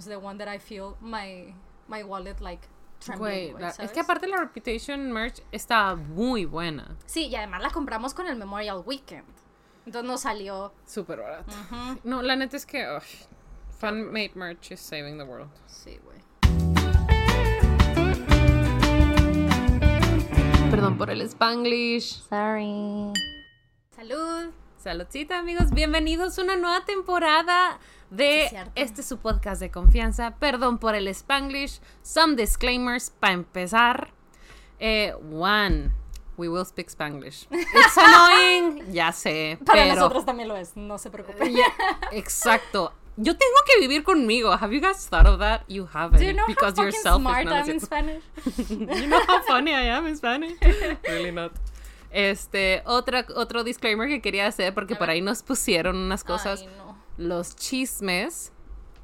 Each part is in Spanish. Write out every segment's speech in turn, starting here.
times the one that I feel my my wallet like Güey, la- es que aparte la Reputation merch está muy buena. Sí, y además la compramos con el Memorial Weekend. Entonces nos salió. Súper barata. Ujú. No, la neta es que ugh, fan-made merch is saving the world. Sí, güey. Perdón por el Spanglish. Sorry. Salud. Saludcita, amigos. Bienvenidos a una nueva temporada de este su podcast de confianza. Perdón por el Spanglish. Some disclaimers para empezar. Eh, one, we will speak Spanglish. It's annoying, ya sé, Para pero nosotros también lo es, no se preocupen. Yeah, exacto. Yo tengo que vivir conmigo. Have you guys thought of that? You haven't Do you know because how fucking smart I'm in. Spanish? you know how funny I am in Spanish? really not. Este, otra, otro disclaimer que quería hacer porque por ahí nos pusieron unas cosas. Ay, no. Los chismes,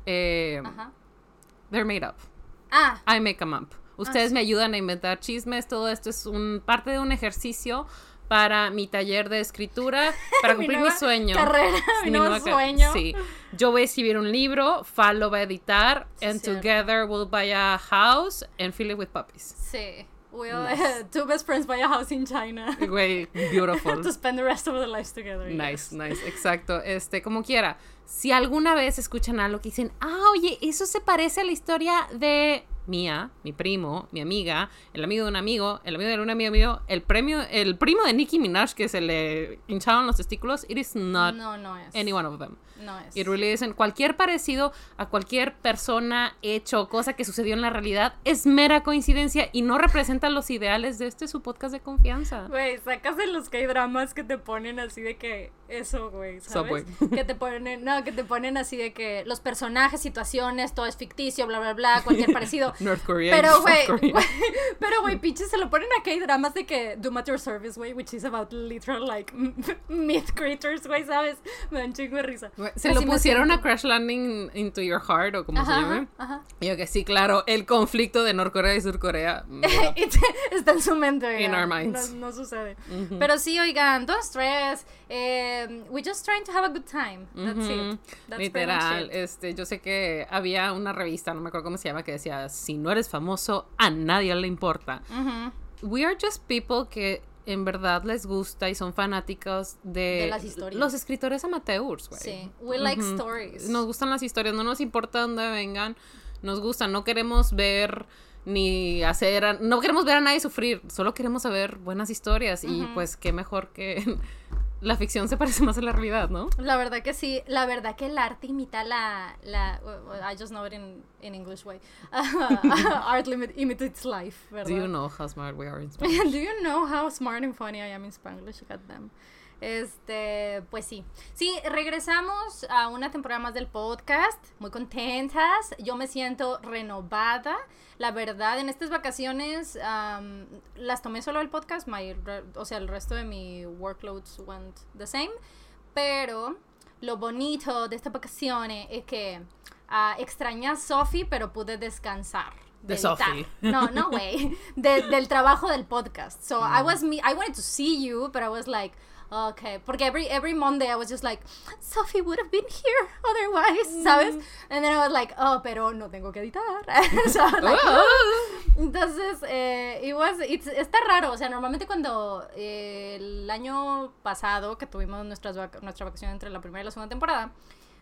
eh, Ajá. they're made up. Ah, I make them up. Ustedes sí. me ayudan a inventar chismes. Todo esto es un parte de un ejercicio para mi taller de escritura, para Mi cumplir mi nueva sueño. carrera, mi nuevo ca- sueño. Sí. Yo voy a escribir un libro, Fal lo va a editar, Sí, and cierto. together we'll buy a house and fill it with puppies. sí. We'll, Nice. two best friends buy a house in China. Güey, beautiful. to spend the rest of their lives together. Nice, yes. nice, exacto. Este, como quiera. Si alguna vez escuchan algo que dicen, ah, oye, eso se parece a la historia de mía, mi primo, mi amiga, el amigo de un amigo, el amigo de un amigo mío, el premio, el primo de Nicki Minaj que se le hincharon los testículos, it is not No, no es. any one of them. No es. It really isn't. Cualquier parecido a cualquier persona, hecho, cosa que sucedió en la realidad es mera coincidencia y no representa los ideales de este su podcast de confianza. Güey, sacas de los que hay dramas que te ponen así de que eso, güey, ¿sabes? Que te ponen, no, que te ponen así de que los personajes, situaciones, todo es ficticio, bla, bla, bla, cualquier parecido. North Korea. Pero, South güey, pero, güey, pinches se lo ponen a que hay dramas de que do at your service, güey, which is about literal, like, myth creators, güey, ¿sabes? Me dan chingo de risa. Güey, Se lo pusieron a. Crash Landing into Your Heart o como se Ajá, llame. ajá, ajá. Y yo que sí, claro, el conflicto de Norcorea y Surcorea. Está en su mente, oigan. In our minds. No, no sucede. Pero sí, oigan, don't stress. Eh, we're just trying to have a good time. That's Ujú, it. That's Literal, it. este, yo sé que había una revista, no me acuerdo cómo se llama, que decía, si no eres famoso, a nadie le importa. Ujú. We are just people que en verdad les gusta y son fanáticos de, De las historias. los escritores amateurs, güey. Sí, we like stories. Nos gustan las historias, no nos importa dónde vengan, nos gustan, no queremos ver ni hacer, a- no queremos ver a nadie sufrir, solo queremos saber buenas historias y pues qué mejor que la ficción se parece más a la realidad, ¿no? La verdad que sí, la verdad que el arte imita la, la well, I just know it in, in English way. Art limit, imitates life, ¿verdad? Do you know how smart we are in Spanish? Do you know how smart and funny I am in Spanglish? Goddamn. Este, pues sí. Sí, regresamos a una temporada más del podcast. Muy contentas. Yo me siento renovada. La verdad, en estas vacaciones las tomé solo el podcast. my o sea, el resto de mi workloads went the same. Pero lo bonito de estas vacaciones es que ah, extrañé a Sophie, pero pude descansar. De. Sophie. No, no way. De- del trabajo del podcast. So I Mm. was me. I wanted to see you, but I was like, okay. Porque every every Monday I was just like, Sophie would have been here otherwise, Mm. ¿sabes? And then I was like, oh, pero no tengo que editar. so, like, Oh. entonces, eh, it was, it's- está raro. O sea, normalmente cuando eh, el año pasado que tuvimos nuestras vac- nuestra vacación entre la primera y la segunda temporada,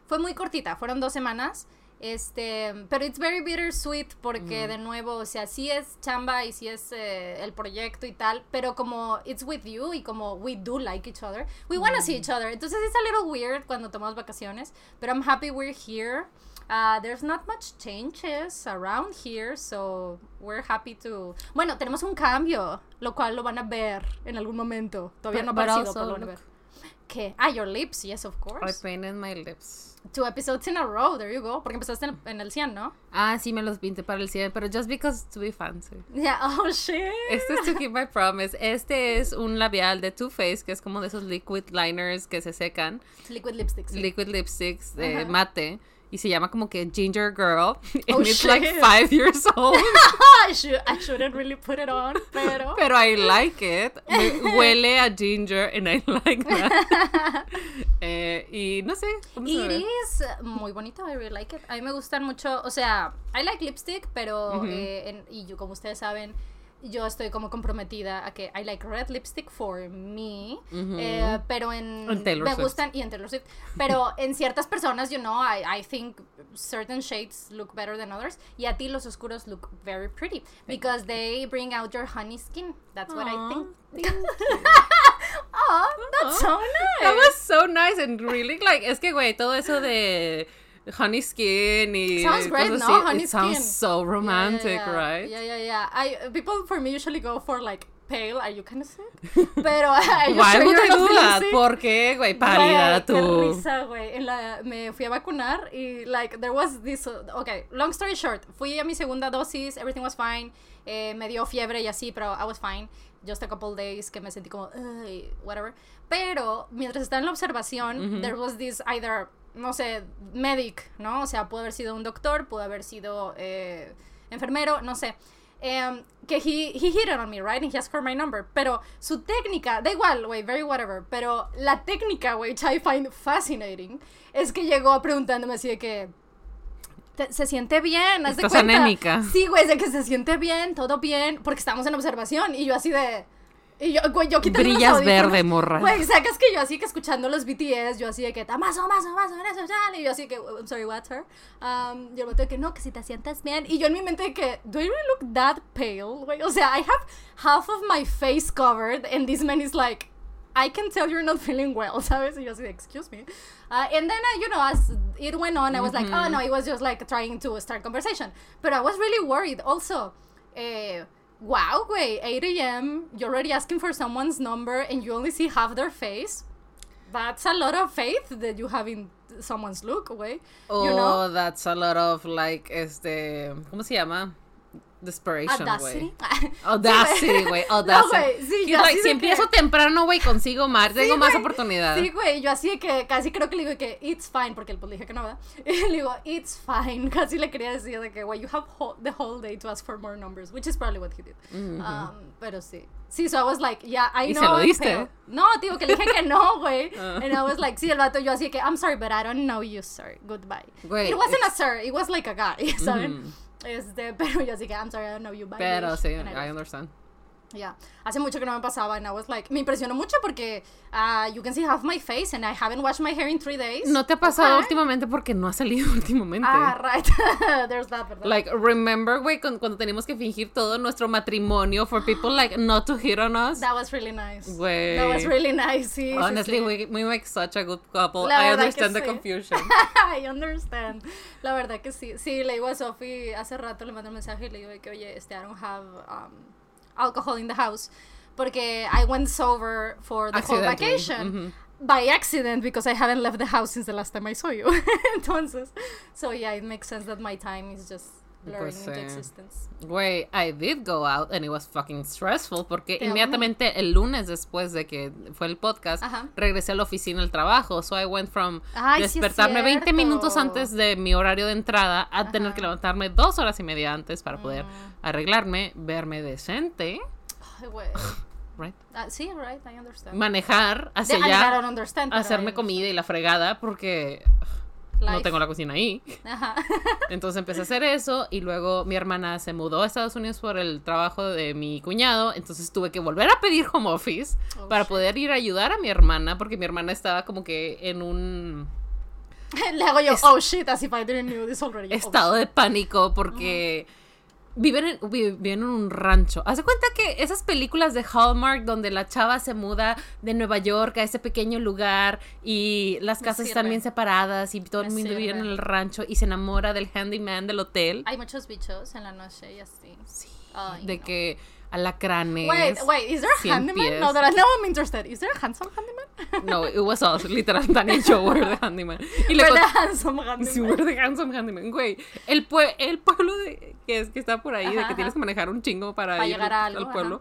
fue muy cortita, fueron dos semanas. Este, pero it's very bittersweet porque de nuevo, o sea, sí es chamba y sí es eh, el proyecto y tal, pero como it's with you y como we do like each other, we want to see each other. Entonces it's a little weird cuando tomamos vacaciones, pero I'm happy we're here. Uh, there's not much changes around here, so we're happy to. Bueno, tenemos un cambio, lo cual lo van a ver en algún momento. Todavía no ha But- but aparecido, pero lo van a ver. ¿Qué? Ah, your lips, yes, of I course. painted my lips. Two episodes in a row, there you go. Porque empezaste en, en el 100, ¿no? Ah, sí, me los pinté para el 100, pero just because to be fancy. Yeah, oh shit. Este es To Keep My Promise. Este es un labial de Too Faced, que es como de esos liquid liners que se secan. Liquid lipstick. sí. Liquid lipsticks de mate. Y se llama como que Ginger Girl. And Oh, it's like shit. five years old. I, should, I shouldn't really put it on, pero... Pero I like it. Huele a ginger and I like that. Eh, y no sé. ¿cómo se It is muy bonito, I really like it. A mí me gustan mucho, o sea, I like lipstick, pero, eh, en- y yo, como ustedes saben, yo estoy como comprometida a que I like red lipstick for me, Ujú. eh, pero en, En Taylor me Swift. gustan, y en Taylor Swift, pero en ciertas personas, you know, I, I think certain shades look better than others, y a ti los oscuros look very pretty, because they bring out your honey skin, that's what I think. Oh, that's so nice. That was so nice and really like es que güey todo eso de honey skin y Sounds great, no? así, Honey it sounds skin. so romantic, yeah, yeah. right? Yeah, yeah, yeah. I people for me usually go for like pale. Are you kind of sick? Pero you Why would I do that? ¿Por qué, güey? Pálida Güey, Qué tú. risa, güey. En la, me fui a vacunar y, like, there was this. okay, long story short. Fui a mi segunda dosis, everything was fine. Eh, me dio fiebre y así, pero I was fine. Just a couple days que me sentí como, "Ay", whatever. Pero mientras estaba en la observación, there was this either, no sé, medic, ¿no? O sea, pudo haber sido un doctor, pudo haber sido eh, enfermero, no sé. Em, que he, he hit it on me, right? And he asked for my number. Pero su técnica, da igual, güey, very whatever. Pero la técnica, güey, which I find fascinating, es que llegó preguntándome así de que. "¿Te- ¿Se siente bien? ¿Haz de cuenta?" anémica. Sí, güey, de que se siente bien, todo bien, porque estamos en observación. Y yo así de. Y yo, güey, yo quitando los Brillas audífonos. verde, morra. Güey, sacas que yo así que escuchando los BTS, yo así de que, más o más o más o menos, y yo así que, I'm sorry, what's her? Um, y el vato de que, no, que si te sientas bien. Y yo en mi mente de que, do I really look that pale? Güey, o sea, I have half of my face covered, and this man is like, I can tell you're not feeling well, ¿sabes? Y yo así de, excuse me. Uh, and then, uh, you know, as it went on, I was like, oh, no, it was just like trying to start conversation. But I was really worried. Also, eh, wow, wait, 8 a.m., you're already asking for someone's number and you only see half their face. That's a lot of faith that you have in someone's look, güey. Oh, you know? that's a lot of like este, ¿cómo se llama? Desperation, güey. Audacity. Güey. Audacity. güey, sí, He's yo like, así si de que- empiezo temprano, güey, consigo más, tengo Sí, más güey. oportunidad. Sí, güey, yo así que casi creo que le digo que it's fine, porque pues le dije que no, ¿verdad? Y le digo, it's fine. Casi le quería decir de que, güey, you have ho- the whole day to ask for more numbers, which is probably what he did. Um, pero sí. Sí, so I was like, yeah, I ¿Y know. se lo I'm diste? pale. No, digo que le dije que no, güey. Ah. And I was like, sí, el vato, yo así que, I'm sorry, but I don't know you, sir. Goodbye. Güey, it wasn't it's- a sir, it was like a guy, ¿saben? Ujú. Este, pero yo así que, I'm sorry, I don't know you, bye. Pero bitch." sí, I understand. Yeah. Hace mucho que no me pasaba and I was like, me impresionó mucho porque uh, you can see half my face and I haven't washed my hair in three days. No te ha pasado Okay. últimamente porque no ha salido últimamente. Ah, right. There's that, ¿verdad? Like, remember, güey, cuando teníamos que fingir todo nuestro matrimonio for people, like, not to hit on us? That was really nice. Güey. That was really nice, sí. sí, Honestly, sí. we, we make such a good couple. La I understand the sí. confusion. I understand. La verdad que sí. Sí, le digo a Sophie hace rato, le mandé un mensaje y le digo que, oye, este, I don't have um, alcohol in the house. Porque I went sober for the whole vacation. Mhm. By accident, because I haven't left the house since the last time I saw you. Entonces, so yeah, it makes sense that my time is just Pues, eh. Güey, I did go out and it was fucking stressful porque Te amo. inmediatamente el lunes después de que fue el podcast, Ajá. regresé a la oficina al trabajo. So I went from Ay, sí es despertarme 20 cierto. minutos antes de mi horario de entrada a tener que levantarme dos horas y media antes para poder Mm. arreglarme, verme decente, Ay, güey. right? Ah, sí, right, I understand. manejar hacia allá, hacerme comida y la fregada porque no tengo la cocina ahí. Ajá. Entonces empecé a hacer eso y luego mi hermana se mudó a Estados Unidos por el trabajo de mi cuñado, entonces tuve que volver a pedir home office Oh, para shit. poder ir a ayudar a mi hermana porque mi hermana estaba como que en un Le hago yo, Es- oh shit, as if I didn't know this already. Oh, estado de pánico porque viven en, vi- viven en un rancho. Haz de cuenta que esas películas de Hallmark donde la chava se muda de Nueva York a ese pequeño lugar y las Me casas están bien separadas y todo el mundo vive en el rancho y se enamora del handyman del hotel. Hay muchos bichos en la noche y así. Sí. Ay, de no. que alacranes. Wait, wait, is there a handyman? pies. No, that I, now I'm interested. Is there a handsome handyman? No, it was us, literal, Daniel yo were the handyman. Y We're the handsome handyman. Sí, we're the handsome handyman, güey. El, pue- el pueblo de, que, es, que está por ahí, de Ajá, que tienes que manejar un chingo para, Para ir llegar a algo, al pueblo.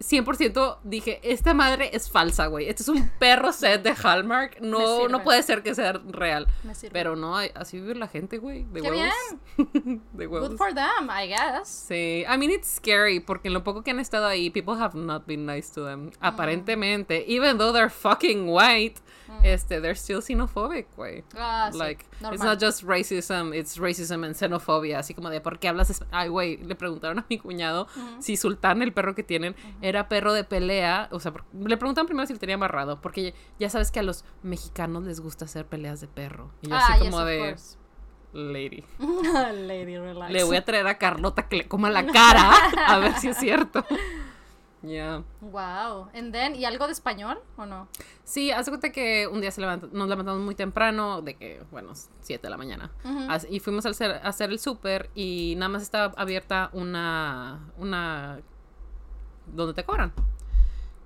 100% dije, esta madre es falsa, güey. Este es un perro set de Hallmark. No, no puede ser que sea real. Me sirve. Pero no, así vive la gente, güey. De ¡Qué huevos. de huevos. Good for them, I guess. Sí, I mean it's scary porque en lo poco que han estado ahí, people have not been nice to them. Aparentemente, even though they're fucking white, este, they're still xenophobic, güey. Ah, sí, like, it's not just racism, it's racism and xenophobia. Así como de, ¿por qué hablas? Ay, güey, le preguntaron a mi cuñado si Sultán, el perro que tienen, era perro de pelea. O sea, por- le preguntaron primero si lo tenía amarrado, porque ya sabes que a los mexicanos les gusta hacer peleas de perro. Y yo ah, así como de, course. lady. Lady, relax. Le voy a traer a Carlota que le coma la cara a ver si es cierto. Ya. Wow. And then, ¿y algo de español o no? Sí, hace cuenta que un día se levanta- nos levantamos muy temprano, de que, bueno, 7 de la mañana. Y fuimos a hacer, a hacer el súper y nada más estaba abierta una. Una. ¿Dónde te cobran?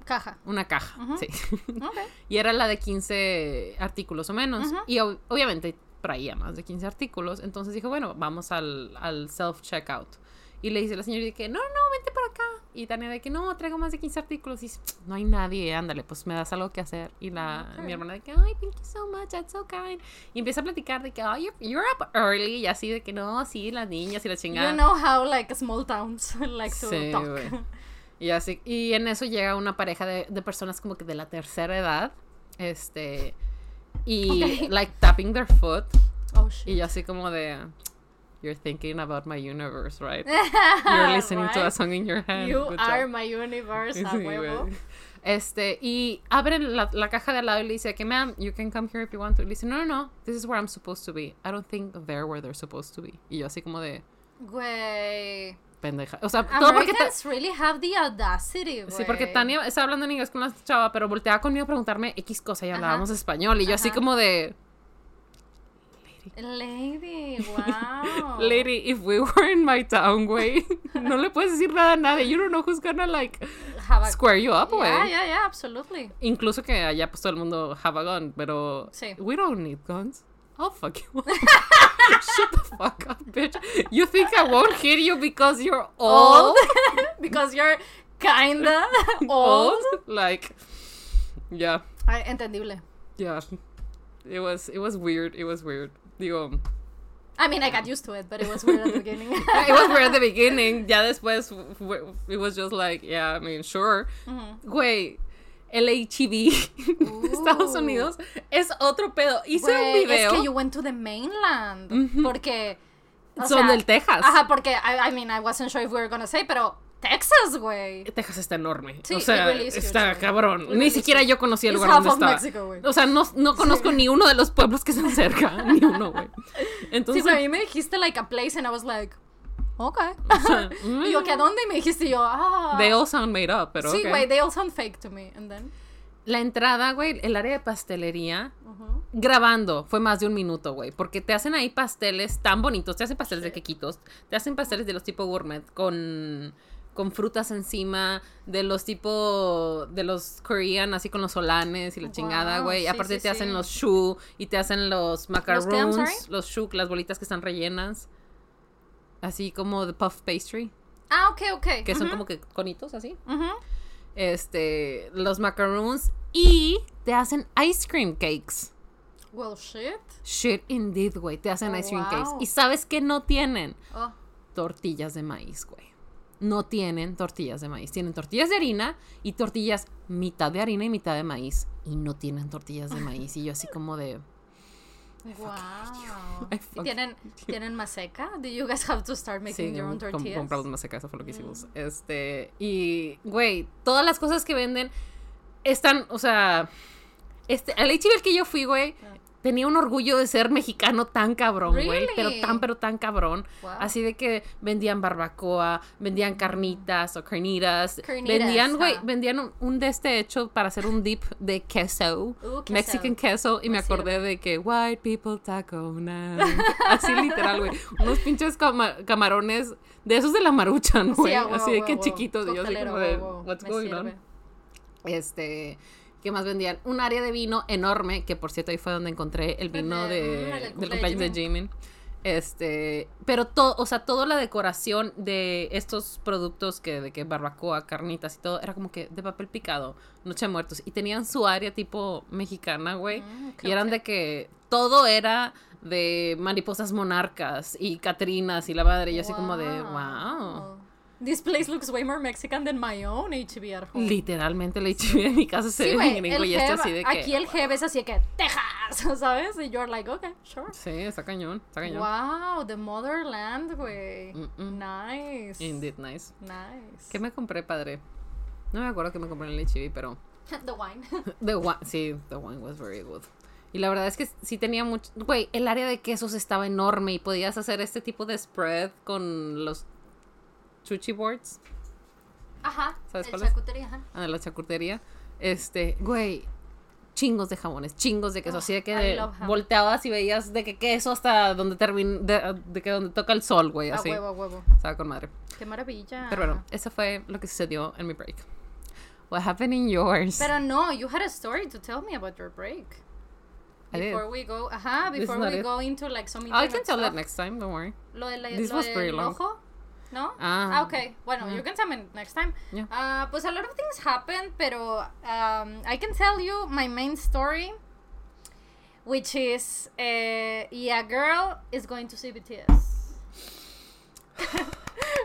Caja. Una caja, sí. Y era la de 15 artículos o menos. Y ob- obviamente traía más de 15 artículos. Entonces dije, bueno, vamos al, al self-checkout. Y le dice la señora de que, no, no, vente por acá. Y Tania de que, no, traigo más de 15 artículos. Y dice, no hay nadie, ándale, pues me das algo que hacer. Y la, Ok. mi hermana de que, ay, thank you so much, that's so kind. Y empieza a platicar de que, oh, you're, you're up early. Y así de que, no, sí, las niñas y la chingada. You know how like small towns like to Sí, talk. Y así, y en eso llega una pareja de, de personas como que de la tercera edad, este, y like tapping their foot, Oh shit. y yo así como de, you're thinking about my universe, right? You're listening to a Right? song in your hand. You Good are job." my universe, a huevo. Este, y abren la, la caja de al lado y le dice que, ma'am, you can come here if you want to. Le dice, no, no, no, this is where I'm supposed to be. I don't think they're where they're supposed to be. Y yo así como de, Güey. pendeja. O sea, todo porque... ta- Americans really have the audacity, güey. Sí, porque Tania estaba hablando en inglés con la chava, pero volteaba conmigo a preguntarme X cosa y hablábamos español. Y yo así Ajá. como de, Lady, wow. lady, if we were in my town, güey, no le puedes decir nada a nadie. You don't know who's gonna, like, Have a- square you up, güey. Yeah, yeah, yeah, absolutely. Incluso que allá pues todo el mundo have a gun, pero Sí. we don't need guns. I'll fuck you up. Shut the fuck up, bitch. You think I won't hit you because you're old? Old. because you're kinda old. Like, yeah. Ay, entendible. Yeah. It was it was weird. It was weird. Digo, I mean, I got used to it, but it was weird at the beginning. it was weird at the beginning. Ya después it was just like, yeah, I mean, sure. Güey, el HEB de Estados. Unidos es otro pedo. Hice un video. Es que you went to the mainland. Porque. Son sea, del Texas. Ajá, porque I, I mean, I wasn't sure if we were gonna say, pero Texas, güey. Texas está enorme. Sí, o sea, really huge, está cabrón. Ni siquiera yo conocía el lugar donde estaba. Mexico. O sea, no, no conozco ni uno de los pueblos que están cerca. ni uno, güey. Entonces, sí, güey, a mí me dijiste like a place and I was like, okay. o sea, y yo, ¿que a dónde? Y me dijiste yo, ah. They all sound made up, pero sí, ok. güey, they all sound fake to me. And then. La entrada, güey, el área de pastelería, grabando, fue más de un minuto, güey. Porque te hacen ahí pasteles tan bonitos. Te hacen pasteles de quequitos. Te hacen pasteles de los tipo gourmet con, con frutas encima. De los tipo. De los Korean, así con los solanes y la chingada, güey. sí, Aparte sí, te hacen los shu y te hacen los qué, macarons. Los shu, las bolitas que están rellenas. Así como de puff pastry. Ah, ok, ok. Que son como que conitos así este, los macaroons y te hacen ice cream cakes. Well, shit. Shit indeed, güey, te hacen Oh, ice cream cakes. Y sabes que no tienen Oh. tortillas de maíz, güey. No tienen tortillas de maíz. Tienen tortillas de harina y tortillas mitad de harina y mitad de maíz. Y no tienen tortillas de maíz. Y yo así como de... Wow. I ¿Y fucking ¿Tienen, ¿Tienen maseca? Do you guys have to start making Sí, your own com- tortillas? compramos acá, eso fue lo que hicimos. Mm. Este, y, güey, todas las cosas que venden están, o sea, este, al HB que yo fui, güey, Ah. Tenía un orgullo de ser mexicano tan cabrón, güey, Really? pero tan, pero tan cabrón. Wow. Así de que vendían barbacoa, vendían carnitas o carnitas, Carnitas, vendían, güey, vendían un, un de este hecho para hacer un dip de queso, Uh, queso. Mexican queso, y me acordé de que white people taco night. Así literal, güey. Unos pinches cama- camarones de esos de la maruchan, güey. así de que chiquitos. Y yo así como de, what's me going on? sirve. Este, ¿qué más vendían? Un área de vino enorme, que por cierto ahí fue donde encontré el vino de, el del de cumpleaños de Jimin. Este, pero todo, o sea, toda la decoración de estos productos que de que barbacoa, carnitas y todo era como que de papel picado, noche de muertos y tenían su área tipo mexicana, güey, Mm, qué y eran de que todo era de mariposas monarcas y catrinas y la madre y así como de wow. This place looks way more Mexican than my own HB at home. Literalmente le HB de mi casa se Sí, ve bien gringo el y este así de que aquí el Heb es así de que Texas, ¿sabes? Y you're like, okay, sure. Sí, está cañón, está cañón. Wow, the motherland, güey. Mm-mm. Nice. Indeed, nice. Nice. ¿Qué me compré, padre? No me acuerdo qué me compré en el HB, pero The wine. The wine, sí, the wine was very good. Y la verdad es que sí tenía mucho. Güey, el área de quesos estaba enorme y podías hacer este tipo de spread con los chuchi boards, Ajá. ¿Sabes cuál es? charcutería, ajá. ah, de la charcutería. Este, güey, chingos de jamones, chingos de queso. Oh, así de que de- volteabas y veías de que queso hasta donde termina. De, de que donde toca el sol, güey, A así. huevo, a huevo. Estaba con madre. Qué maravilla. Pero bueno, eso fue lo que sucedió en mi break. What happened in yours? Pero no, you had a story to tell me about your break. I did. Before we go, ajá, before we it. go into like some Oh, I can tell that stuff. next time, don't worry. Lo de la, This lo was very long. ojo, ¿no? Ah. ok. Bueno, Yeah. you can tell me next time. Yeah. Ah, pues a lot of things happened, pero um, I can tell you my main story, which is, uh, yeah, girl is going to see BTS.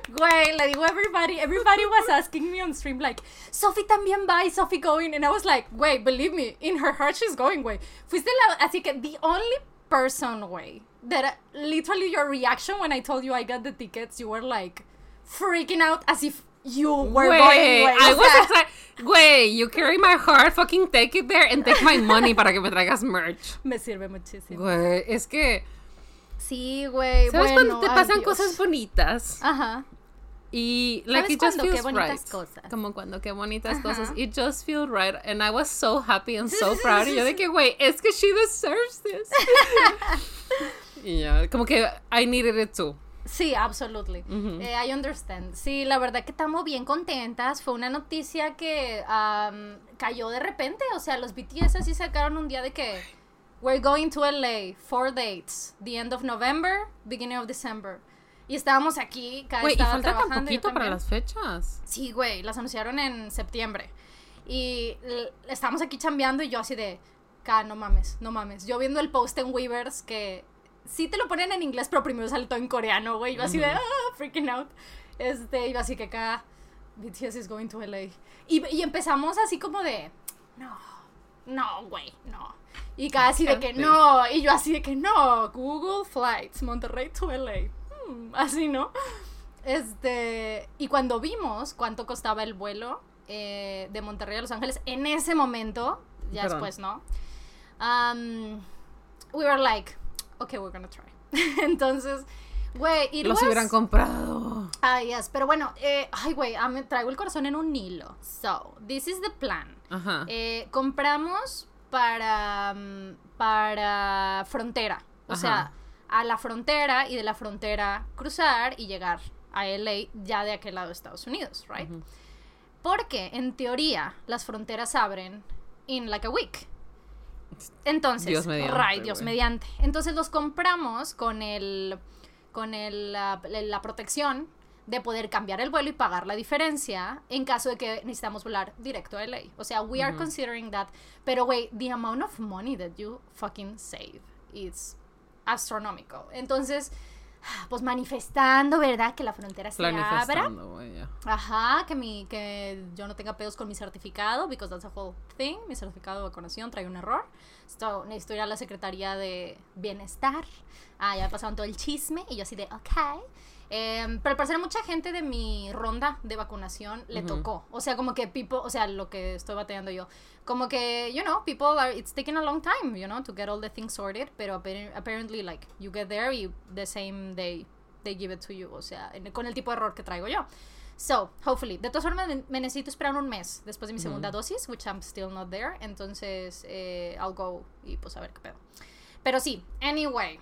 Güey, le digo everybody, everybody was asking me on stream like, Sophie también va, Sophie going, and I was like, güey, believe me, in her heart she's going, güey. Fuiste la, así que the only person, güey, that uh, literally your reaction when I told you I got the tickets, you were like freaking out as if you were Güey, going, güey. I was excited. Güey, you carry my heart, fucking take it there and take my money para que me traigas merch. me sirve muchísimo. Güey, es que, Sí, güey, ¿sabes bueno, cuando te pasan cosas bonitas? Ajá. Y, like, ¿Sabes it just? Qué feels bonitas right. cosas. Como cuando qué bonitas Ajá. cosas. It just feels right. And I was so happy and so proud. Y yo de que, güey, es que she deserves this. y ya, como que I needed it too. Sí, absolutely. Eh, I understand. Sí, la verdad que estamos bien contentas. Fue una noticia que am, cayó de repente. O sea, los BTS así sacaron un día de que we're going to LA, four dates, the end of November, beginning of December. Y estábamos aquí, cada Güey, y falta tan poquito para las fechas. Sí, güey, las anunciaron en septiembre. Y estamos aquí chambeando y yo así de, ca, no mames, no mames. Yo viendo el post en Weavers que sí te lo ponen en inglés, pero primero sale todo en coreano, güey. Yo así de, ah, freaking out. Este, yo así que acá, BTS is going to LA. Y, y empezamos así como de, no, no, güey, no. Y casi de que no, y yo así de que no, Google Flights, Monterrey to LA. Hmm, así, ¿no? Este, y cuando vimos cuánto costaba el vuelo eh, de Monterrey a Los Ángeles, en ese momento, ya Perdón. después, ¿no? Um, we were like, okay, we're gonna try. Entonces, güey, y Los hubieran comprado. Ay, yes, pero bueno, eh, ay, güey, ah, me traigo el corazón en un hilo. So, this is the plan. Ajá. Eh, compramos para, mm, para frontera. O Ajá. sea, a la frontera y de la frontera cruzar y llegar a LA ya de aquel lado de Estados Unidos, right? Porque en teoría las fronteras abren in like a week. Entonces, Dios mediante, Dios. Entonces los compramos con el con el, la, la protección de poder cambiar el vuelo y pagar la diferencia en caso de que necesitamos volar directo a LA. O sea, we are Ujú. considering that. Pero, güey, the amount of money that you fucking save is astronomical. Entonces, pues manifestando, ¿verdad? Que la frontera se abra. Ya. Ajá, que mi que yo no tenga pedos con mi certificado, because that's a whole thing. Mi certificado de vacunación trae un error. Esto, necesito ir a la Secretaría de Bienestar. Ah, ya pasaron todo el chisme y yo así de, ok. Em, pero al parecer mucha gente de mi ronda de vacunación le Ujú. tocó. O sea, como que people, o sea, lo que estoy batallando yo. Como que, you know, people are, it's taking a long time, you know, to get all the things sorted. Pero appar- apparently, like, you get there y the same day they give it to you. O sea, en- con el tipo de error que traigo yo. So, hopefully. De todas formas, me, necesito esperar un mes después de mi segunda dosis, which I'm still not there. Entonces, eh, I'll go y pues a ver qué pedo. Pero sí, anyway.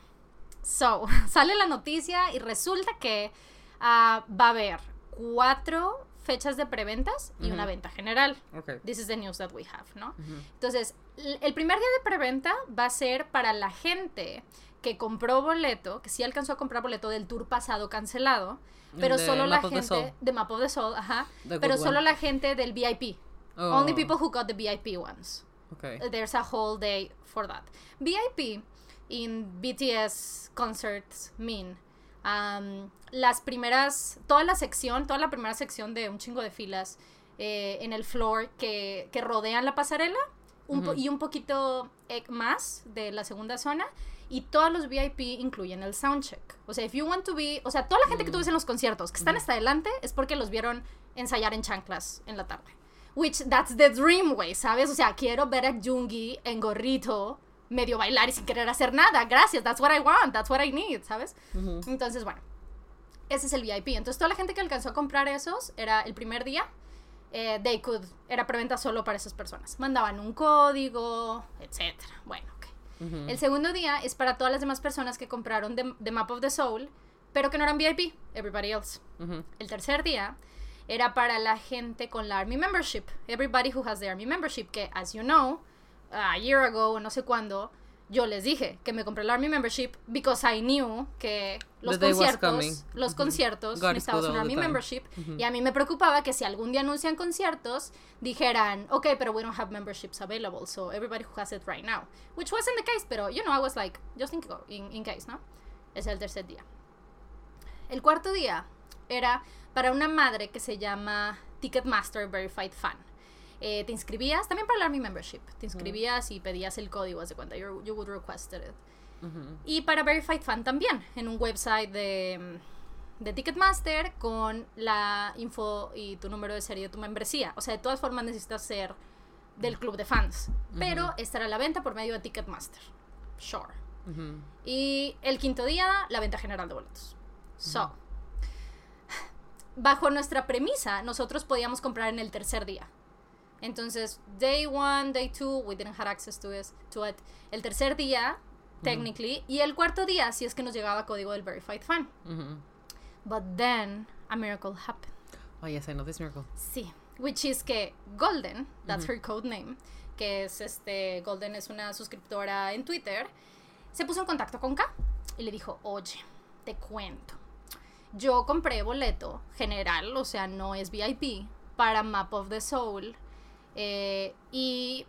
So, sale la noticia y resulta que ah, va a haber cuatro fechas de preventas y una Ujú. venta general. Ok. This is the news that we have, ¿no? Ujú. Entonces, l- el primer día de preventa va a ser para la gente que compró boleto, que sí alcanzó a comprar boleto del tour pasado cancelado, pero de solo la Map Soul. gente de Map of the Soul, ajá, The pero solo one. la gente del VIP. Oh. Only people who got the VIP ones. Okay. There's a whole day for that. VIP in BTS concerts mean um, las primeras, toda la sección, toda la primera sección de un chingo de filas eh, en el floor que, que rodean la pasarela un po- Ujú. y un poquito eh, más de la segunda zona. Y todos los VIP incluyen el soundcheck. O sea, if you want to be. O sea, toda la gente que tú ves en los conciertos que están hasta adelante es porque los vieron ensayar en chanclas en la tarde. Which that's the dream, way, ¿sabes? O sea, quiero ver a Jungi en gorrito, medio bailar y sin querer hacer nada. Gracias, that's what I want, that's what I need, ¿sabes? Ujú. Entonces, bueno, ese es el VIP. Entonces, toda la gente que alcanzó a comprar esos era el primer día. eh, they could, era preventa solo para esas personas. Mandaban un código, etcétera. Bueno, ok. El segundo día es para todas las demás personas que compraron The, The Map of the Soul, pero que no eran VIP, everybody else. El tercer día era para la gente con la Army Membership, everybody who has the Army Membership, que, as you know, a year ago, no sé cuándo, yo les dije que me compré la Army Membership because I knew que los conciertos, los conciertos God necesitabas good una all the Army. Membership Ujú. y a mí me preocupaba que si algún día anuncian conciertos dijeran, ok, pero we don't have memberships available, so everybody who has it right now, which wasn't the case, pero you know, I was like, just in, in, in case, ¿no? Es el tercer día. El cuarto día era para una madre que se llama Ticketmaster Verified Fan. Eh, te inscribías, también para la Army Membership, te inscribías y pedías el código, haz de cuenta, you, you would request it. Y para Verified Fan también, en un website de, de Ticketmaster con la info y tu número de serie de tu membresía. O sea, de todas formas necesitas ser del club de fans. Pero estará a la venta por medio de Ticketmaster. Sure. Y el quinto día, la venta general de boletos. So, bajo nuestra premisa, nosotros podíamos comprar en el tercer día. Entonces, day one, day two, we didn't have access to it. To it. El tercer día, technically, y el cuarto día, si es que nos llegaba código del Verified Fan. But then, a miracle happened. Oh, yes, I know this miracle. Sí, which is que Golden, that's her code name, que es este, Golden es una suscriptora en Twitter, se puso en contacto con K y le dijo, oye, te cuento, yo compré boleto general, o sea, no es VIP, para Map of the Soul, eh, y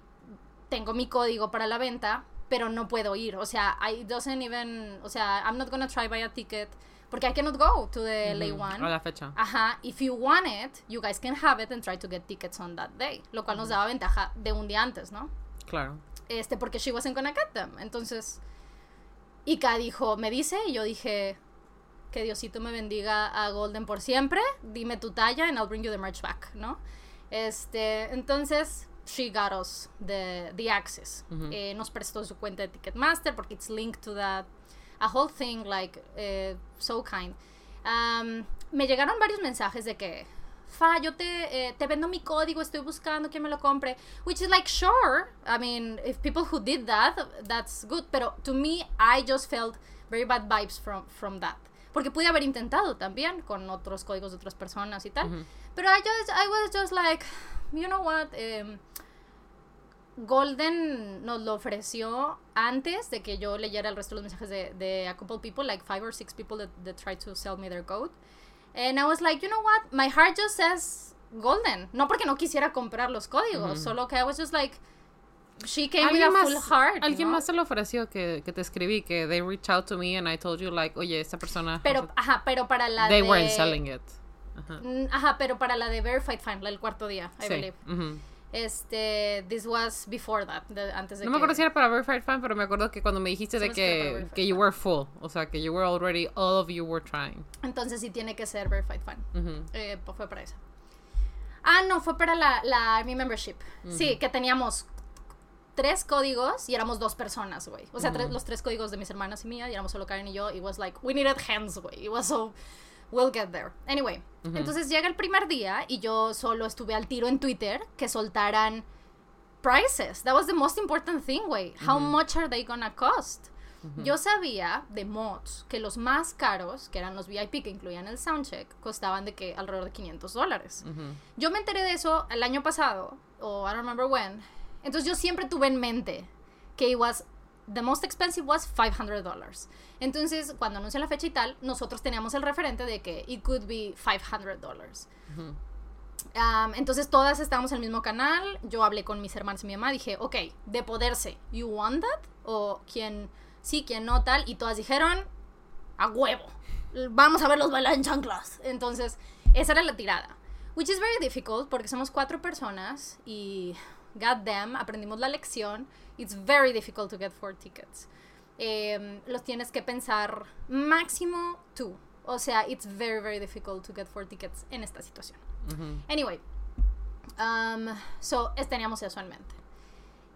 tengo mi código para la venta, pero no puedo ir, o sea, I doesn't even, o sea, I'm not gonna try buy a ticket, porque I cannot go to the late Ujú. one. A la fecha. Ajá, if you want it, you guys can have it and try to get tickets on that day. Lo cual nos daba ventaja de un día antes, ¿no? Claro. Este, porque she wasn't gonna get them. Entonces, Ika dijo, me dice, y yo dije, que Diosito me bendiga a Golden por siempre. Dime tu talla and I'll bring you the merch back, ¿no? Este, entonces, she got us the, the access. Eh, nos prestó su cuenta de Ticketmaster porque it's linked to that. A whole thing, like, eh, so kind. Um, me llegaron varios mensajes de que, Fa, yo te, eh, te vendo mi código, estoy buscando quien me lo compre. Which is like, sure. I mean, if people who did that, that's good. Pero to me, I just felt very bad vibes from, from that. Porque pude haber intentado también con otros códigos de otras personas y tal. Pero I just, I was just like, you know what? Em, Golden nos lo ofreció antes de que yo leyera el resto de los mensajes de, de a couple people, like five or six people that, that tried to sell me their code. And I was like, you know what? My heart just says Golden. No porque no quisiera comprar los códigos, solo que I was just like, she came with a full heart. alguien ¿no? más se lo ofreció que, que te escribí, que they reached out to me and I told you like, oye, esta persona. Pero, ajá, pero para la they de... weren't selling it. Ajá. Mm, Ajá, pero para la de Verified Fan, del cuarto día, I Sí. believe. Este, this was before that, de- antes de No me que- acuerdo si era para Verified Fan, pero me acuerdo que cuando me dijiste de me que que, you were full, o sea, que you were already, all of you were trying. Entonces sí tiene que ser Verified Fan. Ujú. Eh, pues fue para esa. Ah, no, fue para la, la Army Membership. Sí, que teníamos tres códigos y éramos dos personas, güey. O sea, tres- los tres códigos de mis hermanas y mía, y éramos solo Karen y yo. It was like, we needed hands, güey. It was so, we'll get there. Anyway, entonces llega el primer día y yo solo estuve al tiro en Twitter que soltaran prices. That was the most important thing, güey. How much are they gonna cost? Yo sabía de mods que los más caros, que eran los VIP que incluían el soundcheck, costaban de que alrededor de 500 dólares. Yo me enteré de eso el año pasado, o I don't remember when. Entonces yo siempre tuve en mente que it was the most expensive was $500. Entonces, cuando anuncian la fecha y tal, nosotros teníamos el referente de que it could be $500. Um, entonces todas estábamos en el mismo canal, yo hablé con mis hermanos y mi mamá, dije, ok, de poderse, ¿you want that? O quien sí, quien no, tal, y todas dijeron, a huevo, vamos a verlos bailar en chanclas. Entonces, esa era la tirada. Which is very difficult porque somos cuatro personas y goddamn, aprendimos la lección. It's very difficult to get four tickets. Em, los tienes que pensar máximo tú. O sea, it's very, very difficult to get four tickets en esta situación. Anyway, um, so teníamos eso en mente.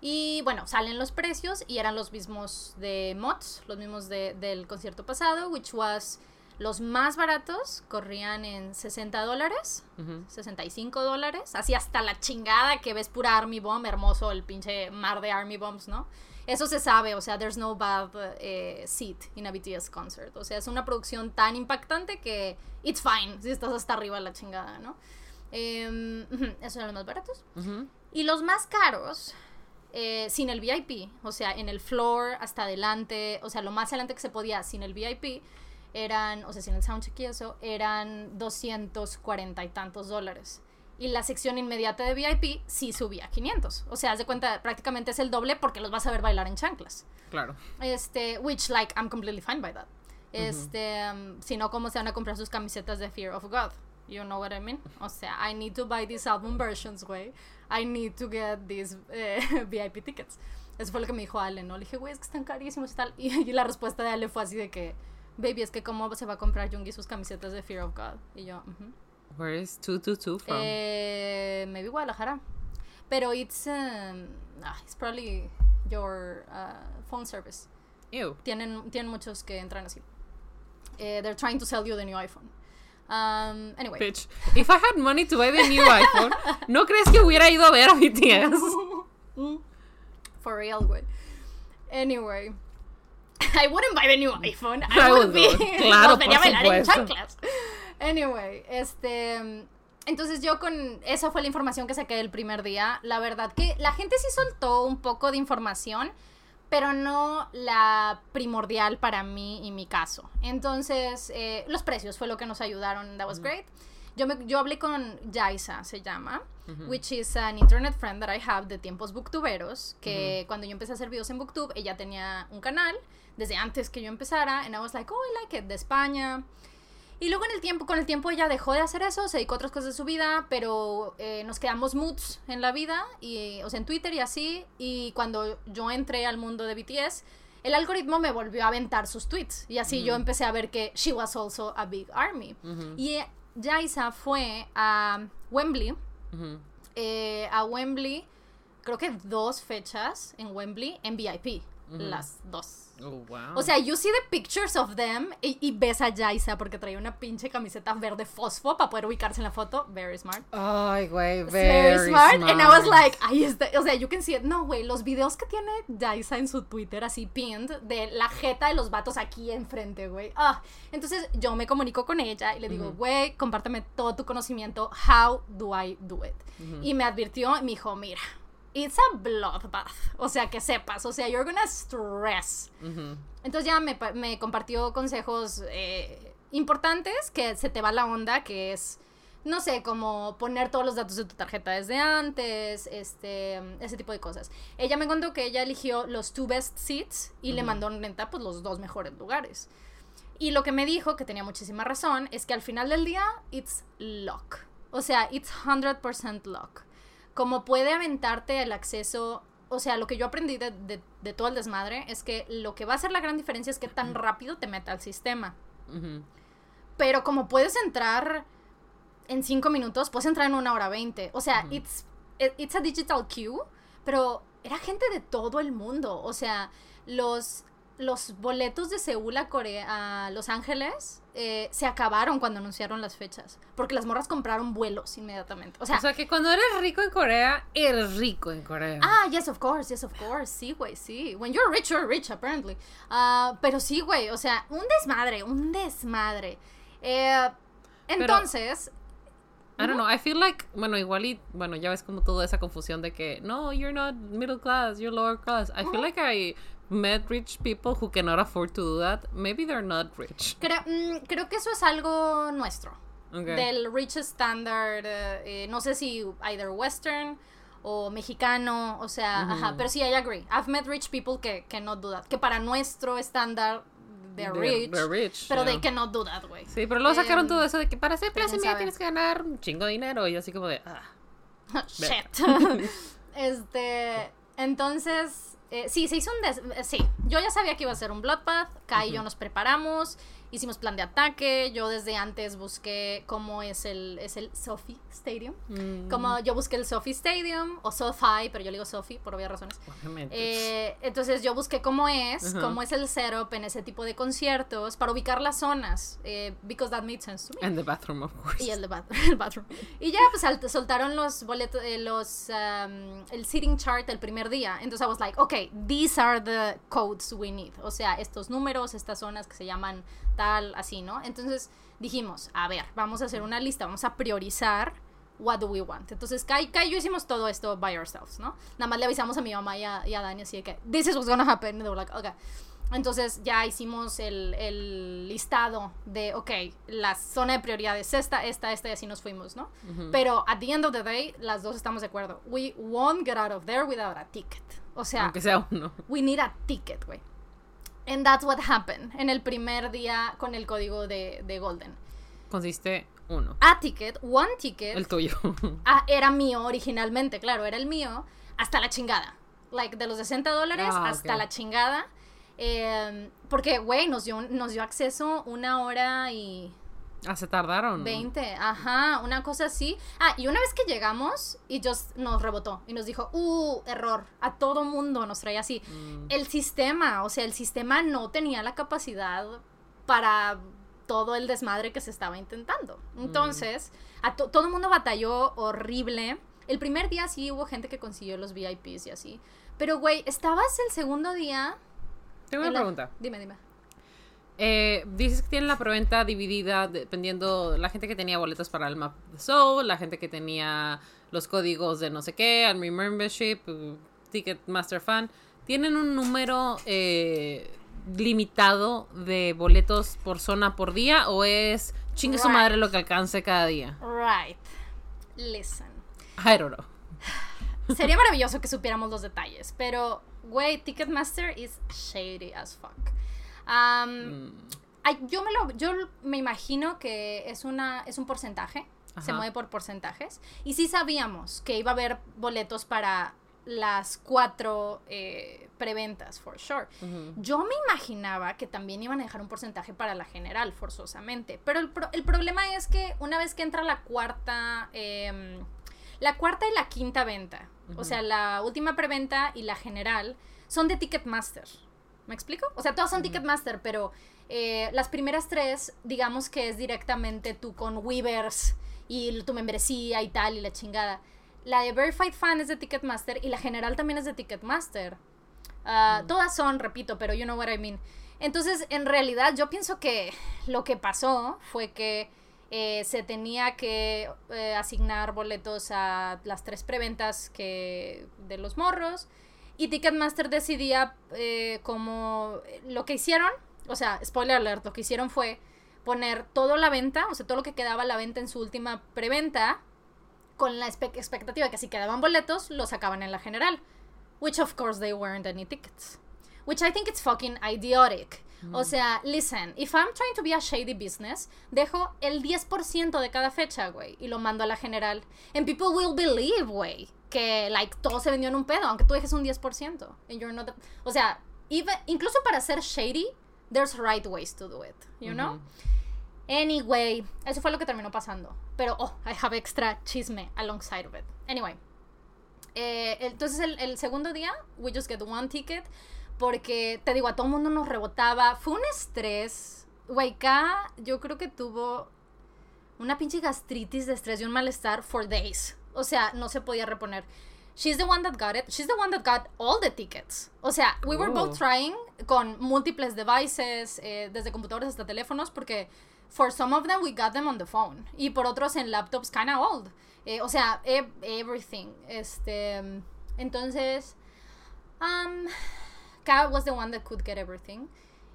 Y bueno, salen los precios y eran los mismos de mods, los mismos de, del concierto pasado, which was los más baratos corrían en 60 dólares, 65 dólares, así hasta la chingada que ves pura Army Bomb, hermoso el pinche mar de Army Bombs, ¿no? Eso se sabe, o sea, there's no bad eh, seat in a BTS concert. O sea, es una producción tan impactante que it's fine si estás hasta arriba la chingada, ¿no? Eh, esos eran los más baratos. Y los más caros, eh, sin el VIP, o sea, en el floor hasta adelante, o sea, lo más adelante que se podía sin el VIP, eran, o sea, sin el soundcheck y eso, eran 240 y tantos dólares. Y la sección inmediata de VIP sí subía a 500. O sea, haz de cuenta, prácticamente es el doble porque los vas a ver bailar en chanclas. Claro. Este, which, like, I'm completely fine by that. Este, um, si no, ¿cómo se van a comprar sus camisetas de Fear of God? You know what I mean? O sea, I need to buy these album versions, güey. I need to get these eh, VIP tickets. Eso fue lo que me dijo Ale, ¿no? Le dije, güey, es que están carísimos y tal. Y, y la respuesta de Ale fue así de que Baby, es que cómo se va a comprar Jungi sus camisetas de Fear of God. Y yo, Where is 222 from? Eh, maybe Guadalajara. Pero it's, um, ah, it's probably your uh, phone service. Ew. Tienen, tienen muchos que entran así. Eh, they're trying to sell you the new iPhone. Um, anyway. Bitch, if I had money to buy the new iPhone, ¿no crees que hubiera ido a ver a BTS? For real, güey. Anyway. I wouldn't buy the new iPhone. I, would, be. Claro, por bailar en chanclas. Anyway, este. Entonces yo con eso fue la información que saqué el primer día. La verdad que la gente sí soltó un poco de información, pero no la primordial para mí y mi caso. Entonces, eh, los precios fue lo que nos ayudaron. That was great. Yo, me, yo hablé con Jaisa, se llama, which is an internet friend that I have de tiempos booktuberos, que cuando yo empecé a hacer videos en booktube, ella tenía un canal desde antes que yo empezara, and I was like, oh, I like it, de España. Y luego en el tiempo, con el tiempo ella dejó de hacer eso, se dedicó a otras cosas de su vida, pero eh, nos quedamos moods en la vida, y, o sea, en Twitter y así, y cuando yo entré al mundo de BTS, el algoritmo me volvió a aventar sus tweets, y así yo empecé a ver que she was also a big army. Y Jaisa fue a Wembley, eh, a Wembley, creo que dos fechas en Wembley en VIP, las dos. Oh, wow. O sea, you see the pictures of them y, ves a Jaisa porque traía una pinche camiseta verde fosfo para poder ubicarse en la foto. Very smart. Ay, güey, very, smart. And I was like, ahí está. O sea, you can see it. No, güey, los videos que tiene Jaisa en su Twitter así pinned de la jeta de los vatos aquí enfrente, güey. Ah, entonces yo me comunico con ella y le digo, güey, compárteme todo tu conocimiento. How do I do it? Y me advirtió me dijo, mira it's a bloodbath. O sea, que sepas. O sea, you're gonna stress. Entonces ya me, me compartió consejos eh, importantes que se te va la onda, que es, no sé, como poner todos los datos de tu tarjeta desde antes, este, ese tipo de cosas. Ella me contó que ella eligió los two best seats y le mandó en renta pues los dos mejores lugares. Y lo que me dijo, que tenía muchísima razón, es que al final del día, it's luck. O sea, it's 100% luck como puede aventarte el acceso, o sea, lo que yo aprendí de, de, todo el desmadre es que lo que va a hacer la gran diferencia es que tan rápido te meta al sistema. Pero como puedes entrar en cinco minutos, puedes entrar en una hora veinte. O sea, it's, it's a digital queue, pero era gente de todo el mundo. O sea, los los boletos de Seúl a Corea, a Los Ángeles, eh, se acabaron cuando anunciaron las fechas. Porque las morras compraron vuelos inmediatamente. O sea, o sea, que cuando eres rico en Corea, eres rico en Corea. Ah, yes, of course, yes, of course. Sí, güey, sí. When you're rich, you're rich, apparently. Uh, pero sí, güey, o sea, un desmadre, un desmadre. Eh, entonces, I don't know, I feel like, bueno, igual y, bueno, ya ves como toda esa confusión de que, no, you're not middle class, you're lower class. I feel like I met rich people who cannot afford to do that, maybe they're not rich. Creo, mm, creo que eso es algo nuestro. Okay. Del rich standard, eh, eh, no sé si either western o mexicano, o sea, ajá, pero sí, I agree. I've met rich people que cannot do that, que para nuestro estándar they're, rich, they're rich, pero yeah. they cannot do that, güey. Sí, pero luego sacaron Em, todo eso de que para ser clase media tienes que ganar un chingo de dinero. Y así como de. Ah. Shit. este, entonces, eh, sí, se hizo un des eh, sí, yo ya sabía que iba a ser un bloodbath, Kai y yo nos preparamos, hicimos plan de ataque, yo desde antes busqué cómo es el es el Sophie Stadium. Mm, Como yo busqué el Sophie Stadium o SoFi, pero yo le digo Sophie por obvias razones. Eh, entonces yo busqué cómo es, Ajá. cómo es el setup en ese tipo de conciertos para ubicar las zonas, eh, because that made sense to me. And the bathroom, of course. Y el, de bath- el bathroom. Y ya, pues soltaron los boletos, eh, los, um, el seating chart el primer día. Entonces I was like, okay, these are the codes we need. O sea, estos números, estas zonas que se llaman tal, así, ¿no? Entonces dijimos, a ver, vamos a hacer una lista, vamos a priorizar what do we want. Entonces Kai, Kai y yo hicimos todo esto by ourselves, ¿no? Nada más le avisamos a mi mamá y a, y a Dani así de que, this is what's gonna happen. And they were like, okay. Entonces ya hicimos el, el listado de, ok, la zona de prioridad es esta, esta, esta, y así nos fuimos, ¿no? Pero at the end of the day, las dos estamos de acuerdo. We won't get out of there without a ticket. O sea, Aunque sea uno. we need a ticket, güey. And that's what happened en el primer día con el código de, de Golden. Consiste uno. A ticket, one ticket, El tuyo. ah, era mío originalmente, claro, era el mío, hasta la chingada. Like, de los 60 dólares Ah, hasta la chingada. Eh, porque, güey, nos dio, nos dio acceso una hora y Ah, se tardaron. 20, ajá, una cosa así. Ah, y una vez que llegamos, y just nos rebotó y nos dijo, uh, error, a todo mundo nos traía así. Mm. El sistema, o sea, el sistema no tenía la capacidad para todo el desmadre que se estaba intentando. Entonces, a to- todo el mundo batalló horrible. El primer día sí hubo gente que consiguió los VIPs y así. Pero, güey, ¿estabas el segundo día? Tengo una la- pregunta. Dime, dime. Eh, dices que tienen la preventa dividida dependiendo la gente que tenía boletos para el Map of the Soul, la gente que tenía los códigos de no sé qué, Army Membership, uh, Ticketmaster Fan. ¿Tienen un número eh, limitado de boletos por zona por día o es chingue su Right. madre lo que alcance cada día? Right. Listen. I don't know. Sería maravilloso que supiéramos los detalles, pero, güey, Ticketmaster is shady as fuck. Um, Mm, ay, yo, me lo, yo me imagino que es, una, es un porcentaje, se mueve por porcentajes, y sí sabíamos que iba a haber boletos para las cuatro eh, preventas, for sure. Yo me imaginaba que también iban a dejar un porcentaje para la general, forzosamente. Pero el, pro- el problema es que una vez que entra la cuarta, em, la cuarta y la quinta venta, o sea, la última preventa y la general, son de Ticketmaster. ¿Me explico? O sea, todas son Ticketmaster, pero eh, las primeras tres, digamos que es directamente tú con Weavers y tu membresía y tal y la chingada. La de Verified Fan es de Ticketmaster y la general también es de Ticketmaster. Ah, Todas son, repito, pero you know what I mean. Entonces, en realidad, yo pienso que lo que pasó fue que eh, se tenía que eh, asignar boletos a las tres preventas que de los morros y Ticketmaster decidía eh, como lo que hicieron, o sea, spoiler alert, lo que hicieron fue poner toda la venta, o sea, todo lo que quedaba la venta en su última preventa con la expectativa que si quedaban boletos, los sacaban en la general. Which of course they weren't any tickets. Which I think it's fucking idiotic. O sea, listen, if I'm trying to be a shady business, dejo el 10% de cada fecha, güey, y lo mando a la general. And people will believe, güey, que, like, todo se vendió en un pedo, aunque tú dejes un 10%. And you're not the- O sea, even, incluso para ser shady, there's right ways to do it, you know? Anyway, eso fue lo que terminó pasando. Pero, oh, I have extra chisme alongside of it. Anyway. eh, entonces, el, el segundo día, we just get one ticket. Porque, te digo, a todo mundo nos rebotaba. Fue un estrés. K, yo creo que tuvo una pinche gastritis de estrés y un malestar for days. O sea, no se podía reponer. She's the one that got it. She's the one that got all the tickets. O sea, we were Oh. both trying con múltiples devices, eh, desde computadores hasta teléfonos, porque for some of them we got them on the phone. Y por otros en laptops kinda old. Eh, o sea, e- everything. Este, entonces, um, Kat was the one that could get everything.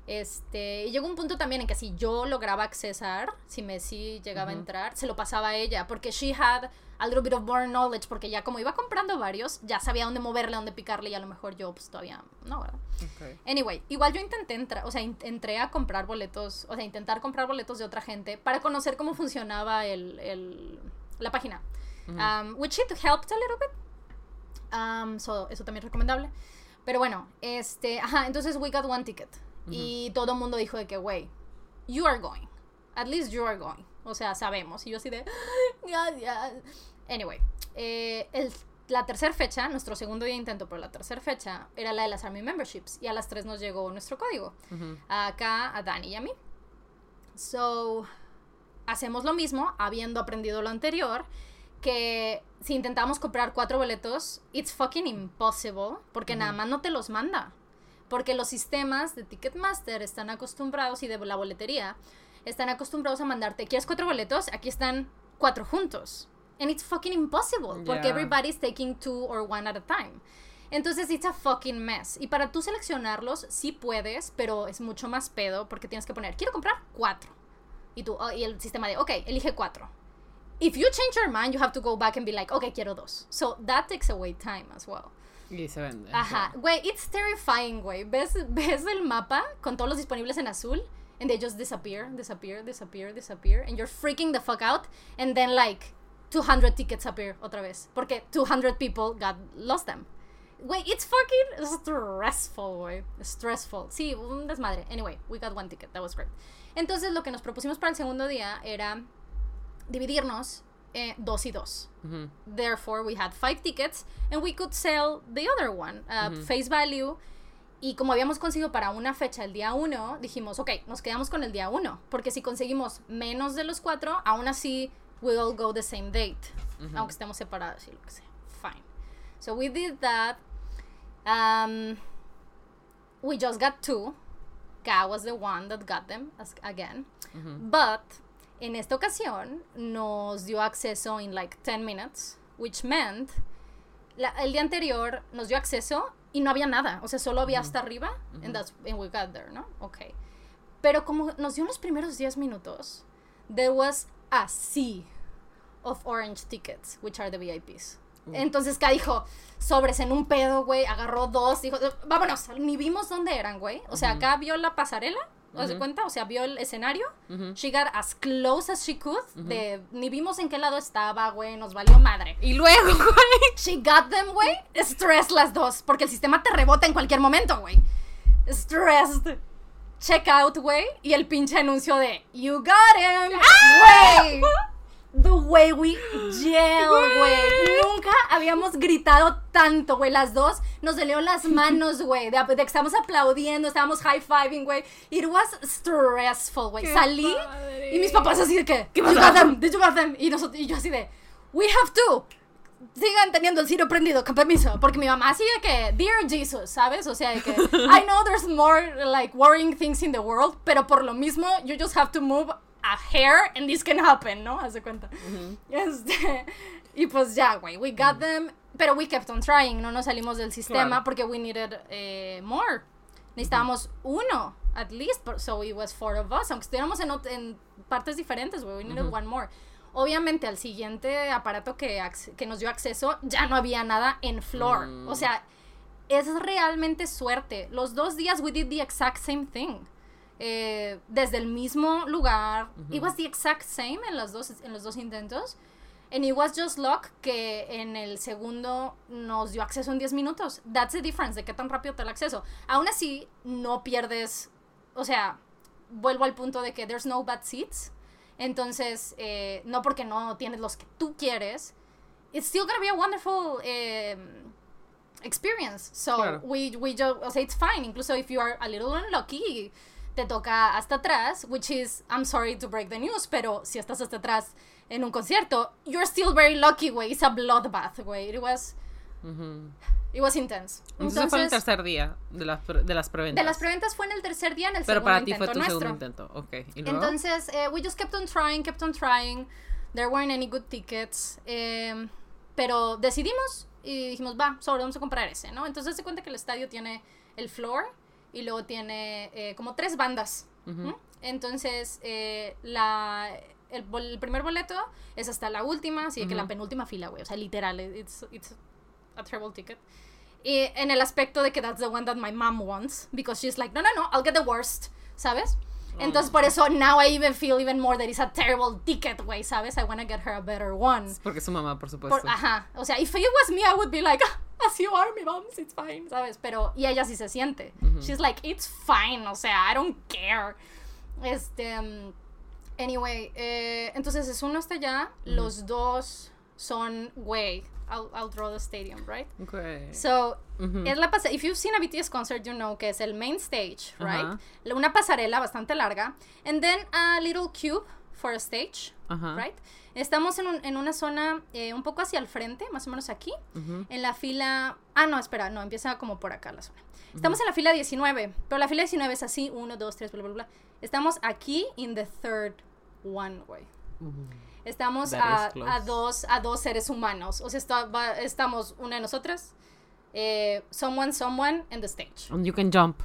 Este, y llegó un punto también en que si yo lograba accesar, si Messi llegaba a entrar, se lo pasaba a ella, porque she had a little bit of more knowledge, porque ya como iba comprando varios, ya sabía dónde moverle, dónde picarle, y a lo mejor yo pues todavía no, ¿verdad? Ok. Anyway, igual yo intenté entrar, o sea, in- entré a comprar boletos, o sea, intentar comprar boletos de otra gente para conocer cómo funcionaba el, el- la página. Um, which it helped a little bit. Um, so, eso también es recomendable. Pero bueno, este, ajá, entonces we got one ticket. Y todo el mundo dijo de que, wey, you are going. At least you are going. O sea, sabemos. Y yo así de, gracias. Anyway, eh, el- la tercera fecha, nuestro segundo día de intento, pero la tercera fecha era la de las Army Memberships. Y a las tres nos llegó nuestro código. Acá a Dani y a mí. So, hacemos lo mismo, habiendo aprendido lo anterior, que si intentamos comprar cuatro boletos, it's fucking impossible, porque nada más no te los manda. Porque los sistemas de Ticketmaster están acostumbrados y de la boletería están acostumbrados a mandarte, ¿quieres cuatro boletos? Aquí están cuatro juntos. And it's fucking impossible, porque Yeah. everybody's taking two or one at a time. Entonces, it's a fucking mess. Y para tú seleccionarlos, sí puedes, pero es mucho más pedo porque tienes que poner, quiero comprar cuatro. Y tú, oh, y el sistema de, ok, elige cuatro. If you change your mind, you have to go back and be like, ok, quiero dos. So that takes away time as well. Y se vende. Ajá, güey, it's terrifying, güey. ¿Ves, ves el mapa con todos los disponibles en azul? And they just disappear, disappear, disappear, disappear. And you're freaking the fuck out. And then, like, 200 tickets appear otra vez. Porque 200 people got lost them. Güey, it's fucking stressful, güey. Stressful. Sí, un desmadre. Anyway, we got one ticket. That was great. Entonces, lo que nos propusimos para el segundo día era dividirnos eh, dos y dos. Therefore, we had five tickets and we could sell the other one, uh, face value. Y como habíamos conseguido para una fecha el día 1, dijimos, ok, nos quedamos con el día 1. Porque si conseguimos menos de los cuatro, aún así, we'll go the same date. Aunque estemos separados y lo que sea. Fine. So we did that. Um, we just got two. Ka was the one that got them as, again. But en esta ocasión nos dio acceso in like 10 minutes, which meant la- el día anterior nos dio acceso y no había nada, o sea, solo había hasta arriba and that's and we got there, ¿no? Okay. Pero como nos dio en los primeros 10 minutos, there was a sea of orange tickets, which are the VIPs. Entonces Ka dijo, sobres en un pedo, güey, agarró dos, dijo, vámonos, ni vimos dónde eran, güey. O sea, acá vio la pasarela, ¿os de cuenta? O sea, vio el escenario. She got as close as she could, de, ni vimos en qué lado estaba, güey, nos valió madre. Y luego, güey. She got them, güey. Stress las dos. Porque el sistema te rebota en cualquier momento, güey. Stressed. Check out, güey. Y el pinche anuncio de You got him. Güey. The way we yell, güey. Nunca habíamos gritado tanto, güey. Las dos nos dolieron las manos, güey. De, de que estábamos aplaudiendo, estábamos high-fiving, güey. It was stressful, güey. Salí padre. y mis papás así de que, ¿Qué pasó? them? Did you them? Y, nosotros, y yo así de, We have to sigan teniendo el cirio prendido, con permiso. Porque mi mamá sigue que, Dear Jesus, ¿sabes? O sea, de que, I know there's more, like, worrying things in the world, pero por lo mismo, you just have to move a hair and this can happen, ¿no? Haz de cuenta. Este, y pues ya, güey, we got them, pero we kept on trying, no nos salimos del sistema Claro. porque we needed eh, more. Necesitábamos uno, at least, so it was four of us, aunque estuviéramos en, en partes diferentes, güey, we needed one more. Obviamente, al siguiente aparato que, que nos dio acceso, ya no había nada en floor. Mm. O sea, es realmente suerte. Los dos días we did the exact same thing. Eh, desde el mismo lugar. It was the exact same en los dos, en los dos intentos. And it was just luck que en el segundo nos dio acceso en 10 minutos. That's the difference, de qué tan rápido te el acceso. Aún así, no pierdes, o sea, vuelvo al punto de que there's no bad seats. Entonces, eh, no porque no tienes los que tú quieres, it's still gonna be a wonderful um, experience. So, Claro. we, we just, o sea, it's fine. Incluso if you are a little unlucky, te toca hasta atrás, which is, I'm sorry to break the news, pero si estás hasta atrás en un concierto, you're still very lucky, güey. It's a bloodbath, güey. It was, it was intense. Entonces, fue el tercer día de las, pre- de las preventas. de las preventas fue en el tercer día, en el Pero segundo para ti fue tu nuestro. segundo intento. Ok. ¿Y luego? Entonces, eh, we just kept on trying, kept on trying. There weren't any good tickets. eh, pero decidimos y dijimos, va, sobre vamos a comprar ese, ¿no? Entonces se cuenta que el estadio tiene el floor y luego tiene eh, como tres bandas. Ujú. ¿m? Entonces, eh, la, el, bol- el primer boleto es hasta la última, así que la penúltima fila, güey. O sea, literal, it's, it's a terrible ticket. Y en el aspecto de que that's the one that my mom wants, because she's like, no, no, no, I'll get the worst, ¿sabes? Entonces, por eso, now I even feel even more that it's a terrible ticket, güey, ¿sabes? I want to get her a better one. Porque su mamá, por supuesto. Por- ajá, o sea, if it was me, I would be like, "Ah, as you are, mi moms, it's fine, ¿sabes? Pero, y ella sí se siente. She's like, it's fine, o sea, I don't care. Este, um, anyway, eh, entonces es uno hasta allá, los dos son, güey, I'll, I'll draw the stadium, right? Ok. So, es la if you've seen a BTS concert, you know que es el main stage, right? Una pasarela bastante larga, and then a little cube for a stage, Ajá. right? Estamos en, un- en una zona eh, un poco hacia el frente, más o menos aquí, Ujú. en la fila... Ah, no, espera, no, empieza como por acá la zona. Estamos en la fila 19, pero la fila 19 es así, 1, 2, 3, bla, bla, bla. Estamos aquí in the third one, way. Ujú. Estamos That a, a dos, a dos seres humanos. O sea, está- va- estamos una de nosotras, eh, someone, someone, and the stage. And you can jump.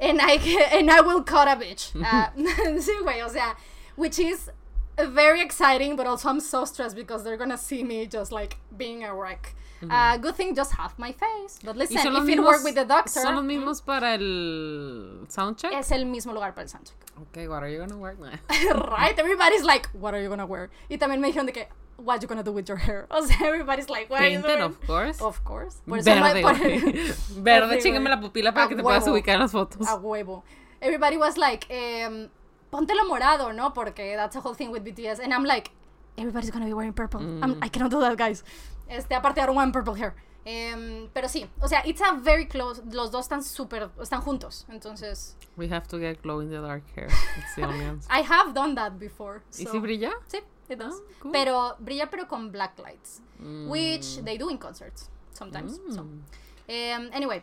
And I, and I will cut a bitch. Ah, sí, güey, o sea, which is very exciting, but also I'm so stressed because they're gonna see me just like being a wreck. Uh, good thing just half my face. But listen, ¿Y son los if it mismos, worked with the doctor, ¿Son los mismos para el soundcheck? es el mismo lugar para el soundcheck. Ok, what are you gonna wear? Right? Everybody's like, what are you gonna wear? Y también me dijeron de que, what you gonna do with your hair? O sea, everybody's like, what are you Painted, doing? of course. Of course. Por eso Verde, por- güey. la pupila para A que te puedas ubicar en las fotos. a huevo. Everybody was like, em, póntelo morado, ¿no? Porque that's a whole thing with BTS. And I'm like, everybody's gonna be wearing purple. I'm- I cannot do that, guys. Este, aparte, I don't want purple hair. Em, pero sí, o sea, it's a very close. Los dos están súper, están juntos. Entonces, We have to get glow in the dark hair. It's the only answer. I have done that before. ¿Y so- si brilla? Sí, it does. Ah, cool. Pero brilla, pero con black lights. Mm. Which they do in concerts sometimes. so. Mm. Em, anyway,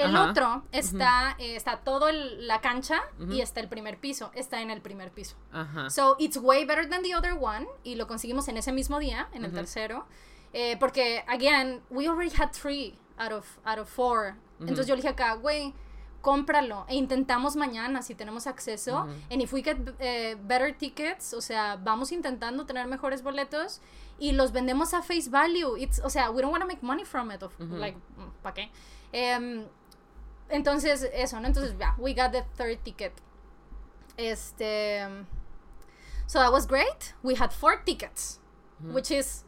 el Ajá. otro está, eh, está todo el- la cancha y está el primer piso. Está en el primer piso. Ajá. So it's way better than the other one. Y lo conseguimos en ese mismo día, en el tercero. Eh, porque, again, we already had three out of, out of four. Entonces yo le dije acá, güey, cómpralo. E intentamos mañana si tenemos acceso. And if we get eh, better tickets, o sea, vamos intentando tener mejores boletos. Y los vendemos a face value. It's, o sea, we don't want to make money from it. Of, Like, ¿para qué? Em, entonces, eso, ¿no? Entonces, ya, we got the third ticket. Este. So that was great. We had four tickets, which is.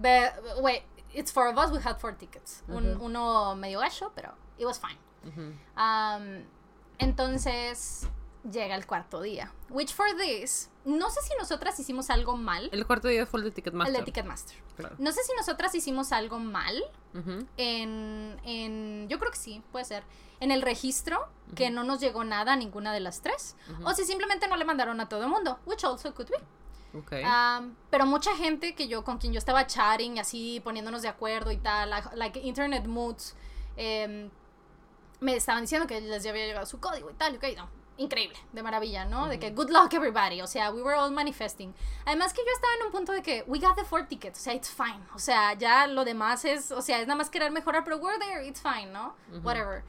Be, wait, it's four of us. We had four tickets. Un- uno medio gacho, pero it was fine. Um, entonces llega el cuarto día. Which for this, no sé si nosotras hicimos algo mal. El cuarto día fue el de Ticketmaster. El de Ticketmaster. Claro. No sé si nosotras hicimos algo mal en, en yo creo que sí, puede ser, en el registro, que no nos llegó nada a ninguna de las tres, o si simplemente no le mandaron a todo el mundo, which also could be. Ok. Um, pero mucha gente que yo, con quien yo estaba chatting, así, poniéndonos de acuerdo y tal, like, like internet moods, em, me estaban diciendo que les había llegado su código y tal, ok, no, increíble, de maravilla, ¿no? De que good luck everybody, o sea, we were all manifesting. Además que yo estaba en un punto de que we got the four tickets, o sea, it's fine, o sea, ya lo demás es, o sea, es nada más querer mejorar, pero we're there, it's fine, ¿no? Whatever.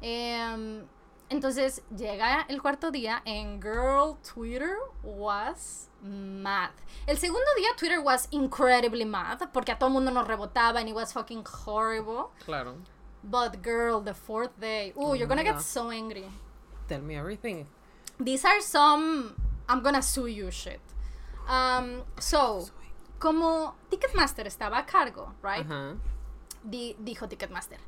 Em, entonces llega el cuarto día and girl, Twitter was mad. El segundo día Twitter was incredibly mad porque a todo el mundo nos rebotaba and it was fucking horrible. claro. But girl, the fourth day, ooh, Oh you're gonna get God. so angry. Tell me everything. These are some I'm gonna sue you shit. Um, so, como Ticketmaster estaba a cargo, right? Ajá. di- dijo Ticketmaster.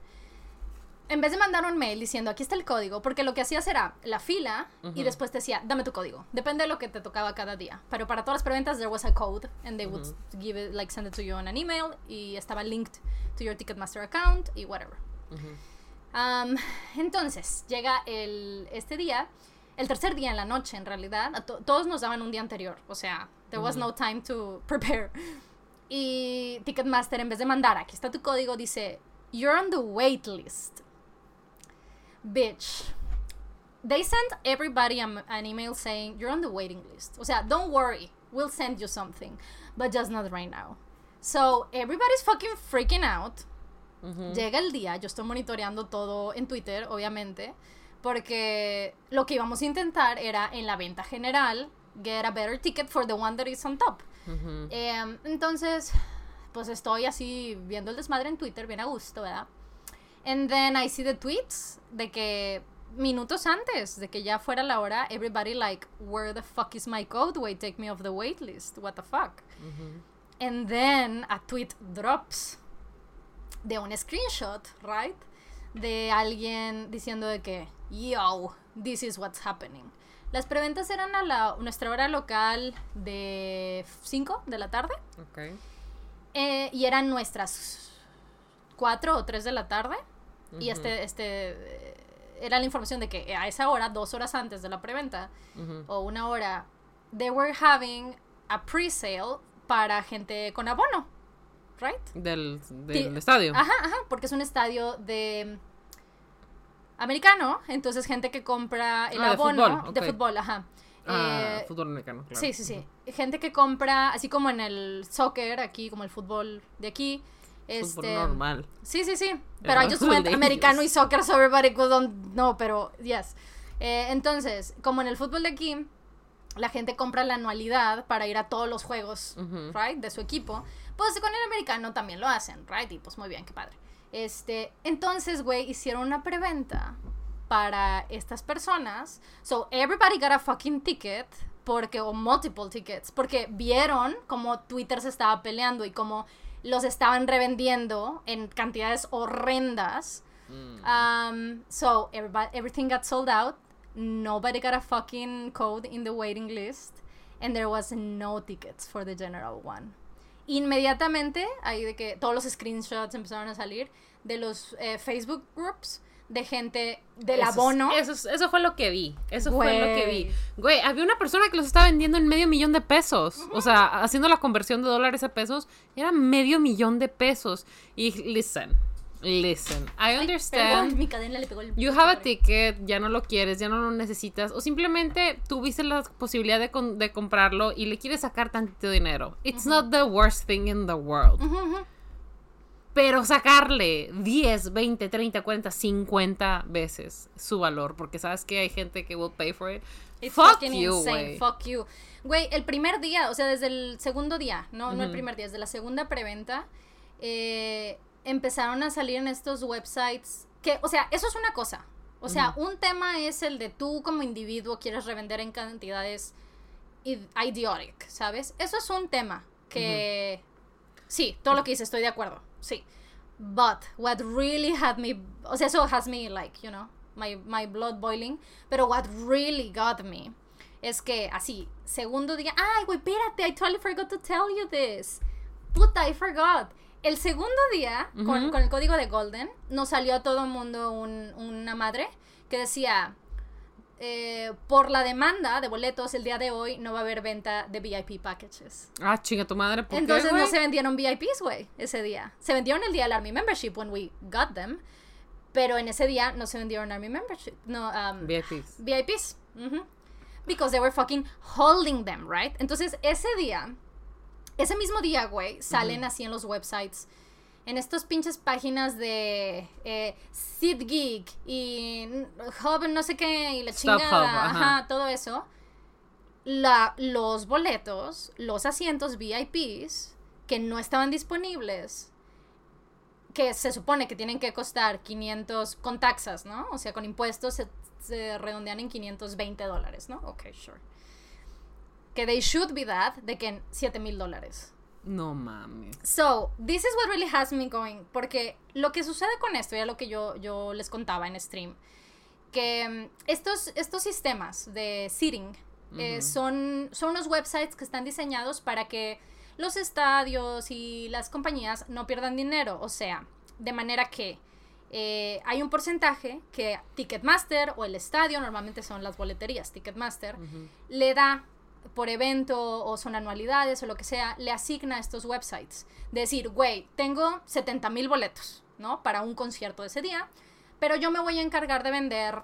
En vez de mandar un mail diciendo aquí está el código, porque lo que hacías era la fila y después te decía dame tu código. Depende de lo que te tocaba cada día. Pero para todas las preventas there was a code and they would give it like send it to you on an email y estaba linked to your Ticketmaster account y whatever. Um, entonces llega el este día, el tercer día en la noche en realidad. to- todos nos daban un día anterior, o sea, there was no time to prepare. Y Ticketmaster, en vez de mandar, aquí está tu código, dice, You're on the wait list. Bitch. They sent everybody an email saying, You're on the waiting list. O sea, don't worry, we'll send you something, but just not right now. So everybody's fucking freaking out. Llega el día, yo estoy monitoreando todo en Twitter, obviamente, porque lo que íbamos a intentar era en la venta general, get a better ticket for the one that is on top. Em, entonces, pues estoy así viendo el desmadre en Twitter, bien a gusto, ¿verdad? And then I see the tweets de que minutos antes de que ya fuera la hora, everybody like, where the fuck is my code? Wait, take me off the wait list. What the fuck? And then a tweet drops de un screenshot, right? De alguien diciendo de que, yo, this is what's happening. Las preventas eran a la, nuestra hora local de 5 de la tarde Ok. eh, y eran nuestras 4 o 3 de la tarde. Y este, este, eh, era la información de que a esa hora, dos horas antes de la preventa, o una hora, they were having a pre-sale para gente con abono, right? Del, estadio. Ajá, ajá, porque es un estadio de americano, entonces gente que compra el Ah, de abono fútbol, de fútbol, ajá. Ah, Eh, fútbol americano, claro. Sí, sí, sí. Gente que compra, así como en el soccer aquí, como el fútbol de aquí. Fútbol Este, normal. Sí, sí, sí. Pero I just fútbol went de americano y ellos. soccer, so everybody couldn't no, pero yes. Eh, entonces, como en el fútbol de aquí, la gente compra la anualidad para ir a todos los juegos, right, de su equipo. Pues con el americano también lo hacen, right, y pues muy bien, qué padre. Este, entonces, güey, hicieron una preventa para estas personas. So everybody got a fucking ticket porque o multiple tickets porque vieron como Twitter se estaba peleando y como los estaban revendiendo en cantidades horrendas. Mm. Um, so everybody, everything got sold out. Nobody got a fucking code in the waiting list, and there was no tickets for the general one. Inmediatamente, ahí de que todos los screenshots empezaron a salir de los eh, Facebook groups de gente del Eso abono. Eso, es- eso fue lo que vi. Eso fue lo que vi. Güey. Güey, había una persona que los estaba vendiendo en medio millón de pesos. O sea, haciendo la conversión de dólares a pesos, era medio millón de pesos. Y listen, listen, I Ay, understand. perdón, mi cadena le pegó el You have a ticket, ya no lo quieres, ya no lo necesitas, o simplemente tuviste la posibilidad de, con- de comprarlo y le quieres sacar tantito dinero. It's not the worst thing in the world. Pero sacarle 10, 20, 30, 40, 50 veces su valor, porque sabes que hay gente que will pay for it. It's Fuck you, insane. Fuck you. Güey, el primer día, o sea, desde el segundo día, no, no el primer día, desde la segunda preventa, eh, empezaron a salir en estos websites que, o sea, eso es una cosa. O sea, un tema es el de tú como individuo quieres revender en cantidades id- idiotic, ¿sabes? Eso es un tema que... Sí, todo lo que dice, estoy de acuerdo, sí. But what really had me, o sea, eso has me like, you know, my, my blood boiling. Pero what really got me es que así, segundo día, ay, güey, espérate, I totally forgot to tell you this. Puta, I forgot. El segundo día, con, el código de Golden, nos salió a todo mundo un- una madre que decía, eh, por la demanda de boletos el día de hoy no va a haber venta de VIP packages. Ah, chinga tu madre, ¿por qué, Entonces no güey? se vendieron VIPs, güey, ese día. Se vendieron el día del Army Membership when we got them, pero en ese día no se vendieron Army Membership, no, um, VIPs. VIPs. Because they were fucking holding them, right? Entonces ese día, ese mismo día, güey, salen así en los websites, en estas pinches páginas de eh, SeatGeek y Hub no sé qué y la chingada, ajá. ajá, todo eso. La, los boletos, los asientos VIPs que no estaban disponibles, que se supone que tienen que costar 500 con taxas, ¿no? O sea, con impuestos se, se redondean en 520 dólares, ¿no? Ok, sure. Que they should be that, de que en 7 mil dólares. No mames. So, this is what really has me going. Porque lo que sucede con esto, ya lo que yo, yo les contaba en stream, que mm, estos, estos sistemas de seating eh, son, son unos websites que están diseñados para que los estadios y las compañías no pierdan dinero. O sea, de manera que eh, hay un porcentaje que Ticketmaster o el estadio, normalmente son las boleterías Ticketmaster, le da por evento o son anualidades o lo que sea, le asigna a estos websites. Decir, güey, tengo 70 mil boletos, ¿no? Para un concierto de ese día, pero yo me voy a encargar de vender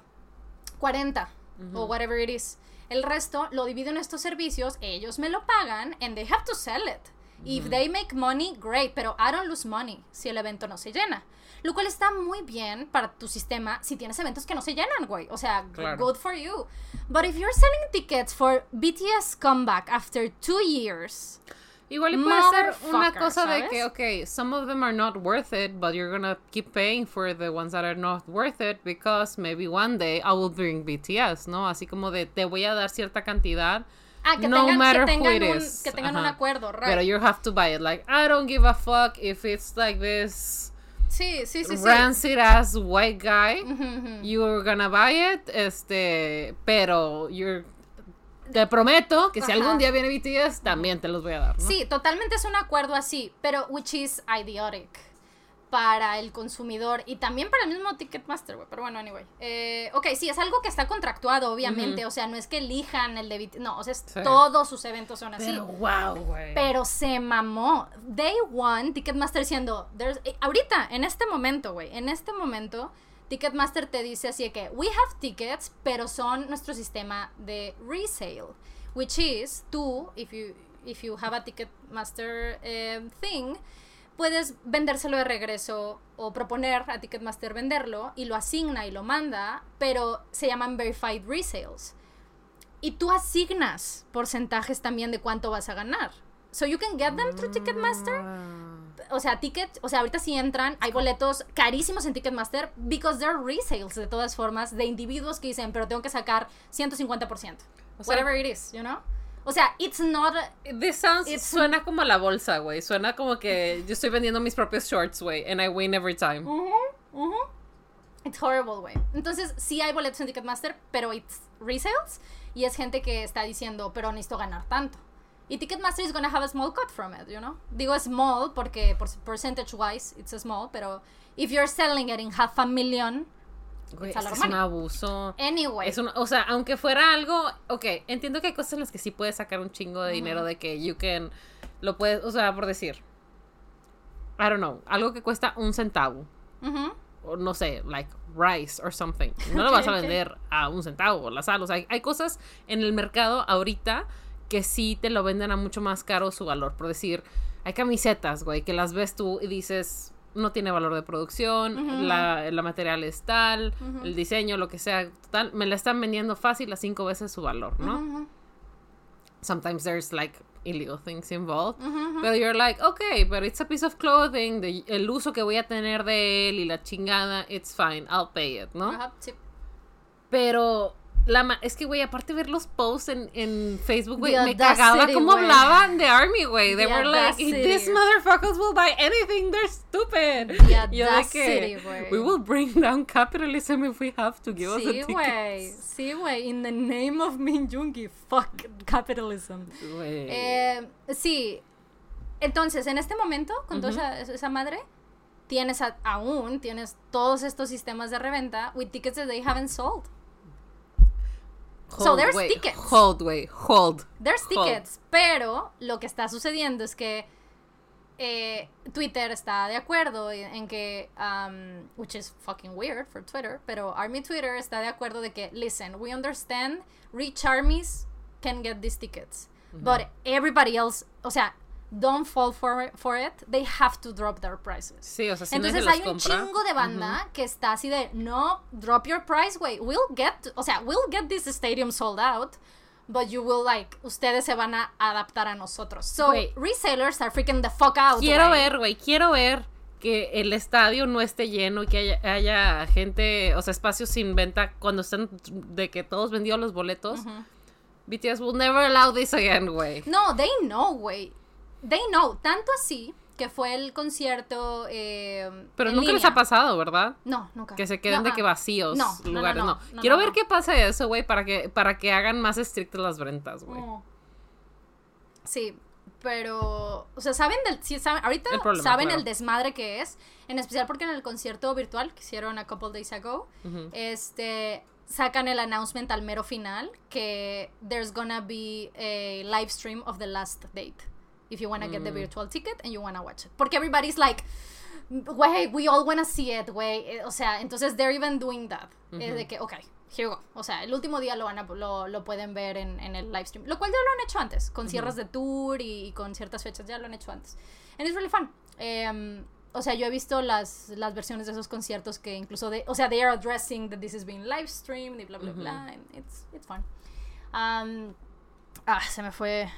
40 o whatever it is. El resto lo divido en estos servicios, ellos me lo pagan and they have to sell it. If they make money, great, pero I don't lose money si el evento no se llena. Lo cual está muy bien para tu sistema si tienes eventos que no se llenan, güey. O sea, Claro. good for you. But if you're selling tickets for BTS comeback after two years, Igual y puede ser una cosa de que, ok, some of them are not worth it, but you're gonna keep paying for the ones that are not worth it because maybe one day I will bring BTS, ¿no? Así como de, te voy a dar cierta cantidad. ah, que no tengan, matter que who tengan, it un, is. que tengan un Ajá. acuerdo, right? Pero you have to buy it. Like, I don't give a fuck if it's like this sí, sí, sí, sí. rancid ass white guy. You're gonna buy it, este, pero you're... Te prometo que si Ajá. algún día viene BTS, también te los voy a dar, ¿no? Sí, totalmente es un acuerdo así, pero which is idiotic para el consumidor y también para el mismo Ticketmaster, güey. Pero bueno, anyway. Eh, ok, sí, es algo que está contractuado, obviamente. O sea, no es que elijan el de No, o sea, es- Sí. todos sus eventos son así. Pero wow, güey. Pero se mamó. Day one, Ticketmaster diciendo, there's- eh, ahorita, en este momento, güey, en este momento, Ticketmaster te dice así de que, we have tickets, pero son nuestro sistema de resale. Which is, tú, if you, if you have a Ticketmaster eh, thing, puedes vendérselo de regreso o proponer a Ticketmaster venderlo y lo asigna y lo manda, pero se llaman verified resales. Y tú asignas porcentajes también de cuánto vas a ganar. So you can get them through Ticketmaster. O sea, tickets, o sea, ahorita sí entran, hay boletos carísimos en Ticketmaster because they're resales de todas formas de individuos que dicen, pero tengo que sacar 150%. O sea- whatever it is, you know? O sea, it's not a- This sounds, It's- suena como la bolsa, güey. Suena como que yo estoy vendiendo mis propios shorts, güey. And I win every time. Ujú, ujú. It's horrible, güey. Entonces, sí hay boletos en Ticketmaster, pero it's resales. Y es gente que está diciendo, pero necesito ganar tanto. Y Ticketmaster is gonna have a small cut from it, you know? Digo small porque por percentage wise it's a small, pero if you're selling it in half a million, Güey, es, un abuso. anyway. Es un, o sea, aunque fuera algo, ok, entiendo que hay cosas en las que sí puedes sacar un chingo de dinero de que you can, lo puedes, o sea, por decir, I don't know, algo que cuesta un centavo, Ujú. o no sé, like rice or something, no lo vas a vender a un centavo, la sal, o sea, hay, hay cosas en el mercado ahorita que sí te lo venden a mucho más caro su valor, por decir, hay camisetas, güey, que las ves tú y dices, no tiene valor de producción, la, la material es tal, el diseño, lo que sea, tal, me la están vendiendo fácil a cinco veces su valor, ¿no? Sometimes there's like illegal things involved. Pero you're like, okay, but it's a piece of clothing, the- el uso que voy a tener de él y la chingada, it's fine, I'll pay it, ¿no? Pero la es que, güey, aparte ver los posts en, en Facebook, güey, The me cagaba cómo güey. hablaban de Army, güey. They The were like, these motherfuckers will buy anything, they're stupid. The Yo de que, güey. we will bring down capitalism if we have to give us Sí, a güey. ticket. Sí, güey. In the name of Min Jungi, fuck capitalism. Güey. Eh, sí. Entonces, en este momento, con toda Ujú. esa, esa madre, tienes a- aún, tienes todos estos sistemas de reventa with tickets that they haven't sold. So there's tickets. Hold, güey, hold. There's Hold. tickets, pero lo que está sucediendo es que eh, Twitter está de acuerdo en, en que, um, which is fucking weird for Twitter, pero Army Twitter está de acuerdo de que, listen, we understand rich armies can get these tickets, but everybody else, o sea, don't fall for, for it, they have to drop their prices. Sí, o sea, si Entonces los hay un compra, chingo de banda que está así de no drop your price, güey. We'll get, o sea, we'll get this stadium sold out, but you will like ustedes se van a adaptar a nosotros. So Güey. resellers are freaking the fuck out. Quiero güey. ver, güey, quiero ver que el estadio no esté lleno y que haya, haya gente, o sea, espacios sin venta cuando están de que todos vendieron los boletos. Ujú. BTS will never allow this again, güey. No, they know, güey. They know. Tanto así que fue el concierto. eh, Pero en nunca les ha pasado, ¿verdad? No, nunca. Que se queden No, de que vacíos No, lugares, no. Quiero ver qué pasa de eso, güey, para que, para que hagan más estrictas las ventas, güey. No. Sí, pero, o sea, saben del, sí, saben, ahorita El problema, saben claro. el desmadre que es, en especial porque en el concierto virtual que hicieron a couple days ago, este, sacan el announcement al mero final que there's gonna be a live stream of the last date if you wanna get the Mm. virtual ticket and you wanna watch it, porque everybody's like, güey, we all wanna see it, güey. Eh, O sea, entonces they're even doing that. Es de que, ok, here we go. O sea, el último día lo, van a, lo, lo pueden ver en, en el live stream. Lo cual ya lo han hecho antes, con cierres de tour y, con ciertas fechas, ya lo han hecho antes. And it's really fun. Em, o sea, yo he visto las, las versiones de esos conciertos que incluso, de, o sea, they are addressing that this is being live streamed y bla, bla, bla. and it's, it's fun. Um, ah, se me fue.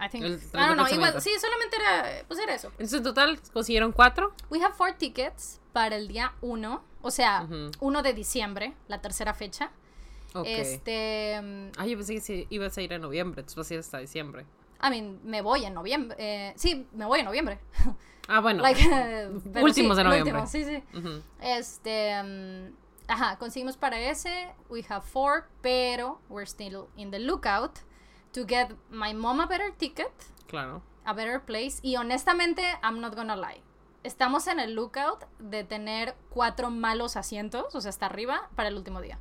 I think. El I don't know. 30%. Igual, sí, solamente era, pues era eso. Entonces, en total, consiguieron cuatro. We have four tickets para el día 1, o sea, Ujú. 1 de diciembre, la tercera fecha. Ok. Este, mm, Ah, yo pensé que ibas a ir en noviembre, entonces vas a ir hasta diciembre. I mean, me voy en noviembre. eh, sí, me voy en noviembre. Ah, bueno. Like, Últimos sí, de noviembre. últimos, sí, sí. Ujú. Este, mm, ajá, conseguimos para ese. We have four, pero we're still in the lookout to get my mom a better ticket, Claro. a better place. Y honestamente, I'm not gonna lie. Estamos en el lookout de tener cuatro malos asientos, o sea, hasta arriba, para el último día.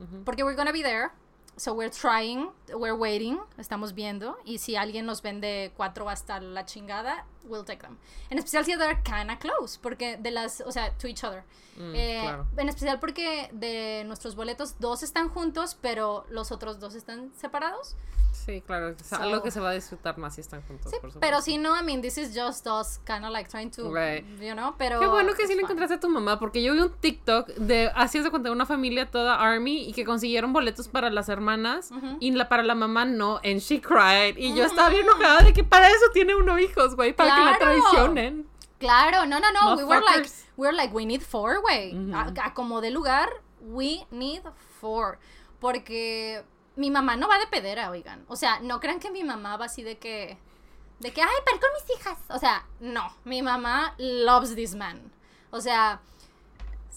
Ujú. Porque we're gonna be there. So we're trying, we're waiting, estamos viendo. Y si alguien nos vende cuatro hasta la chingada, we'll take them. En especial si they're kinda close, porque de las, o sea, to each other. Mm, Eh, claro. En especial porque de nuestros boletos, dos están juntos, pero los otros dos están separados. Sí, claro. Es So- algo que se va a disfrutar más si están juntos. Sí, por supuesto. pero si no, I mean, this is just us kind of like trying to, Right. you know, pero... Qué bueno que sí le encontraste a tu mamá, porque yo vi un TikTok de, así es de cuenta, una familia toda army y que consiguieron boletos para las hermanas y la, para la mamá no, and she cried. Y yo estaba bien enojada de que para eso tiene uno hijos, güey, para que la Claro. traicionen. Claro, no, no, no. We were like, we were like, we need four, güey. Como de lugar, we need four. Porque mi mamá no va de pedera, oigan. O sea, no crean que mi mamá va así de que, de que, ay, pero con mis hijas. O sea, no. Mi mamá loves this man. O sea,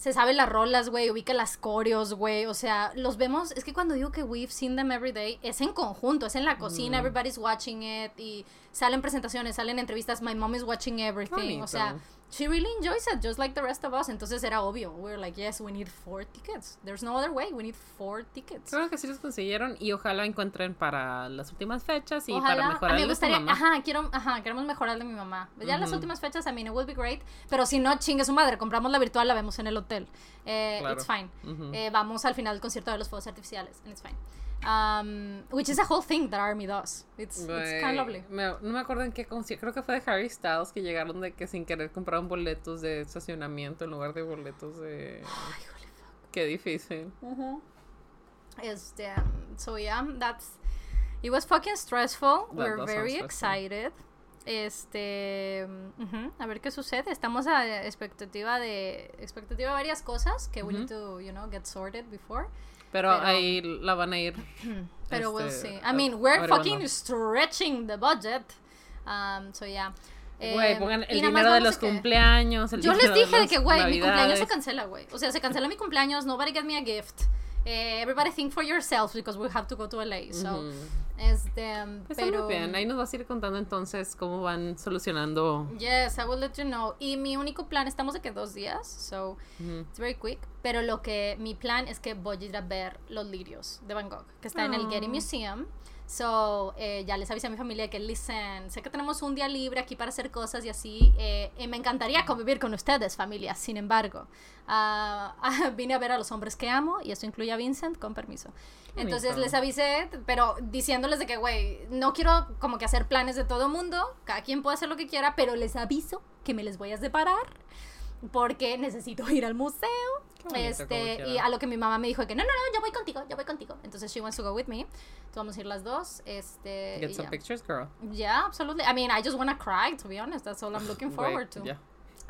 se sabe las rolas, güey, ubica las coreos, güey. O sea, los vemos. Es que cuando digo que we've seen them every day, es en conjunto, es en la cocina, Mm. everybody's watching it. Y salen presentaciones, salen entrevistas. My mom is watching everything. O sea. She really enjoys it, just like the rest of us. Entonces era obvio. We were like, yes, we need four tickets. There's no other way. We need four tickets. Creo que sí los consiguieron y ojalá encuentren para las últimas fechas y para Ojalá, mejorar a mí me gustaría, mamá. ajá, quiero, ajá, queremos mejorar de mi mamá. Ya las Ujú. últimas fechas, I mean, it will be great, pero si no, chingue su madre, compramos la virtual, la vemos en el hotel. Eh, Claro. It's fine. Ujú. Eh, vamos al final del concierto de los fuegos artificiales, and it's fine. Um, which is a whole thing that Army does. It's, it's Güey, kind of lovely. me- no me acuerdo en qué concierto, creo que fue de Harry Styles que llegaron de que sin querer compraron boletos de estacionamiento en lugar de boletos de... Qué difícil. Este, um, so yeah, that's it was fucking stressful. That We're very stressful. excited. Este, ujú, a ver qué sucede. Estamos a expectativa de expectativa de varias cosas que we need to, you know, get sorted before. Pero, Pero- ahí la van a ir. Pero we'll este, see. I mean, we're fucking stretching the budget. Um, so yeah. Güey, Eh, pongan el dinero de los cumpleaños. El Yo les dije de que, güey, mi cumpleaños se cancela, güey. O sea, se cancela mi cumpleaños, nobody get me a gift. Eh, everybody think for yourselves because we have to go to LA. So, Ujú. este, um, Está pero... bien. Ahí nos vas a ir contando entonces cómo van solucionando. Yes, I will let you know. Y mi único plan, estamos de que dos días, so Ujú. it's very quick. Pero lo que mi plan es que voy a ir a ver los lirios de Van Gogh, que está en el Getty Oh. Museum. So, eh, ya les avisé a mi familia que, listen, sé que tenemos un día libre aquí para hacer cosas y así. eh, y me encantaría convivir con ustedes, familia. Sin embargo, ah, vine a ver a los hombres que amo y esto incluye a Vincent, con permiso. Entonces les avisé, pero diciéndoles de que, güey, no quiero como que hacer planes de todo mundo. Cada quien puede hacer lo que quiera, pero les aviso que me les voy a separar porque necesito ir al museo. Bonito, este, y a lo que mi mamá me dijo que no, no, no, yo voy contigo, yo voy contigo. Entonces she wants to go with me. Entonces vamos a ir las dos. Este, Get some ya. pictures, girl. Yeah, absolutely. I mean, I just want to cry, to be honest. That's all I'm looking forward to.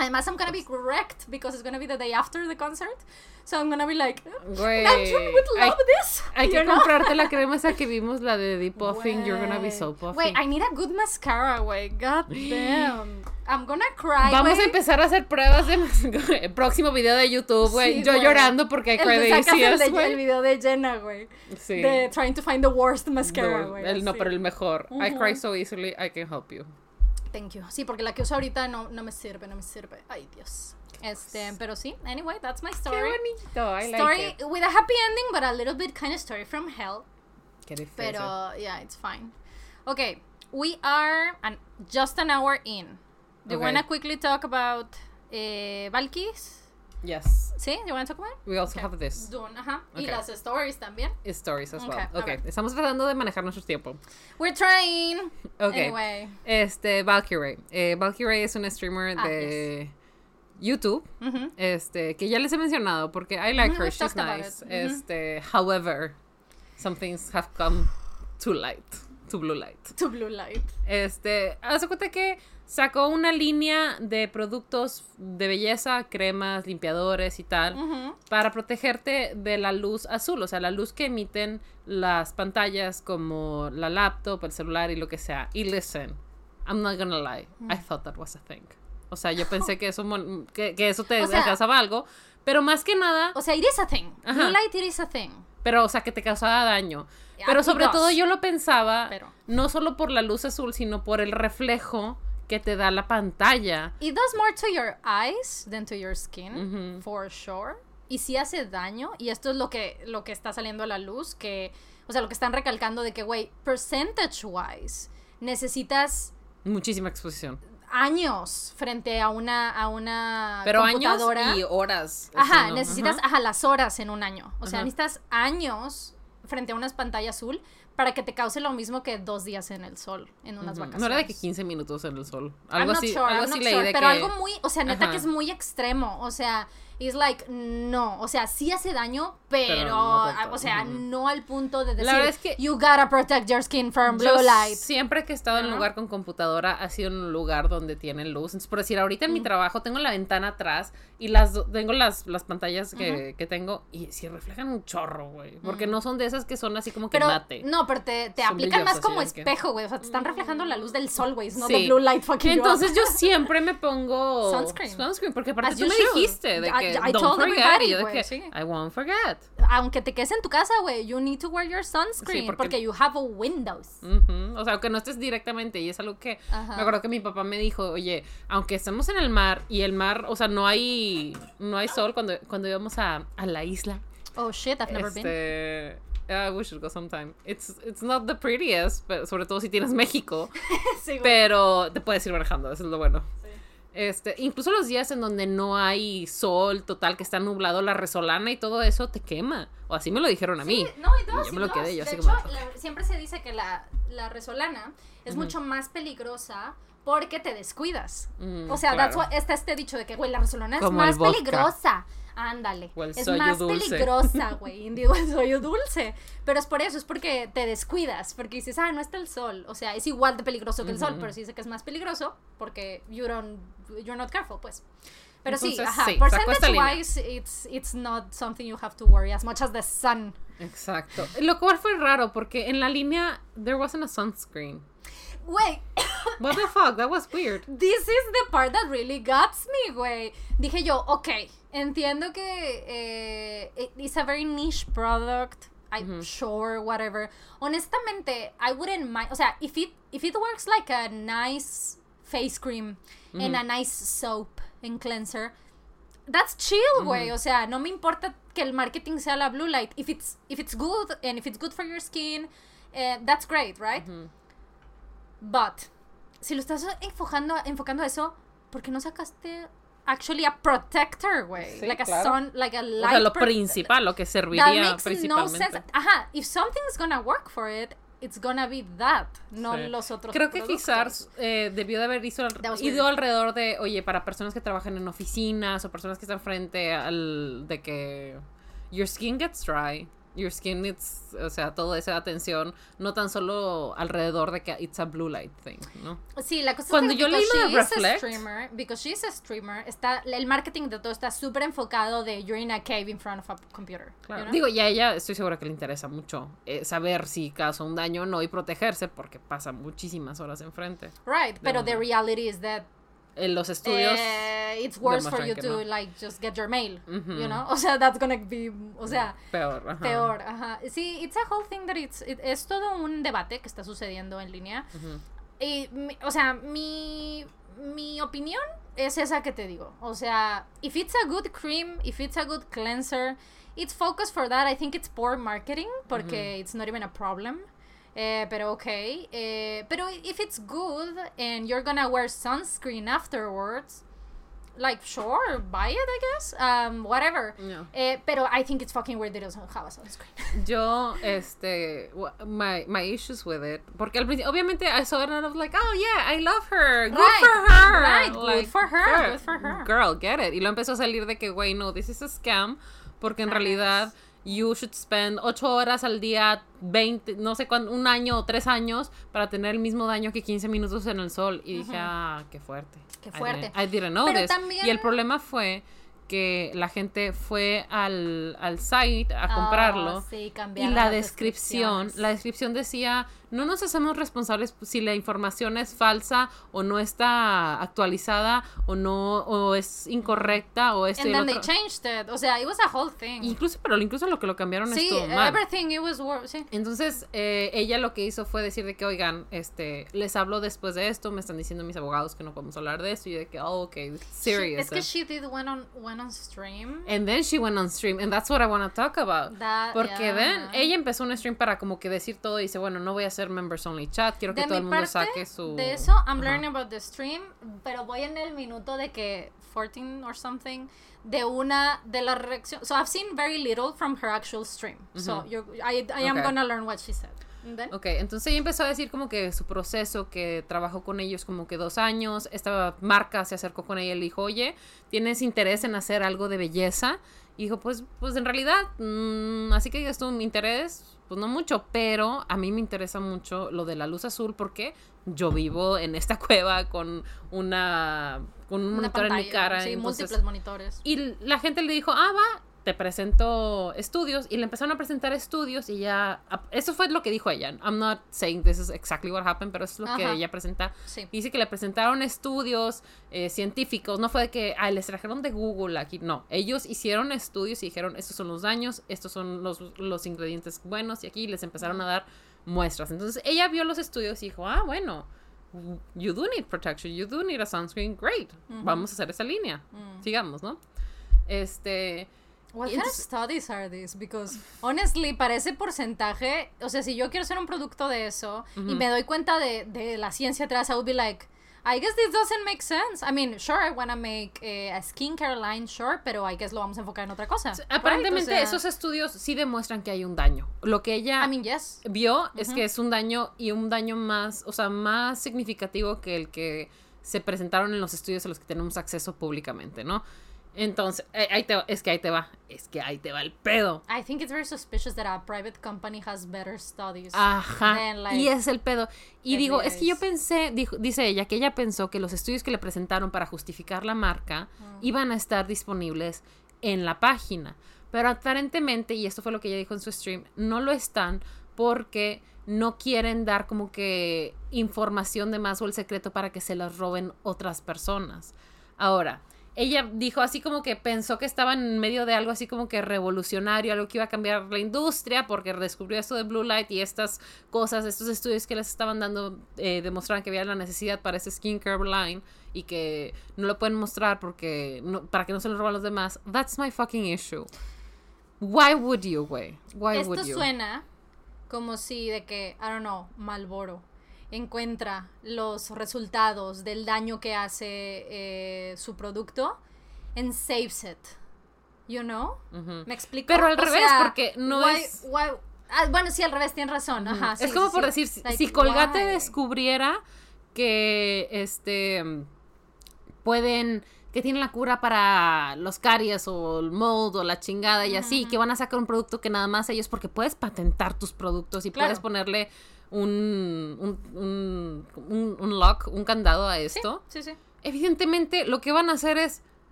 Además, I'm gonna be wrecked because it's gonna be the day after the concert. So I'm gonna be like, Güey. Andrew would hay- love this. Hay que know? comprarte la crema esa que vimos, la de Deep Puffing. You're gonna be so Güey. puffy. Wait, I need a good mascara, güey. God damn. I'm gonna cry, Vamos güey. a empezar a hacer pruebas de el próximo video de YouTube, güey. Sí, Yo güey. llorando porque hay sacas el, el güey. video de Jenna, güey. Sí. De trying to find the worst mascara, No, güey. el- no, pero el mejor. I Ujú. cry so easily, I can help you. Thank you. Sí, porque la que uso ahorita no, no me sirve, no me sirve. Ay, Dios. Este, pero sí. Anyway, that's my story. Qué bonito, I story like it. with a happy ending, but a little bit kind of story from hell. Qué difícil. Pero yeah, it's fine. Okay, we are an, just an hour in. Do you want to quickly talk about eh. Yes. ¿Sí? ¿You want to talk about it? We also Okay. have this. Dune, ajá. Y Okay. las stories también. Stories as well. Okay, a Ok, ver. estamos tratando de manejar nuestro tiempo. We're trying. Ok. Anyway. Este, Valkyrie. Eh, Valkyrie es una streamer Ah, de YouTube. Este, que ya les he mencionado porque I like Mhm, her, we've she's nice. Este, however, some things have come too light, to blue light. To blue light. Este, hace cuenta que sacó una línea de productos de belleza, cremas, limpiadores y tal, Ujú. para protegerte de la luz azul, o sea, la luz que emiten las pantallas como la laptop, el celular y lo que sea. Y listen, I'm not gonna lie, I Mm. thought that was a thing. O sea, yo pensé que eso, que, que eso te O sea- causaba algo, pero más que nada, O sea, it is a thing. Ajá. Blue light, it is a thing. pero, o sea, que te causaba daño. Pero sobre todo yo lo pensaba, Pero- no solo por la luz azul, sino por el reflejo que te da la pantalla. It does more to your eyes than to your skin, for sure. Y sí hace daño, y esto es lo que, lo que está saliendo a la luz, que, o sea, lo que están recalcando de que, güey, percentage-wise, necesitas Muchísima exposición. años frente a una, a una Pero años y horas. Ajá, necesitas, Ajá. ajá. las horas en un año. O sea, Ajá. necesitas años frente a una pantalla azul para que te cause lo mismo que dos días en el sol, en unas vacaciones. No era de que 15 minutos en el sol. Algo así, sure, algo I'm así leí de pero que... algo muy, o sea, neta Ajá. que es muy extremo, o sea, es like, no, o sea, sí hace daño, pero, Pero no tanto, o sea, no al punto de decir, La verdad es que- you gotta protect your skin from Yo blue light. siempre que he estado en un lugar con computadora ha sido un lugar donde tienen luz. Entonces, por decir, ahorita en mi trabajo tengo la ventana atrás y las do- tengo las, las pantallas que, que tengo y sí reflejan un chorro, güey. Porque no son de esas que son así como que Pero, mate. no, pero te, te aplican más como que- espejo, güey, o sea, te están reflejando la luz del sol, güey, no Sí. de blue light fucking Entonces yo siempre me pongo Sunscreen. Sunscreen, porque aparte As tú me should. dijiste de I- que I don't told forget everybody, y yo de güey, que sí. I won't forget. Aunque te quedes en tu casa, güey, you need to wear your sunscreen porque- porque... you have a windows. Ujú, O sea, aunque no estés directamente, y es algo que Ajá. me acuerdo que mi papá me dijo, oye, aunque estemos en el mar y el mar, o sea, no hay, no hay sol cuando, cuando íbamos a, a la isla. Oh shit, I've never been. Este, yeah, we should go sometime. It's, it's not the prettiest, pero sobre todo si tienes México, Sí, güey. pero te puedes ir manejando, eso es lo bueno. Este, incluso los días en donde no hay sol total, que está nublado, la resolana y todo eso te quema. O así me lo dijeron a mí. Sí, no, y todo, yo me lo quedé, yo De así hecho, como, la- siempre se dice que la, la resolana es mucho más peligrosa porque te descuidas. Mm, o sea, that's claro. what- está este dicho de que, güey, la resolana es Como más peligrosa. Ándale. O el Es más dulce. peligrosa, güey. Indigo el soyo dulce. Pero es por eso, es porque te descuidas. Porque dices, ah, no está el sol. O sea, es igual de peligroso que el sol, Ujú. pero sí dice que es más peligroso porque you don't, you're not careful, pues. Pero sí, Entonces, ajá. sí, sacó esta percentage wise, it's, it's not something you have to worry as much as the sun. Exacto. Lo cual fue raro porque en la línea there wasn't a sunscreen. Güey, What the fuck? That was weird. this is the part that really gets me, güey. Dije yo, ok, entiendo que eh, it- it's a very niche product. I'm sure, whatever. Honestamente, I wouldn't mind. O sea, if it, if it works like a nice face cream and a nice soap and cleanser, that's chill, güey. O sea, no me importa que el marketing sea la blue light. If it's, if it's good and if it's good for your skin, eh, that's great, right? But, si lo estás enfocando, enfocando a eso, ¿por qué no sacaste actually a protector, güey? Sí, like a claro. sun, like a O light. sea, lo principal, lo que That serviría makes no principalmente. sense. Ajá, if something's gonna work for it, it's gonna be that, no Sí. los otros Creo que productos. quizás eh, debió de haber ido, al- That ido alrededor de, oye, para personas que trabajan en oficinas o personas que están frente al de que your skin gets dry, your skin needs, o sea, toda esa atención, no tan solo alrededor de que it's a blue light thing, ¿no? Sí, la cosa Cuando es que yo leí lo de Reflect- streamer, because she's a streamer, está, el marketing de todo está súper enfocado de you're in a cave in front of a computer. Claro. you know? Digo, y a ella estoy segura que le interesa mucho eh, saber si causa un daño o no y protegerse porque pasa muchísimas horas enfrente. right, pero the reality is that En los estudios, eh, it's worse for you to no. like just get your mail, Ujú. you know? O sea, that's gonna be, o sea, peor. ajá. peor, ajá. Sí, it's a whole thing that it's, it- es todo un debate que está sucediendo en línea. Ujú. Y, mi- o sea, mi, mi opinión es esa que te digo. O sea, if it's a good cream, if it's a good cleanser, it's focused for that. I think it's poor marketing porque it's not even a problem. Eh, pero ok. Eh, pero if it's good and you're gonna wear sunscreen afterwards, like, sure, buy it, I guess. Um, whatever. No. Eh, pero I think it's fucking weird that it doesn't have a sunscreen. Yo, este, my, my issues with it, porque al principio, obviamente, I saw it and I was like, oh yeah, I love her, good Right, for her. right, good for her, girl, good for her. Girl, get it. Y lo empezó a salir de que, güey, no, this is a scam, porque en realidad you should spend 8 horas al día, 20, no sé cuánto, un año o 3 años para tener el mismo daño que 15 minutos en el sol. Y dije, ah, qué fuerte. Qué I fuerte. didn't- I didn't know Pero this. también- Y el problema fue que la gente fue al, al site a comprarlo Ah, sí, y la descripción, la descripción decía, no nos hacemos responsables si la información es falsa o no está actualizada o no o es incorrecta o esto And y then they otro". changed it. O sea, it was a whole thing. Incluso, pero incluso lo que lo cambiaron sí, estuvo mal. everything, it was sí. Entonces, eh, ella lo que hizo fue decir de que, oigan, este, les hablo después de esto, me están diciendo mis abogados que no podemos hablar de esto, y yo de que, oh, ok, serious. Es que she did went on, went on stream. And then she went on stream, and that's what I want to talk about. That- Porque yeah. then ella empezó un stream para como que decir todo y dice, bueno, no voy a hacer members only chat, quiero que de todo el mundo parte, saque su... de eso, I'm Ajá. learning about the stream, pero voy en el minuto de que 14 or something de una de las reacciones. So I've seen very little from her actual stream. So you're, I, I am Okay. gonna learn what she said. Ok, entonces ella empezó a decir como que su proceso, que trabajó con ellos como que dos años, esta marca se acercó con ella y le dijo, oye, ¿tienes interés en hacer algo de belleza? Y dijo, pues, pues en realidad, mm, así que tú, mi interés, pues no mucho, pero a mí me interesa mucho lo de la luz azul porque yo vivo en esta cueva con una, con un una monitor en mi pantalla, cara. Sí, entonces- múltiples monitores. y la gente le dijo, ah, va, te presento estudios. Y le empezaron a presentar estudios y ya... Eso fue lo que dijo ella. I'm not saying this is exactly what happened, pero eso es lo que ella presenta. Sí. Dice que le presentaron estudios eh, científicos. No fue de que, les trajeron de Google aquí. No, ellos hicieron estudios y dijeron, estos son los daños, estos son los, los ingredientes buenos. Y aquí les empezaron a dar muestras. Entonces ella vio los estudios y dijo, ah, bueno. You do need protection, you do need a sunscreen, great. Vamos a hacer esa línea. Sigamos, ¿no? Este. What kind of studies are these? Because honestly, para ese porcentaje, o sea, si yo quiero hacer un producto de eso y me doy cuenta de, de la ciencia atrás, I would be like, I guess this doesn't make sense. I mean, sure, I want to make eh, a skincare line, sure, pero I guess lo vamos a enfocar en otra cosa. Aparentemente O sea, esos estudios sí demuestran que hay un daño. Lo que ella I mean, yes. vio es que es un daño y un daño más, o sea, más significativo que el que se presentaron en los estudios a los que tenemos acceso públicamente, ¿no? Entonces, eh, ahí te es que ahí te va, es que ahí te va el pedo. I think it's very suspicious that a private company has better studies. Ajá. than, like, y es el pedo. Y digo, es que yo pensé, dijo, dice ella, que ella pensó que los estudios que le presentaron para justificar la marca iban a estar disponibles en la página. Pero aparentemente, y esto fue lo que ella dijo en su stream, no lo están porque no quieren dar como que información de más o el secreto para que se las roben otras personas. Ahora, ella dijo así como que pensó que estaba en medio de algo así como que revolucionario, algo que iba a cambiar la industria, porque descubrió esto de Blue Light y estas cosas, estos estudios que les estaban dando, eh, demostraron que había la necesidad para ese skincare line y que no lo pueden mostrar porque no, para que no se lo roban los demás. That's my fucking issue. Why would you, güey? Why Esto would you? suena como si de que, I don't know, Malboro encuentra los resultados del daño que hace eh, su producto and saves it. You know? ¿Me explico? Pero al O revés, sea, porque no why- es- why- ah, bueno, sí, al revés, tienes razón. Ajá, sí, es como sí, por decir, si- Like, si Colgate why? descubriera que este pueden que tienen la cura para los caries o el mold o la chingada y así, que van a sacar un producto que nada más ellos, porque puedes patentar tus productos y Claro. puedes ponerle un, un, un, un- un lock, un candado a esto. sí, sí. Evidentemente lo que van a hacer es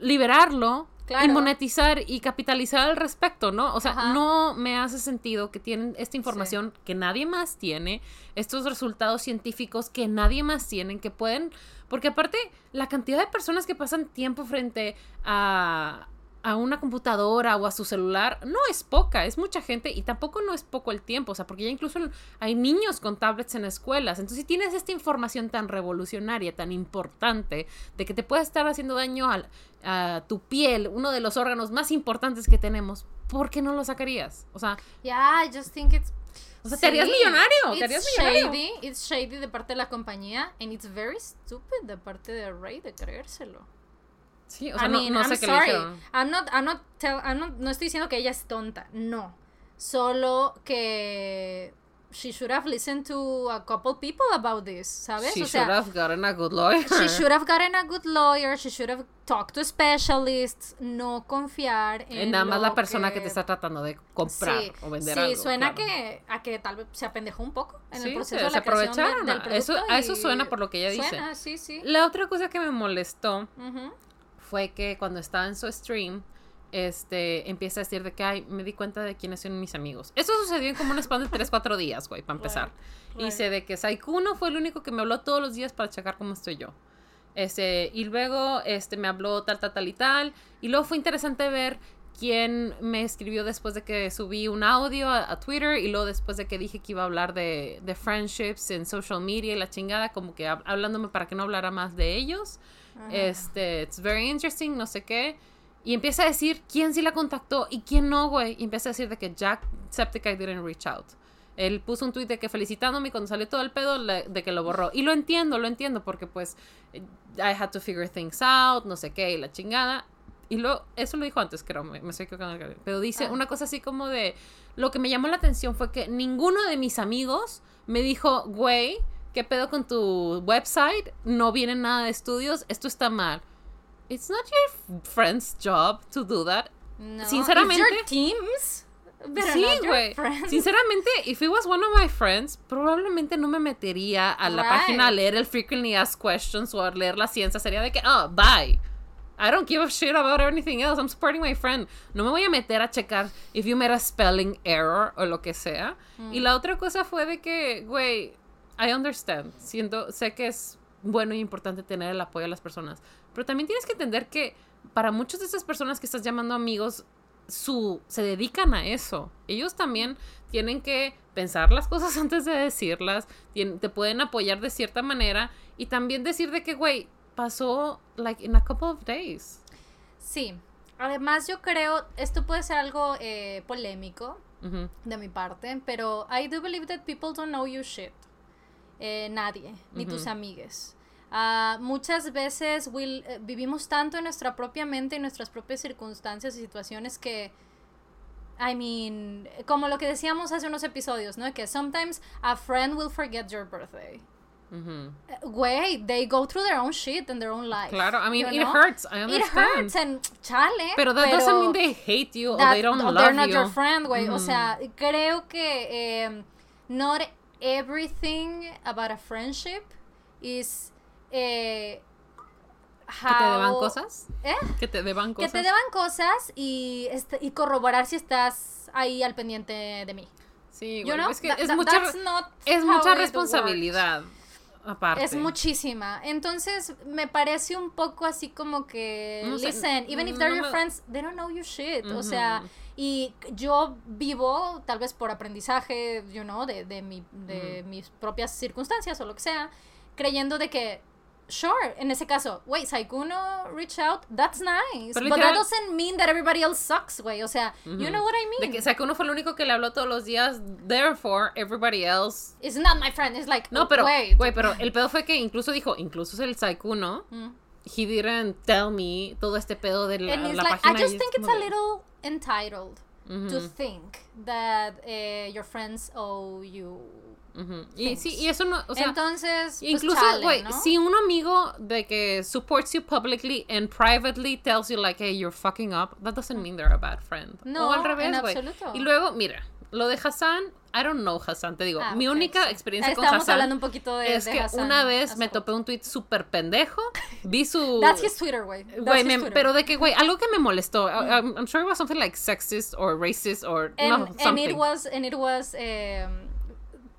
liberarlo y monetizar y capitalizar al respecto, ¿no? O sea, Ajá. no me hace sentido que tienen esta información que nadie más tiene, estos resultados científicos que nadie más tienen, que pueden, porque aparte la cantidad de personas que pasan tiempo frente a, a una computadora o a su celular no es poca, es mucha gente y tampoco no es poco el tiempo, o sea, porque ya incluso hay niños con tablets en escuelas, entonces si tienes esta información tan revolucionaria, tan importante, de que te puede estar haciendo daño a tu piel, uno de los órganos más importantes que tenemos, ¿por qué no lo sacarías? O sea, Yeah, I just think it's. O sea, te harías millonario, te It's harías millonario. shady, it's shady de parte de la compañía, and it's very stupid de parte de Ray de creérselo. Sí, o sea, I no, mean, no I'm sé qué le dijeron. I'm not, I'm not tell- I'm not- no estoy diciendo que ella es tonta, no. Solo que she should have listened to a couple people about this, ¿sabes? She o should sea, have gotten a good lawyer. she should have gotten a good lawyer, she should have talked to specialists, no confiar en En nada más la persona que... te está tratando de comprar Sí, o vender sí, algo. suena claro. que a que tal vez se apendejó un poco en Sí, el proceso se- de se la de- aprovecharon. del Eso- producto a eso y suena por lo que ella dice. Suena, sí, sí. La otra cosa que me molestó Ujú. Fue que cuando estaba en su stream, este, empieza a decir de que, ay, me di cuenta de quiénes son mis amigos. Eso sucedió en como un span de 3, 4 días, güey, para empezar. Right, Y dice de que Saikuno fue el único que me habló todos los días para checar cómo estoy yo. Este, y luego, este, me habló tal, tal, tal y tal. Y luego fue interesante ver quién me escribió después de que subí un audio a, a Twitter y luego después de que dije que iba a hablar de, de friendships en social media y la chingada, como que hab- hablándome para que no hablara más de ellos. Ajá. Este, it's very interesting, no sé qué. Y empieza a decir quién sí la contactó y quién no, güey. Y empieza a decir de que Jack Septiceye didn't reach out. Él puso un tweet de que felicitándome y cuando salió todo el pedo le- de que lo borró. Y lo entiendo, lo entiendo, porque pues I had to figure things out, no sé qué, y la chingada. Y lo, eso lo dijo antes, creo, me, me estoy equivocando. Pero dice Ah. una cosa así como de, lo que me llamó la atención fue que ninguno de mis amigos me dijo, güey, ¿qué pedo con tu website? No viene nada de estudios, esto está mal. It's not your friend's job to do that. No, sinceramente- it's your teams. Sí, güey. Sinceramente, if it was one of my friends, probablemente no me metería a la Right. página a leer el frequently asked questions o a leer la ciencia. Sería de que, oh, bye. I don't give a shit about anything else. I'm supporting my friend. No me voy a meter a checar if you made a spelling error o lo que sea. Mm. Y la otra cosa fue de que, güey, I understand. Siento, sé que es bueno y importante tener el apoyo de las personas. Pero también tienes que entender que para muchas de esas personas que estás llamando amigos, su, se dedican a eso. Ellos también tienen que pensar las cosas antes de decirlas, te pueden apoyar de cierta manera y también decir de que, güey, pasó like in a couple of days. Sí. Además, yo creo, esto puede ser algo eh, polémico de mi parte, pero I do believe that people don't know you shit. Eh, nadie, ni tus amigues. Ah, muchas veces will- eh, vivimos tanto en nuestra propia mente y nuestras propias circunstancias y situaciones que, I mean, como lo que decíamos hace unos episodios, ¿no? Que sometimes a friend will forget your birthday. Eh, Güey, they go through their own shit and their own life. Claro, I mean, you it know? hurts. I It understand. hurts and chale. Pero that doesn't mean they hate you or they don't or love they're not you. your friend, güey. O sea, creo que em, not everything about a friendship is eh, ¿Que te deban how- cosas? ¿Eh? Que te deban Que cosas. te deban cosas y, este, y corroborar si estás ahí al pendiente de mí. Sí, You güey, know? es que es mucha, es how mucha responsabilidad. Aparte. Es muchísima. Entonces, me parece un poco así como que, No listen, even if they're no your friends, they don't know you shit. O Ujú. sea, y yo vivo, tal vez por aprendizaje, you know, de, de, mi, de mis propias circunstancias o lo que sea, creyendo de que, sure, en ese caso, wait, Saikuno reach out, that's nice. Pero but that doesn't mean that everybody else sucks, güey. O sea, you know what I mean? De que, o sea, que uno fue el único que le habló todos los días, therefore, everybody else. It's not my friend. It's like, No, pero, wait. güey, pero el pedo fue que incluso dijo, incluso es el Saikuno, Mm. he didn't tell me todo este pedo de la, and la like página. I just think it's a little entitled to think that eh, your friends owe you. ujú. Y sí, y eso no, o sea, Entonces, pues, Incluso, chale, güey, ¿no? si un amigo de que supports you publicly and privately tells you like, hey, you're fucking up, that doesn't mean they're a bad friend. No, o al revés, güey. Y luego, mira, lo de Hassan, I don't know Hassan, te digo, Ah, mi única sí. experiencia con Estamos Hassan hablando un poquito de, es de que Hassan una vez me topé un tweet súper pendejo, vi su... That's his Twitter, güey. Pero de que, güey, algo que me molestó. I- I'm, sure it was something like sexist or racist or and, no, and something. it was and it was um,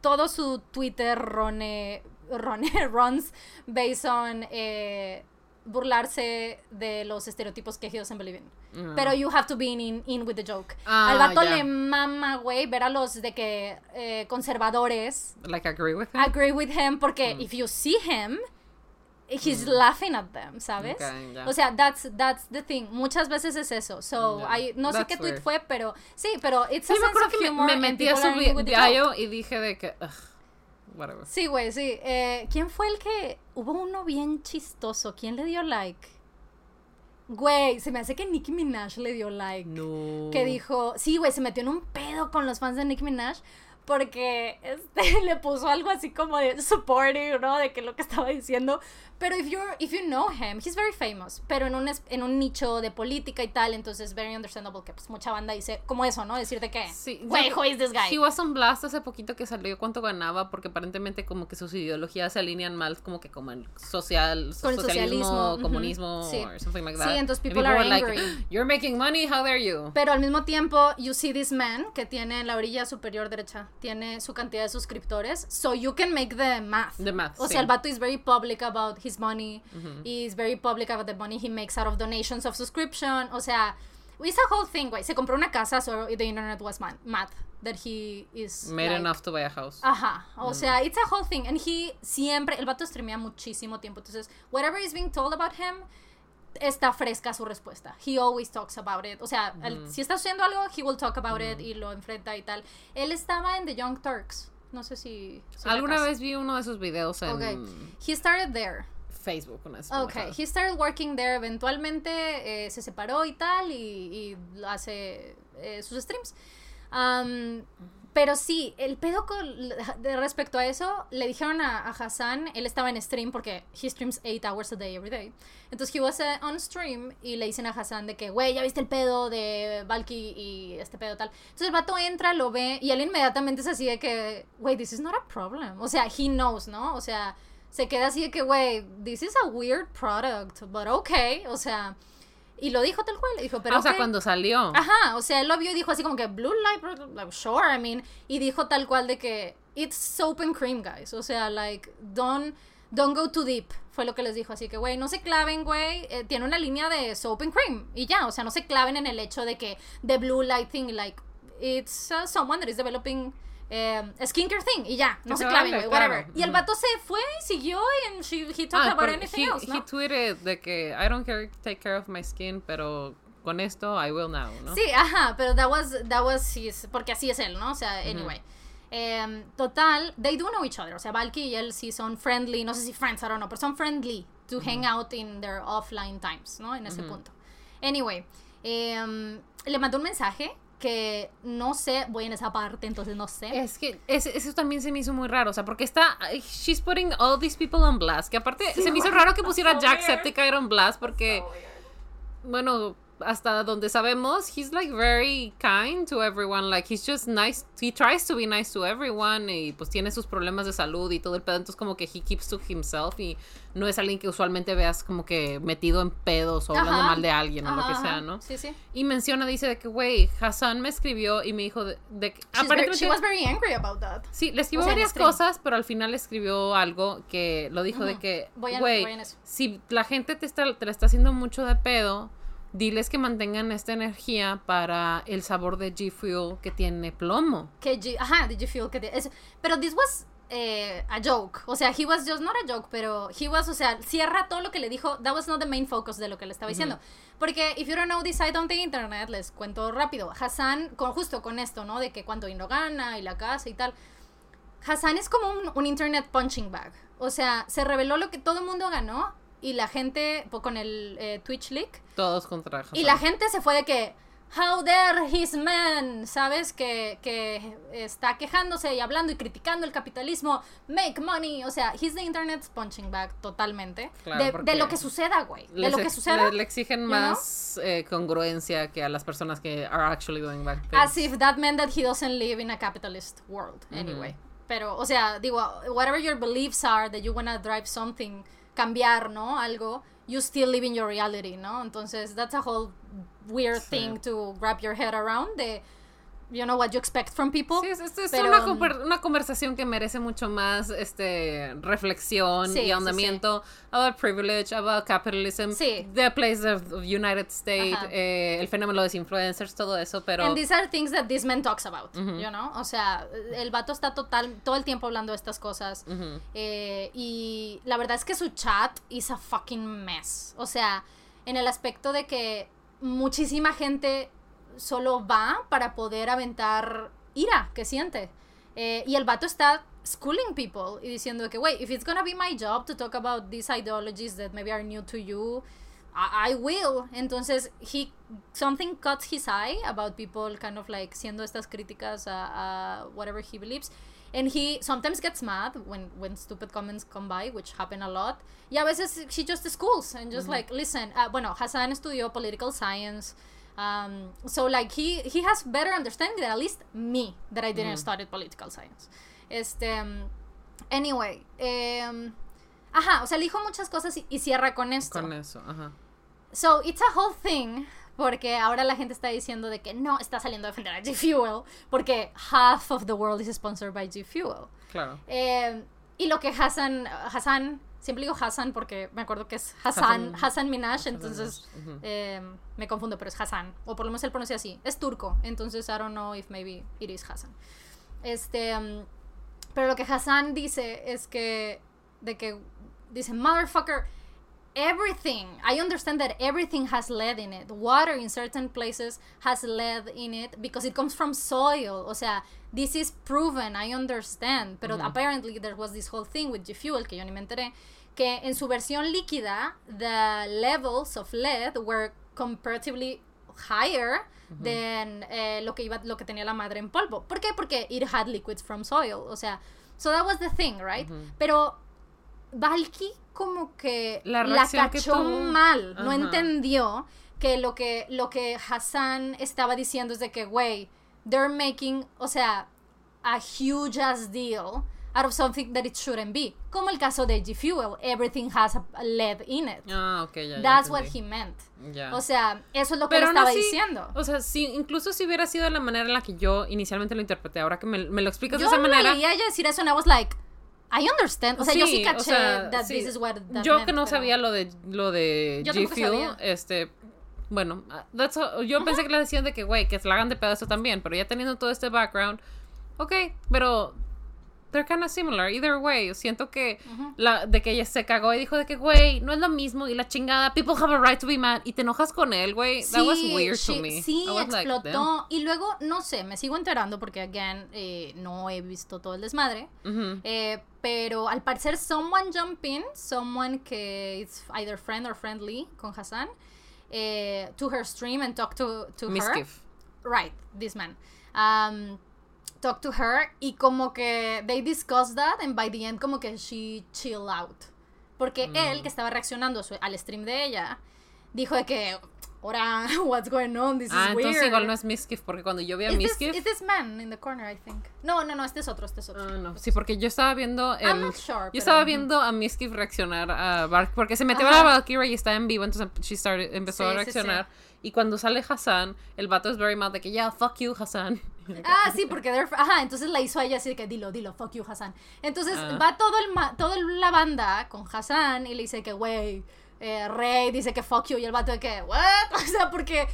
todo su Twitter rone, rone runs based on eh, burlarse de los estereotipos que he doesn't Ah. Pero you have to be in, in with the joke. Ah, Al vato ya. le mama, güey, ver a los de que eh, conservadores Like, agree with him? agree with him porque Mm. if you see him he's laughing at them, ¿sabes? Ok, ya. O sea, that's that's the thing. Muchas veces es eso. So, Ya. I, no sé That's qué tweet weird. fue, pero sí, pero it's Sí, a me sense of me, humor me and metí a su joke. y dije de que, ugh, whatever. Sí, güey, sí. Eh, ¿Quién fue el que hubo uno bien chistoso? ¿Quién le dio like? Güey, se me hace que Nicki Minaj le dio like. No. Que dijo, sí, güey, se metió en un pedo con los fans de Nicki Minaj porque este, le puso algo así como de supporting, ¿no? De que lo que estaba diciendo. Pero if, you're, if you know him, he's very famous, pero en un, en un nicho de política y tal, entonces very understandable que pues mucha banda dice como eso, ¿no? Decir de que, Sí, güey, who is this guy? He was on blast hace poquito que salió cuánto ganaba porque aparentemente como que sus ideologías se alinean mal como que como el social Con el socialismo, socialismo, comunismo sí. or something like Sí, that. entonces And people are like, angry. You're making money, how dare you? Pero al mismo tiempo, you see this man que tiene en la orilla superior derecha, tiene su cantidad de suscriptores, so you can make the math. The math, O sí. sea, el vato is very public about his money, is very public about the money he makes out of donations of subscription. O sea, it's a whole thing, güey. Se compró una casa, so the internet was man- mad that he is Made like- enough to buy a house. Ajá, o sea, it's a whole thing. And he siempre, el vato streamea muchísimo tiempo. Entonces, whatever is being told about him, está fresca su respuesta. He always talks about it. O sea, el- si está haciendo algo, he will talk about it y lo enfrenta y tal. Él estaba en The Young Turks. No sé si. Alguna vez vi uno de sus videos en Ok. He started there. Facebook. Una Ok, he started working there. Eventualmente eh, se separó y tal, y, y hace eh, sus streams. Am, pero sí, el pedo con, de respecto a eso, le dijeron a, Hassan, él estaba en stream porque he streams 8 hours a day every day. Entonces, he was uh, on stream y le dicen a Hassan de que, güey, ya viste el pedo de Valky y este pedo tal. Entonces, el vato entra, lo ve y él inmediatamente es así de que, güey, this is not a problem. O sea, he knows, ¿no? O sea, se queda así de que, güey, this is a weird product, but okay. O sea, y lo dijo tal cual, dijo, pero. Ah, o sea, cuando salió. Ajá, o sea, él lo vio y dijo así como que Blue Light, bro, like, sure, I mean, y dijo tal cual de que it's soap and cream, guys. O sea, like, don't, don't go too deep, fue lo que les dijo. Así que, güey, no se claven, güey, eh, tiene una línea de soap and cream y ya, o sea, no se claven en el hecho de que the Blue Light thing, like, it's uh, someone that is developing. Eh, skincare thing y ya, no se claven, güey, whatever. Y el vato se fue y siguió y she, he talked Ah, about anything he, else, ¿no? he tweeted de que I don't care take care of my skin, pero con esto I will now, ¿no? Sí, ajá, pero that was, that was his, porque así es él, ¿no? O sea, anyway. Em, total, they do know each other. O sea, Valky y él sí son friendly, no sé si friends, I don't know, pero son friendly to hang out in their offline times, ¿no? En ese punto. Anyway, em, le mandó un mensaje que no sé, voy en esa parte, entonces no sé. Es que es- eso también se me hizo muy raro, o sea, porque está, she's putting all these people on blast, que aparte se me hizo raro que pusiera So weird. Jacksepticeye on blast porque, bueno, hasta donde sabemos, he's like very kind to everyone, like he's just nice, he tries to be nice to everyone y pues tiene sus problemas de salud y todo el pedo, entonces como que he keeps to himself y no es alguien que usualmente veas como que metido en pedos o hablando mal de alguien o lo que Ajá, sea. ¿no? Sí, sí. Y menciona, dice de que, güey, Hassan me escribió y me dijo de, de que She's very- aparentemente- she was very angry about that. Sí, le escribió O sea, en varias cosas, pero al final le escribió algo que lo dijo de Ujú. que, Voy a- güey, voy en eso. si la gente te, está, te la está haciendo mucho de pedo, diles que mantengan esta energía para el sabor de G Fuel que tiene plomo. que G- ajá, did you feel que es- pero this was eh, a joke, o sea, he was just not a joke, pero he was, o sea, cierra todo lo que le dijo, that was not the main focus de lo que le estaba diciendo, porque if you don't know this side on the internet, les cuento rápido, Hassan, con, justo con esto, ¿no? De que cuánto dinero gana y la casa y tal, Hassan es como un, un internet punching bag, o sea, se reveló lo que todo el mundo ganó y la gente, con el eh, Twitch leak, Todos contra Hassan. y la gente se fue de que, how dare his man, ¿sabes? Que, que está quejándose y hablando y criticando el capitalismo, make money, o sea, he's the internet's punching bag totalmente. Claro, de, de lo que suceda, güey. De lo que ex- suceda. Le, le exigen know? más eh, congruencia que a las personas que are actually doing bad things. As if that meant that he doesn't live in a capitalist world, anyway. Pero, o sea, digo, whatever your beliefs are, that you wanna drive something, cambiar, ¿no? Algo, you still live in your reality, ¿no? Entonces, that's a whole weird Sí. thing to wrap your head around, de, you know, what you expect from people. Sí, es, es- es pero, una, um, una conversación que merece mucho más este reflexión Sí, sí, y sí. ahondamiento about privilege, about capitalism, Sí. the place of, United States, eh, el fenómeno de los influencers, todo eso, pero And these are things that this man talks about, you know? O sea, el vato está total, todo el tiempo hablando de estas cosas. Eh, y la verdad es que su chat is a fucking mess. O sea, en el aspecto de que muchísima gente solo va para poder aventar ira que siente. Eh, y el vato está schooling people y diciendo que, wait, if it's gonna be my job to talk about these ideologies that maybe are new to you, I, I will. Entonces, he something cuts his eye about people kind of like siendo estas críticas a, a whatever he believes. And he sometimes gets mad when, when stupid comments come by, which happen a lot. Y a veces he just schools and just like, listen, uh, bueno, Hassan estudió political science. Um, so like he he has better understanding than at least me that I didn't study political science. Este, um, anyway, um, ajá, o sea, le dijo muchas cosas y, y cierra con esto. Con eso, ajá. So it's a whole thing porque ahora la gente está diciendo de que no está saliendo a defender a G Fuel porque half of the world is sponsored by G Fuel. Claro. Eh, y lo que Hassan, Hassan, siempre digo Hassan porque me acuerdo que es Hassan, Hassan- Hassan Minaj, entonces eh, me confundo, pero es Hassan, o por lo menos él pronuncia así, es turco, entonces I don't know if maybe it is Hassan. Este, um, pero lo que Hassan dice es que, de que, dice, motherfucker, everything, I understand that everything has lead in it. Water in certain places has lead in it because it comes from soil. O sea, this is proven, I understand. Pero apparently there was this whole thing with G-Fuel, que yo ni me enteré, que en su versión líquida, the levels of lead were comparatively higher than eh, lo que iba lo que tenía la madre en polvo. ¿Por qué? Porque it had liquids from soil, o sea, so that was the thing, right? Pero Valky como que La la, que cachó tuvo. mal, no Ajá. entendió que lo que lo que Hassan estaba diciendo es de que güey, they're making, o sea, a huge ass deal out of something that it shouldn't be. Como el caso de G Fuel, everything has a lead in it. Ah, ok, ya. ya That's what entendí. he meant. Ya. O sea, eso es lo que Pero él estaba así, diciendo. O sea, si, incluso si hubiera sido la manera en la que yo inicialmente lo interpreté, ahora que me, me lo explicas Yo de esa no manera. leí a ella decir eso and I was like, I understand. O sea, yo sí caché o sea, that sí. this is what that yo meant, que no pero- sabía lo de lo de Yo G Fuel, este bueno, ah, that's all- yo pensé que le decían de que güey, que se la hagan de pedazo también, pero ya teniendo todo este background, ok, pero they're kind of similar either way. Siento que la de que ella se cagó y dijo de que güey, no es lo mismo y la chingada, people have a right to be mad y te enojas con él, güey. That was Sí, weird sí, to me. Sí, like, explotó. y luego, no sé, me sigo enterando porque, again, eh, no he visto todo el desmadre. Eh, pero al parecer, someone jump in, someone que is either friend or friendly con Hassan, eh, to her stream and talk to, to her. Right, this man. Um, talk to her y como que they discuss that and by the end como que she chill out. Porque Mm. él, que estaba reaccionando su- al stream de ella, dijo de que, ahora, what's going on? This Ah, is weird. entonces igual no es Miskiff porque cuando yo vi a Miskiff is this man in the corner, I think. No, no, no, este es otro, este es otro. Ah, no. Sí, porque yo estaba viendo el... I'm not sure, yo pero- estaba viendo a Miskiff reaccionar a Bark porque se metió a la Valkyrie y está en vivo, entonces she started- empezó Sí, a sí, reaccionar. Y cuando sale Hassan, el vato es very mad de que ya, fuck you, Hassan. Ah, sí, porque they're- ajá, entonces la hizo a ella así de que dilo, dilo, fuck you, Hassan. Entonces Ah. va todo el ma- toda la banda con Hassan y le dice que, güey, eh, Rey dice que fuck you y el vato de que, what? O sea, porque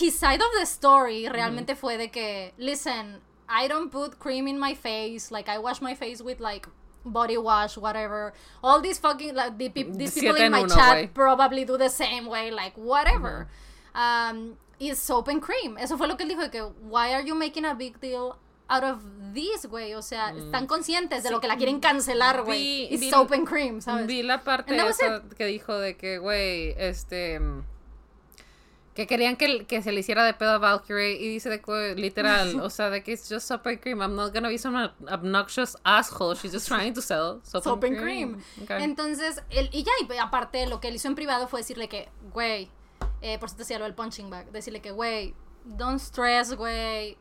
his side of the story realmente fue de que, listen, I don't put cream in my face, like I wash my face with like body wash, whatever. All these fucking, like, the, peop- these people in my uno, chat probably do the same way, like whatever. Um, is soap and cream. Eso fue lo que él dijo de que, why are you making a big deal out of this, güey? O sea, están conscientes de lo que la quieren cancelar, güey. Vi- soap and cream, ¿sabes? Vi la parte esa que dijo de que, güey, este... Que querían que, que se le hiciera de pedo a Valkyrie y dice de que, literal, o sea, de que it's just soap and cream. I'm not gonna be some obnoxious asshole. She's just trying to sell soap, Soap and cream. Okay. Entonces, él, y ya, y aparte, lo que él hizo en privado fue decirle que, güey, eh, por eso te decía lo del punching bag, decirle que, güey, don't stress, güey,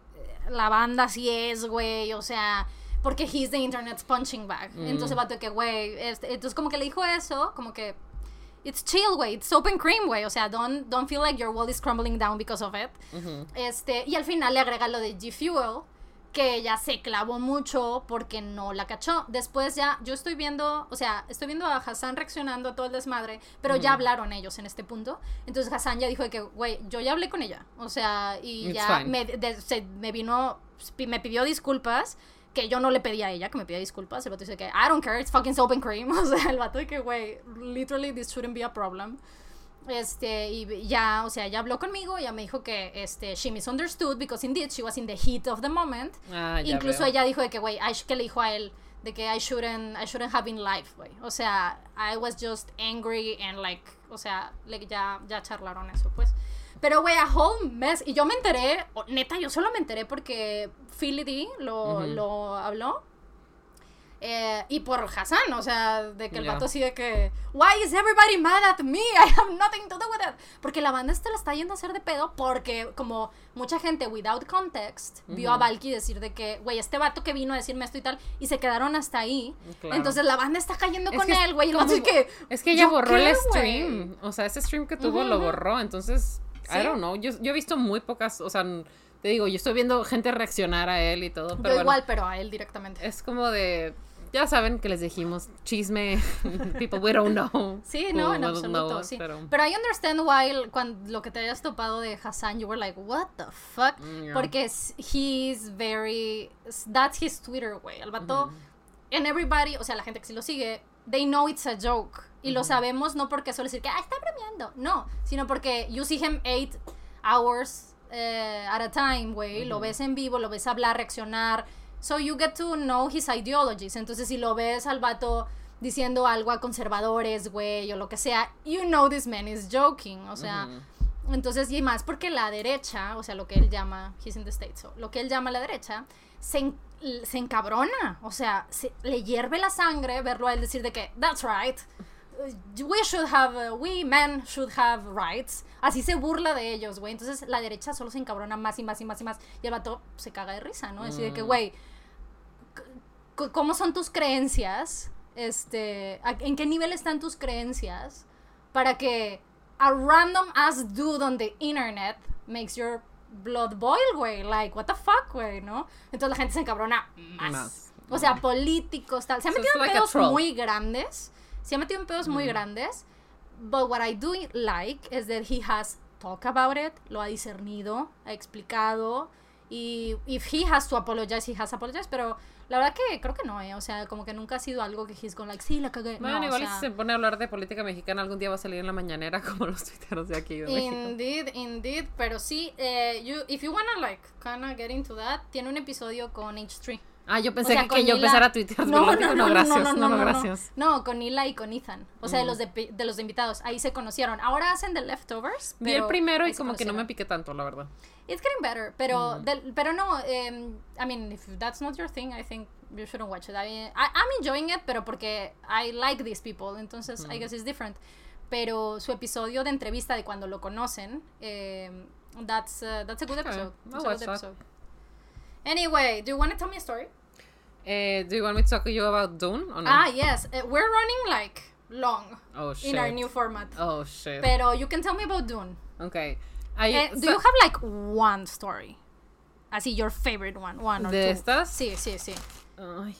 la banda sí es, güey, o sea, porque he's the internet's punching bag. Mm. Entonces, vato, que, güey, este, entonces como que le dijo eso, como que, it's chill, güey, it's soap and cream, güey, o sea, don't, don't feel like your world is crumbling down because of it. Este, y al final le agrega lo de G Fuel, que ella se clavó mucho porque no la cachó. Después ya, yo estoy viendo, o sea, estoy viendo a Hassan reaccionando a todo el desmadre, pero ya hablaron ellos en este punto. Entonces Hassan ya dijo de que, güey, yo ya hablé con ella. O sea, y It's ya me, de- se- me vino, me pidió disculpas. Que yo no le pedí a ella que me pida disculpas. El vato dice que, I don't care, it's fucking soap and cream. O sea, el vato de que, güey, literally this shouldn't be a problem. Este, y ya, o sea, ya habló conmigo, ya me dijo que, este, she misunderstood because indeed she was in the heat of the moment. Ah, ya Incluso veo. ella dijo de que, güey, que le dijo a él, de que I shouldn't, I shouldn't have been live, güey. O sea, I was just angry and like, o sea, like, ya, ya charlaron eso, pues. Pero, güey, a whole mess. Y yo me enteré, neta, yo solo me enteré porque Philly D lo, Ujú. lo habló. Eh, y por Hassan, o sea, de que el Ya. vato así de que, why is everybody mad at me? I have nothing to do with it. Porque la banda esta la está yendo a hacer de pedo porque como mucha gente without context vio a. Valky decir de que, güey, este vato que vino a decirme esto y tal, y se quedaron hasta ahí. Claro. Entonces la banda está cayendo Es con que él, güey. como- es que, Es que ella ¿yo borró el stream. O sea, ese stream que tuvo lo borró. Entonces, Sí. I don't know. Yo, yo he visto muy pocas. O sea, te digo, yo estoy viendo gente reaccionar a él y todo. Yo Pero bueno, igual, pero a él directamente. es como de. Ya saben que les dijimos chisme. People we don't know. Sí, no, en absoluto, know, sí. Pero, Pero I understand why cuando lo que te hayas topado de Hassan, you were like, what the fuck? Mm, yeah. Porque es- he's very, that's his Twitter, güey. El vato, and everybody, o sea, la gente que sí lo sigue, they know it's a joke. Y lo sabemos no porque solo decir que, ah, está bromeando. No, sino porque you see him eight hours eh, at a time, güey. Lo ves en vivo, lo ves hablar, reaccionar. So you get to know his ideologies. Entonces, si lo ves al vato diciendo algo a conservadores, güey, o lo que sea, you know this man is joking. O sea, entonces, y más porque la derecha, o sea, lo que él llama, he's in the States, so, lo que él llama la derecha, se, en- se encabrona. O sea, se- le hierve la sangre verlo a él decir de que, that's right. uh, We should have, uh, we men should have rights. Así se burla de ellos, güey. Entonces la derecha solo se encabrona más y más y más y más. Y el vato se caga de risa, ¿no? Así de que, Mm. güey, ¿cómo son tus creencias? Este, ¿a- ¿en qué nivel están tus creencias para que a random ass dude on the internet makes your blood boil, güey? Like, what the fuck, güey, ¿no? Entonces la gente se encabrona más. Más. O sea, políticos, tal. Se ha So metido en like pedos muy grandes. Se ha metido en pedos muy grandes. But what I do like is that he has talked about it, lo ha discernido, ha explicado. Y if he has to apologize, he has apologized. Pero la verdad que creo que no, ¿eh? O sea, como que nunca ha sido algo que he's gone like, sí, la cagué. Bueno, no, o igual y sea, si se pone a hablar de política mexicana, algún día va a salir en la mañanera como los tuiteros de aquí de México. Indeed, indeed, pero sí, eh, you, if you wanna like kinda get into that, tiene un episodio con H3. Ah, yo O pensé sea, que, yo empezara a tuitear. No, no, no, no, gracias. no, no, no, no, gracias. No, con Hila y con Ethan. O sea, de los de, de los de invitados. Ahí se conocieron. Ahora hacen The Leftovers. Vi el primero y como que no me piqué tanto, la verdad. It's getting better, pero, Mm. del- pero no, em, I mean, if that's not your thing, I think you shouldn't watch it. I, I, I'm enjoying it, pero porque I like these people, entonces Mm. I guess it's different. Pero su episodio de entrevista de cuando lo conocen, em, that's, uh, that's a good episode. It's a good episode. Anyway, do you want to tell me a story? Eh, do you want me to talk to you about Dune or no? Ah, yes. Uh, we're running like long oh, shit. in our new format. Oh, shit. Pero you can tell me about Dune. okay. I, Eh, do you have like one story? Así, your favorite one, one or ¿De two. estas? Sí, sí, sí. Ay.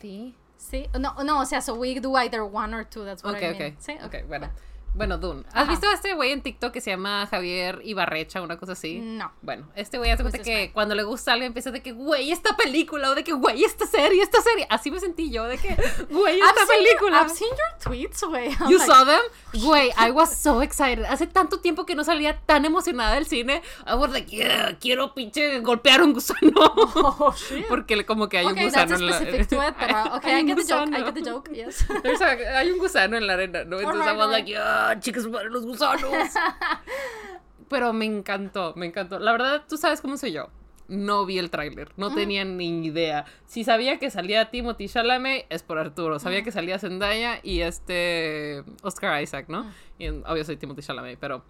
Sí. Sí, no, no, o sea, so we do either one or two, that's what Ok, I mean. Sí, ok, bueno. Bueno, Dune. ¿Has Ajá. visto a este güey en TikTok que se llama Javier Ibarrecha, una cosa así? No. Bueno, este güey hace cuenta Who's que man? cuando le gusta a alguien empieza de que, güey, esta película, o de que, güey, esta serie, esta serie. Así me sentí yo, de que, güey, I've esta seen, película. I've seen your tweets, güey. You like, saw them? Güey, I was so excited. Hace tanto tiempo que no salía tan emocionada del cine. I was like, yeah, quiero pinche golpear un gusano. Oh, shit. Porque como que hay okay, un that's gusano en la it, pero okay, I get the joke, I get the joke, yes. A- hay un gusano en la arena, ¿no? Entonces I was like, alright. Yeah, chicas, madre, los gusanos. Pero me encantó, me encantó. La verdad, tú sabes cómo soy yo. No vi el tráiler, no tenía ni idea. Si sabía que salía Timothy Chalamet, es por Arturo. Sabía que salía Zendaya y este Oscar Isaac, ¿no? Y obvio soy Timothy Chalamet, pero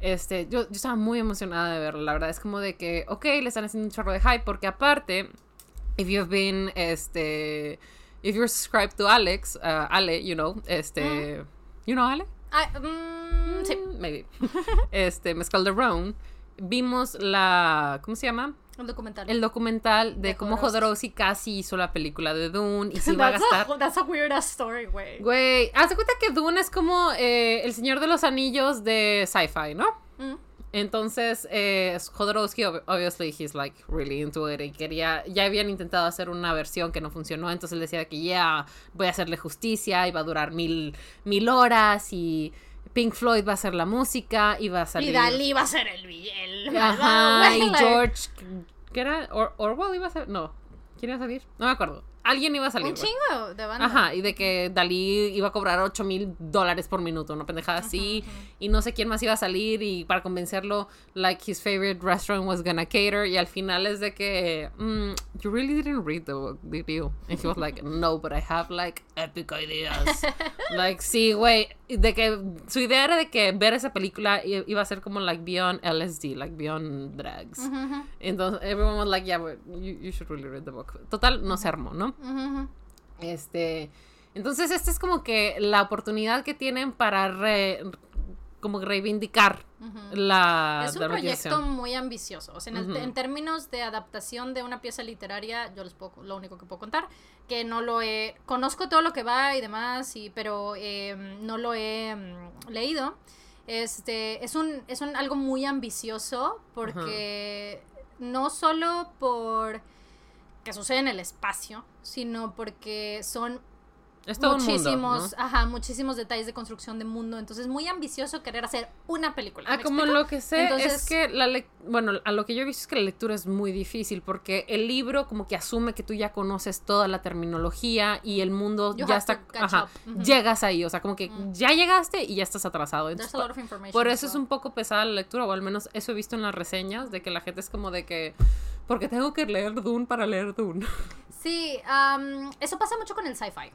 este, yo, yo estaba muy emocionada de verlo. La verdad es como de que, ok, le están haciendo un chorro de hype porque aparte, if you've been, este, if you're subscribed to Alex, uh, Ale, you know, este, you know Ale? I, mm, sí, Mm, Maybe. este, Mezcal de Roan. Vimos la. ¿Cómo se llama? el documental. El documental de, De cómo Jodorowsky. Casi hizo la película de Dune y se iba a gastar. a, that's a weird ass story, güey. Güey, haz de cuenta que Dune es como eh, el Señor de los Anillos de sci-fi, ¿no? Mm. Entonces, eh, Jodorowsky, ob- obviously, he's like really into it. Y quería, ya habían intentado hacer una versión que no funcionó. Entonces él decía que ya voy a hacerle justicia. Y va a durar mil, mil horas. Y Pink Floyd va a hacer la música. Y va a salir. Y Dalí va a ser el el Ajá, y George. ¿Qué era? Or- Orwell iba a ser. No. ¿Quién iba a salir? No me acuerdo. Alguien iba a salir. Un chingo de banda. Ajá, y de que Dalí iba a cobrar 8 mil dólares por minuto, una pendejada así, y no sé quién más iba a salir, y para convencerlo, like, his favorite restaurant was gonna cater, y al final es de que, mm, you really didn't read the book, did you? And he was like, no, but I have, like, epic ideas. like, sí, güey, de que su idea era de que ver esa película iba a ser como, like, beyond LSD, like, beyond drugs. Entonces, everyone was like, yeah, but you, you should really read the book. Total, no se armó, ¿no? Este, entonces esta es como que la oportunidad que tienen para re- como reivindicar la Es un la proyecto muy ambicioso. O sea, en, el- Ujú. en términos de adaptación de una pieza literaria, yo les puedo, lo único que puedo contar, que no lo he, conozco todo lo que va y demás, y, pero eh, no lo he mm, leído. Este, es un, es un algo muy ambicioso porque no solo por que sucede en el espacio, sino porque son Es todo un mundo, muchísimos, ¿no? ajá, muchísimos detalles de construcción de mundo. Entonces, muy ambicioso querer hacer una película. Ah, ¿me como explico? lo que sé Entonces- es que la lec- bueno, a lo que yo he visto es que la lectura es muy difícil porque el libro como que asume que tú ya conoces toda la terminología y el mundo ya está, ajá, llegas ahí, o sea, como que Mm. ya llegaste y ya estás atrasado. There's Entonces, a lot of information. Por eso es un poco pesada la lectura, o al menos eso he visto en las reseñas, de que la gente es como de que, porque tengo que leer Dune para leer Dune. Sí, am, eso pasa mucho con el sci-fi.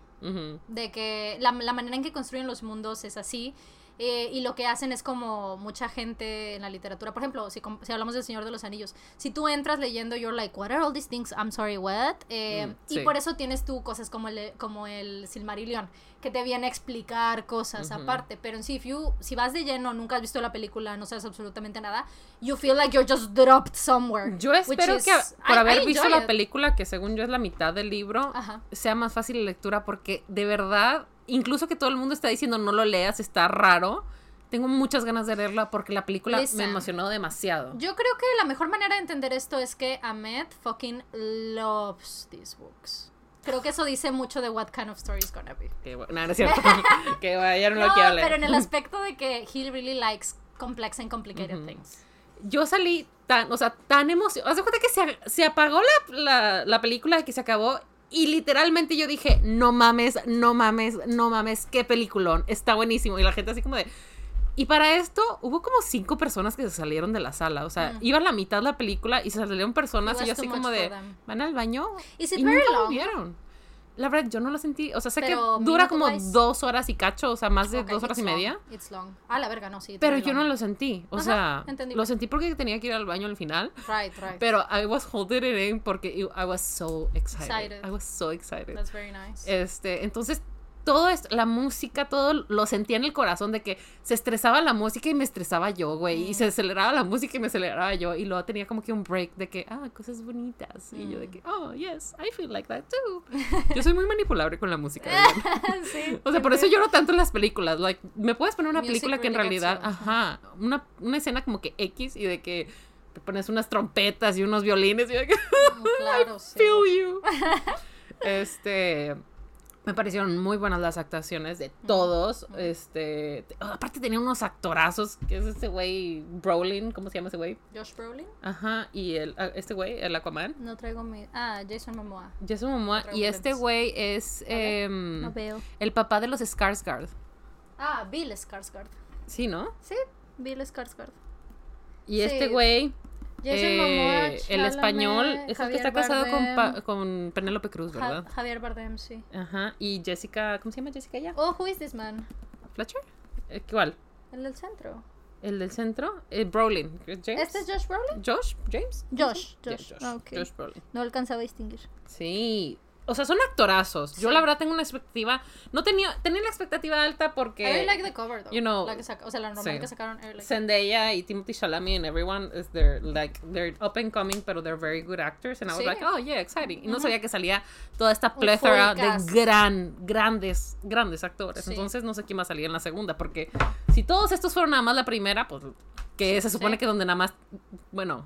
De que la, la manera en que construyen los mundos es así. Eh, y lo que hacen es como mucha gente en la literatura. Por ejemplo, si, si hablamos del Señor de los Anillos, si tú entras leyendo, you're like, what are all these things? I'm sorry, what? Eh, Mm, Y por eso tienes tú cosas como el, como el Silmarillion, que te viene a explicar cosas aparte. Pero en sí, if you- si vas de lleno, nunca has visto la película, no sabes absolutamente nada, you feel like you're just dropped somewhere. Yo espero is- que por I- haber I visto la película, que según yo es la mitad del libro, Ajá. sea más fácil la lectura porque de verdad, incluso que todo el mundo está diciendo no lo leas, está raro. Tengo muchas ganas de leerla porque la película Listen. me emocionó demasiado. Yo creo que la mejor manera de entender esto es que Ahmed fucking loves these books. Creo que eso dice mucho de what kind of story is gonna be. Que no, no es cierto. que bueno, ya no, No, lo quiero leer. pero en el aspecto de que he really likes complex and complicated things. yo salí tan, o sea, tan emocionada. Haz de cuenta que se, se apagó la, la, la película, que se acabó. Y literalmente yo dije, no mames, no mames, no mames, qué peliculón, está buenísimo. Y la gente así como de... Y para esto hubo como cinco personas que se salieron de la sala. O sea, Mm. iba a la mitad la película y se salieron personas y yo así como de... them. ¿Van al baño? Y nunca long? volvieron. La verdad, yo no lo sentí. O sea, sé Pero que dura como dos horas y cacho, o sea, más de dos horas y long, media. It's long. Ah, la verga, no, sí. Pero yo no lo sentí. O Ajá, sea, entendible. lo sentí porque tenía que ir al baño al final. Right, right. Pero I was holding it in porque I was so excited. Excited. I was so excited. That's very nice. Este, entonces todo esto, la música, todo lo sentía en el corazón de que se estresaba la música y me estresaba yo, güey, y se aceleraba la música y me aceleraba yo y luego tenía como que un break de que, ah, cosas bonitas y yo de que, oh, yes, I feel like that too. Yo soy muy manipulable con la música. sí. O sea, por eso lloro tanto en las películas. Like, me puedes poner una Music película que en realidad, ajá, una, una escena como que X y de que te pones unas trompetas y unos violines y de que Claro, sí. feel you. Este me parecieron muy buenas las actuaciones de todos. Este, te- aparte tenía unos actorazos, que es este güey Brolin, ¿cómo se llama ese güey? Josh Brolin. Ajá, y el ah, este güey, el Aquaman, No traigo mi. Ah, Jason Momoa. Jason Momoa y este güey es em, No veo. el papá de los Skarsgård. Ah, Bill Skarsgård. Sí, ¿no? Sí, Bill Skarsgård. Y Sí. este güey Jason Eh, el Chalamet, español es el que está casado con, Bardem, Pa- con Penélope Cruz, Ja- ¿verdad? Javier Bardem, sí. Ajá. Y Jessica, ¿cómo se llama Jessica ya? Oh, who is this man? ¿Fletcher? Eh, ¿Cuál? El del centro. ¿El del centro? Eh, Brolin. ¿James? ¿Este es Josh Brolin? ¿Josh? ¿James? Josh, Yeah, Josh. Josh. Ah, ok. Josh Brolin. No alcanzaba a distinguir. Sí. O sea, son actorazos. Yo Sí. la verdad tengo una expectativa. No tenía, tenía la expectativa alta porque. I like the cover, though. you know, La que o sea, la normal sí. que sacaron. Like. Zendaya y Timothy Chalamet and everyone is they're like they're up and coming pero they're very good actors and I was Sí. like oh yeah exciting y no sabía que salía toda esta plethora de gran grandes grandes actores entonces no sé quién va a salir en la segunda porque si todos estos fueron nada más la primera pues que se supone que donde nada más bueno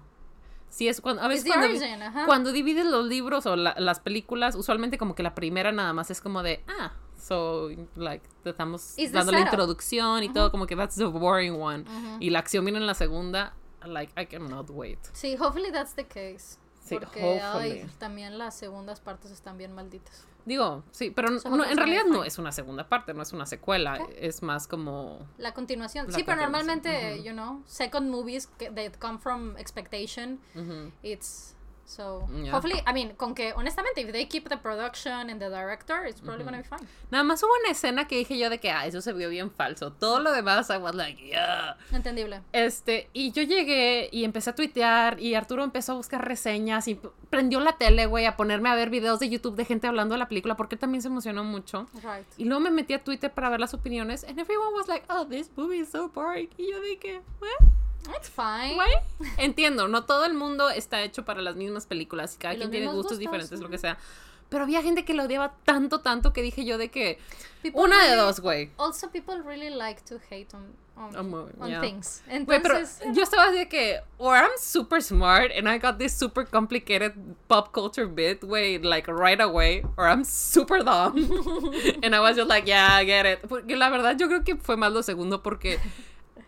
sí es cuando a veces cuando, origin, ajá. cuando divides los libros o la- las películas usualmente como que la primera nada más es como de ah so like te estamos It's dando la introducción y todo como que that's the boring one Ujú. y la acción viene en la segunda like I cannot wait Sí, hopefully that's the case. Sí, porque ay, también las segundas partes están bien malditas. Digo, sí, pero no- en realidad no es una segunda parte, no es una secuela, es más como... La continuación. La sí, pero normalmente, you know, second movies that come from expectation, it's so Yeah. hopefully, I mean, con que honestamente if they keep the production and the director, it's probably gonna be fine. Nada más hubo una escena que dije yo de que, ah, eso se vio bien falso. Todo lo demás, I was like, yeah. Entendible. Este, y yo llegué y empecé a tuitear y Arturo empezó a buscar reseñas y prendió la tele, güey, a ponerme a ver videos de YouTube de gente hablando de la película porque también se emocionó mucho. Right. Y luego me metí a Twitter para ver las opiniones and everyone was like, oh, this movie is so boring. Y yo dije, what? It's fine. Entiendo, no todo el mundo está hecho para las mismas películas y cada Y quien tiene gustos gustos, diferentes, lo que sea. Pero había gente que lo odiaba tanto, tanto que dije yo de que People una de really- dos, güey. Also, people really like to hate on, on, On mo- on yeah. things. Güey, pero Entonces, yo estaba así de que, or I'm super smart and I got this super complicated pop culture bit, güey, like right away, or I'm super dumb. and I was just like, yeah, I get it. Porque la verdad yo creo que fue más lo segundo porque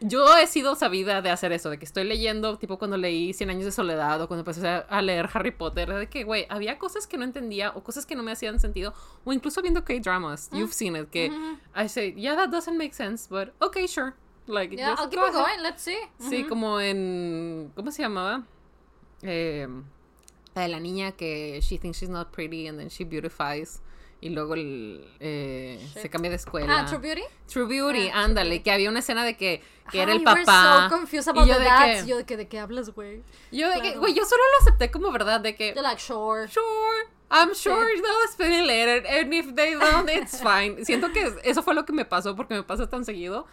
yo he sido sabida de hacer eso, de que estoy leyendo, tipo cuando leí Cien años de soledad o cuando empecé a- leer Harry Potter, de que, güey, había cosas que no entendía o cosas que no me hacían sentido, o incluso viendo K-dramas, you've seen it, que I say, yeah, that doesn't make sense, but okay, sure. Like, yeah, I'll keep go going. Let's see. Sí, como en. ¿Cómo se llamaba? Eh, la de la niña que she thinks she's not pretty and then she beautifies. Y luego el, eh, se cambia de escuela. Ah, True Beauty. True Beauty, Ah, True ándale, Beauty. que había una escena de que, que era el papá. so confused y about yo the de dads. que, Yo de que, ¿de qué hablas, güey? yo de que, Claro. güey, yo solo lo acepté como verdad, de que, You're like, sure. sure, I'm sure they'll spend it later, and if they don't, it's fine. Siento que eso fue lo que me pasó, porque me pasa tan seguido.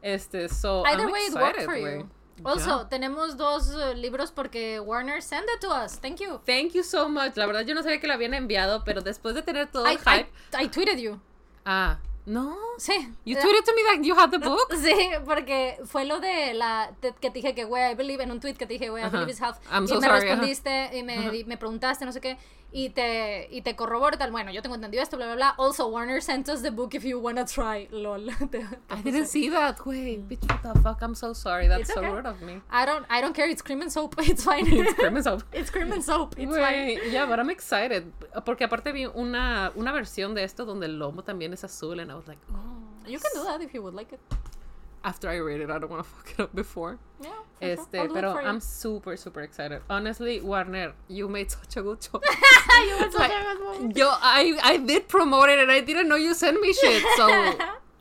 Este, so, Either I'm way, it worked excited, for you. Also, Yeah. tenemos dos eh, libros porque Warner sent it to us. Thank you. Thank you so much. La verdad yo no sabía que lo habían enviado, pero después de tener todo I, el hype. I, I tweeted you. Ah, no. Sí. You tweeted to me that you had the book. Sí, porque fue lo de la que te dije que, güey, I believe, en un tweet que te dije, güey, I believe it's health. I'm y so me sorry, ajá. respondiste y me, me preguntaste, no sé qué, y te, y te corroboro y tal. Bueno, yo tengo entendido esto, bla, bla, bla. Also, Warner sent us the book if you wanna try. Lol. I didn't see that. Wait, bitch, what the fuck? I'm so sorry. That's It's so okay. rude of me. I don't, I don't care. It's cream and soap. It's fine. It's cream and soap. It's cream and soap. It's fine. Güey, yeah, but I'm excited. Porque aparte vi una, una versión de esto donde el lomo también es azul, and I was like, oh. You can do that if you would like it. After I read it, I don't want to fuck it up before. Yeah. sure. Este, pero. I'm super, super excited. Honestly, Warner, you made such a good choice. You were such Like, a good one. Yo, I, I did promote it and I didn't know you sent me shit, so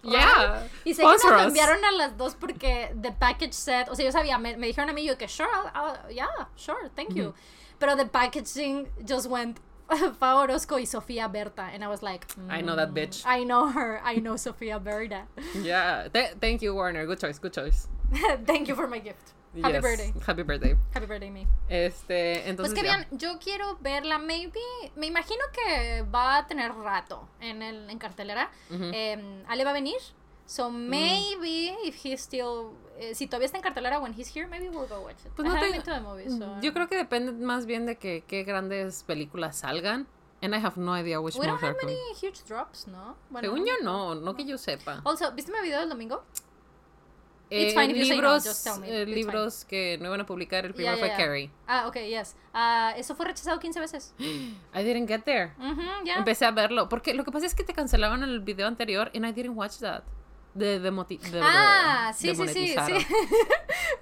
yeah. Y sé que nos Sponsor lo us. enviaron a las dos porque the package set, o sea, yo sabía, me, me dijeron a mí, yo que sure, I'll, I'll- yeah, sure, thank you. Pero the packaging just went Pau Orozco y Sofía Berta, and I was like, I know that mm, bitch. I know her, I know Sofía Berta. Yeah. Th- thank you, Warner. Good choice, good choice. thank you for my gift. Happy Yes. birthday. Happy birthday. Happy birthday, me. Este, Pues entonces. que ya. bien, yo quiero verla, maybe, me imagino que va a tener rato en, el, en cartelera. Em, Ale va a venir, so Mm. maybe if he's still, eh, si todavía está en cartelera when he's here, maybe we'll go watch it. Pues no te- the movies, so- Yo creo que depende más bien de que qué grandes películas salgan. And I have no idea which We don't have many coming. huge drops, ¿no? Bueno, Según yo no, no que yo sepa. Also, ¿viste mi video del domingo? Eh, It's fine if you say no, libros, just tell me. eh, libros que no iban a publicar, el primero Yeah, fue yeah, yeah. Carrie. Ah, ok, yes. Ah, eso fue rechazado 15 veces. I didn't get there. Ujú, ya. Empecé a verlo. Porque lo que pasa es que te cancelaban el video anterior and I didn't watch that. De, de, de- Ah, de- sí, sí, sí, sí.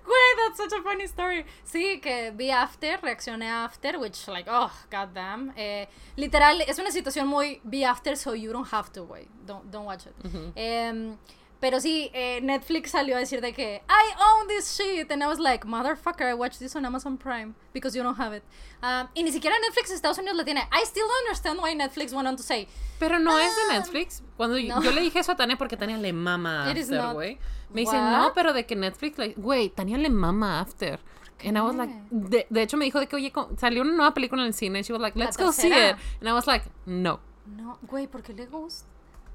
Güey, that's such a funny story. Sí, que vi After, reaccioné a After, which, like, oh, goddamn. Eh, literal, es una situación muy be After, so you don't have to, güey. Don't, don't watch it. Em, pero sí, eh, Netflix salió a decir de que I own this shit. And I was like, motherfucker, I watched this on Amazon Prime because you don't have it. Um, y ni siquiera Netflix Estados Unidos la tiene. I still don't understand why Netflix went on to say, Pero no es de Ah. Netflix. Cuando yo- No. yo le dije eso a Tania porque Tania le mama After, güey. Me dice, no, pero de que Netflix, like, güey, Tania le mama After. And I was like, de, de hecho me dijo de que, oye, salió una nueva película en el cine. And she was like, let's go see it. And I was like, no. no, güey, ¿por qué le gusta?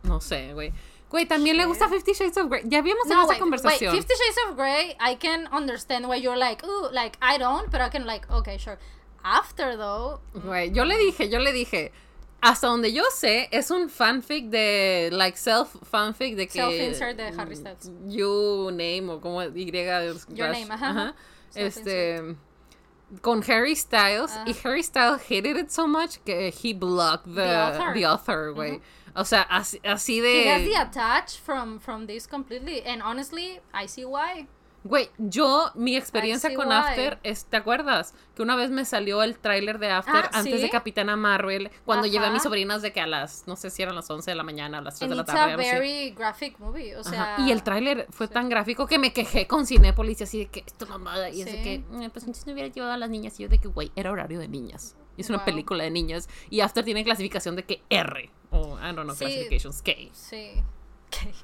No sé, güey. Güey, también le gusta Fifty Shades of Grey. Ya habíamos No, esa wait, conversación. wait, Fifty Shades of Grey, I can understand why you're like, ooh, like, I don't, but I can, like, okay, sure. After, though, Güey, yo le dije, yo le dije, hasta donde yo sé, es un fanfic de, like, self fanfic de que... Self-insert de Harry Styles. You name, o como Y... Your name, ajá, ajá. Este... con Harry Styles Ajá. y Harry Styles hated it so much que he blocked the, The author. the author, güey. O sea, así, así He has de... the attach from, from this completely. And honestly, I see why. Güey, yo, mi experiencia con why. After, es, ¿te acuerdas? Que una vez me salió el tráiler de After Ah, antes ¿sí? de Capitana Marvel, cuando llevé a mis Ajá. sobrinas de que a las, no sé si eran las 11 de la mañana o las 3 And de la it's tarde. a algo así. very graphic movie. O sea, Ajá, Y el tráiler fue tan gráfico que me quejé con Cinépolis y así de que esto mamada. Y es de Sí. que, "Eh, pues entonces no hubiera llevado a las niñas. Y yo de que, güey, era horario de niñas. Es una Wow. película de niñas. Y After tiene clasificación de que R. O, I don't know, Sí. classifications K. Sí. Ok.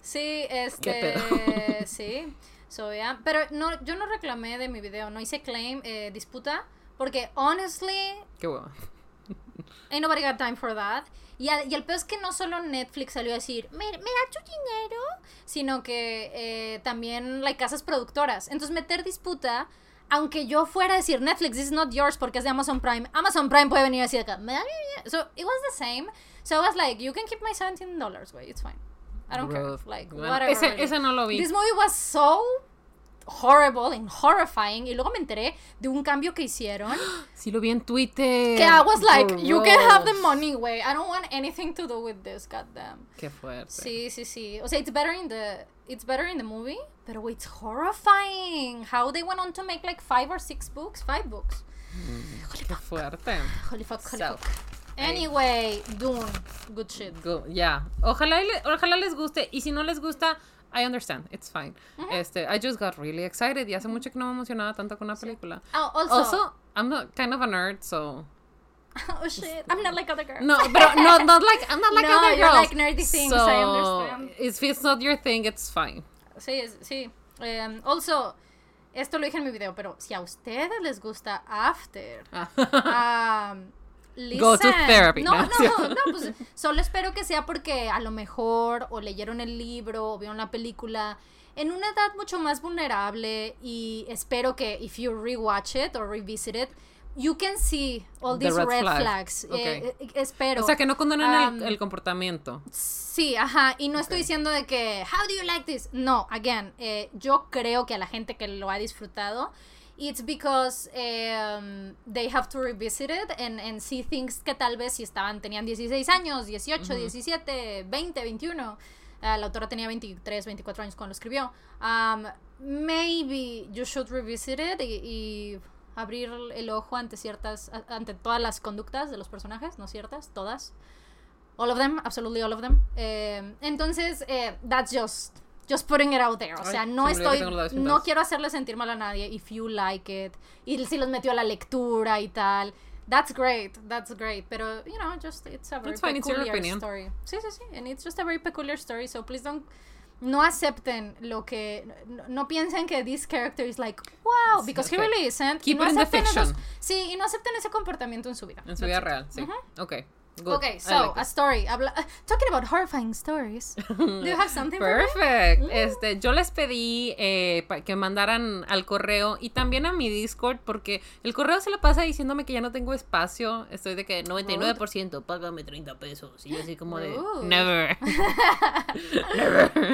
Sí, este. pedo? sí. So, yeah. Pero no, yo no reclamé de mi video. No hice claim, eh, disputa. Porque, honestly, Qué hueva. ain't nobody got time for that. Y, y el peor es que no solo Netflix salió a decir, me, me da tu dinero, sino que eh, también hay casas productoras. Entonces, meter disputa, aunque yo fuera a decir, Netflix, this is not yours porque es de Amazon Prime, Amazon Prime puede venir a decir acá. So, it was the same. So, I was like, you can keep my $17, güey, it's fine. I don't care. Like, Bueno, whatever. ese, really. ese no lo vi. This movie was so horrible and horrifying. Y luego me enteré de un cambio que hicieron. Sí lo vi en Twitter. Que I was like, you can have the money, way. I don't want anything to do with this, goddamn. Qué fuerte. Sí, sí, sí. O sea, it's better in the it's better in the movie, pero it's horrifying. How they went on to make like five or six books, five books. Qué fuerte. Holy fuck, holy So, fuck. Anyway, Dune, good shit. Go- Ya. Ojalá, ojalá les guste. Y si no les gusta, I understand. It's fine. Este, I just got really excited. Y hace mucho que no me emocionaba tanto con una película. Oh, also, Also, I'm not kind of a nerd, so. oh shit, I'm not like other girls. No, pero no, not like I'm not like No, other you're girls. like nerdy things, I understand. If it's not your thing, it's fine. Sí, sí. Um, also, esto lo dije en mi video, pero si a ustedes les gusta After, um, Go to listen. therapy, No, ¿no? no, no, pues solo espero que sea porque a lo mejor o leyeron el libro o vieron la película en una edad mucho más vulnerable y espero que if you rewatch it or revisit it, you can see all The these red red, flag. flags. Ok. Eh, eh, espero. o sea, que no condonan Um, el, el comportamiento. Sí, ajá, y no estoy diciendo de que, how do you like this? No, again, eh, yo creo que a la gente que lo ha disfrutado, it's because um, they have to revisit it and, and see things que tal vez si estaban, tenían 16 años, 18, 17, 20, 21, ah, la autora tenía 23, 24 años cuando lo escribió, um, maybe you should revisit it y, y abrir el ojo ante ciertas, ante todas las conductas de los personajes, no ciertas, todas. All of them, absolutely all of them. Eh, entonces, eh, that's just, just putting it out there. O sea, se no estoy, no quiero hacerle sentir mal a nadie. If you like it, y si los metió a la lectura y tal, that's great, that's great. Pero, you know, just it's a very It's fine, peculiar opinion. story. Sí, sí, sí, and it's just a very peculiar story. So please don't, no acepten lo que, no, no piensen que this character is like, wow, Sí, because ok. he really isn't. Keep no it in the acepten esos- fiction. sí, y no acepten ese comportamiento en su vida. En su vida real, sí. Ok. Good. Okay, so like a story. Habla- uh, talking about horrifying stories. Do you have something for me? Perfect. Mm. Este, yo les pedí eh, que mandaran al correo y también a mi Discord porque el correo se lo pasa diciéndome que ya no tengo espacio. Estoy de que 99%, págame 30 pesos. Y yo así como de, Rude. never.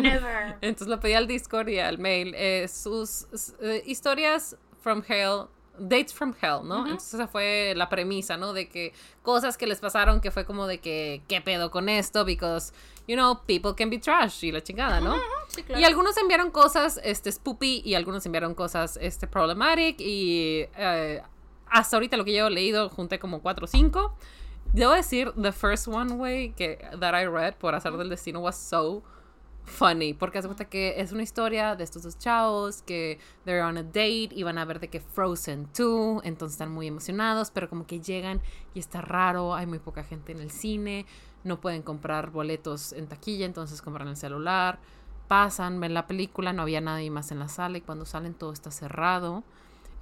Never. Entonces lo pedí al Discord y al mail. eh, sus eh, historias from hell. Dates from Hell, ¿no? Entonces esa fue la premisa, ¿no? De que cosas que les pasaron que fue como de que, ¿qué pedo con esto? Because, you know, people can be trash y la chingada, ¿no? Sí, claro. Y algunos enviaron cosas, este, spoopy y algunos enviaron cosas, este, problematic y eh, hasta ahorita lo que yo he leído junté como 4 o 5. Debo decir, the first one, way que that I read por azar del destino was so funny, porque hace cuenta que es una historia de estos dos chavos que they're on a date y van a ver de que Frozen 2, entonces están muy emocionados, pero como que llegan y está raro, hay muy poca gente en el cine, no pueden comprar boletos en taquilla, entonces compran el celular, pasan, ven la película, no había nadie más en la sala y cuando salen todo está cerrado.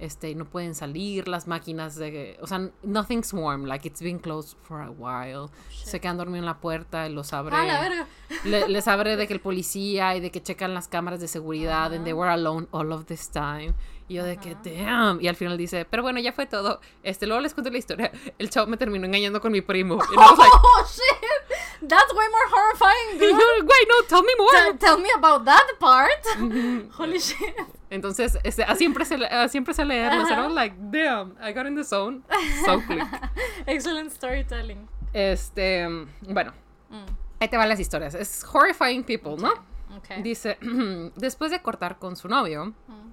Este, no pueden salir las máquinas de, o sea, nothing's warm, like it's been closed for a while. Se quedan dormidos en la puerta y los abre Ah, verga. le- les abre de que el policía y de que checan las cámaras de seguridad and they were alone all of this time. Y yo de que damn y al final dice pero bueno ya fue todo este luego les cuento la historia. El chavo me terminó engañando con mi primo. Y I was like Oh shit! That's way more horrifying, dude. güey no tell me more Tell, tell me about that part. Holy shit. Entonces, este, empecé, así empecé a leerlos. And I was like, damn, I got in the zone. So quick. Excellent storytelling. Este, bueno, Mm, ahí te van las historias. Es horrifying people, ¿no? okay. Dice, después de cortar con su novio, Mm,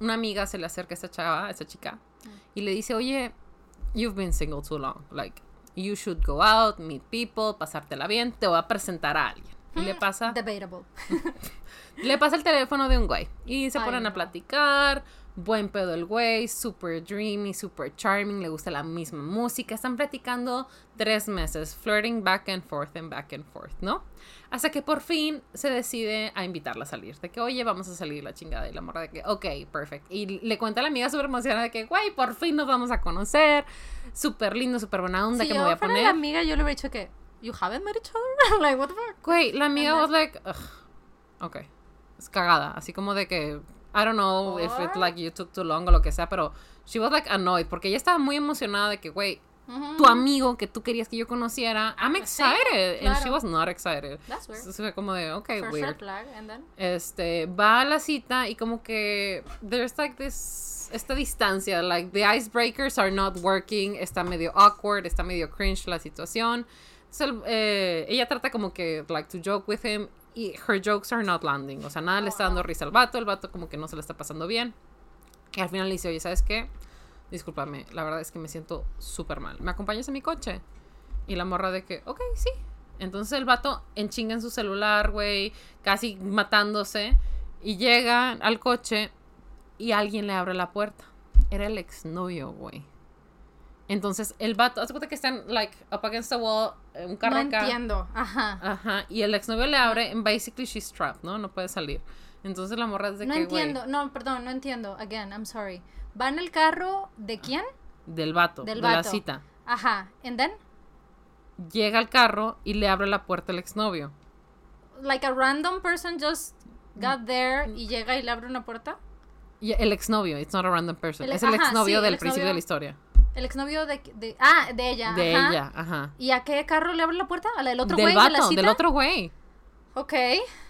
una amiga se le acerca a esta chava, a esta chica, Mm. y le dice, oye, you've been single too long. Like, you should go out, meet people, pasártela bien, te voy a presentar a alguien. Y Mm. le pasa, Debatable. le pasa el teléfono de un güey. Y se Ay, ponen a platicar. Buen pedo el güey, super dreamy, super charming, le gusta la misma música. Están platicando tres meses, flirting back and forth and back and forth, ¿no? Hasta que por fin se decide a invitarla a salir. De que, oye, vamos a salir la chingada. Y la morra de que, ok, perfect. Y le cuenta a la amiga súper emocionada de que, güey, por fin nos vamos a conocer. Súper lindo, súper buena onda Si que me yo voy a poner. la amiga, yo le hubiera dicho que, you haven't met each other? like, what the fuck? Güey, la amiga was like, Ugh, ok. Es cagada. Así como de que, I don't know if it like you took too long o lo que sea, pero she was like annoyed porque ella estaba muy emocionada de que, güey, Ujú. tu amigo que tú querías que yo conociera, I'm Mm. Sí, excited. And she claro. was not excited. That's weird. Entonces fue como de, ok, First weird. flag, and then? Este, va a la cita y como que there's like this, esta distancia, like the icebreakers are not working, está medio awkward, está medio cringe la situación. El- eh, ella trata como que, like, to joke with him y her jokes are not landing. O sea, nada le está dando risa al vato, el vato como que no se le está pasando bien. Y al final le dice, oye, ¿sabes qué? Discúlpame, la verdad es que me siento súper mal. ¿Me acompañas en mi coche? Y la morra de que, ok, sí. Entonces el vato enchinga en su celular, güey, casi matándose. Y llega al coche y alguien le abre la puerta. Era el exnovio, güey. Entonces el vato, hace cuenta que están, like, up against the wall, eh, un carro No acá. entiendo. Ajá. Ajá, y el exnovio le abre, and basically she's trapped, ¿no? No puede salir. Entonces la morra es de No que, entiendo. No, perdón, no entiendo. Again, I'm sorry. ¿Va en el carro de quién? del vato, Del de la cita. Ajá. And then? Llega al carro y le abre la puerta el exnovio. Like a random person just got there y llega y le abre una puerta. Y el exnovio, it's not a random person. El- es el ajá, exnovio sí, del el principio de la historia. El exnovio de, de. Ah, de ella. De ajá. ella, ajá. ¿Y a qué carro le abre la puerta? ¿A la del otro del güey de la vato, cita? del otro güey. Ok.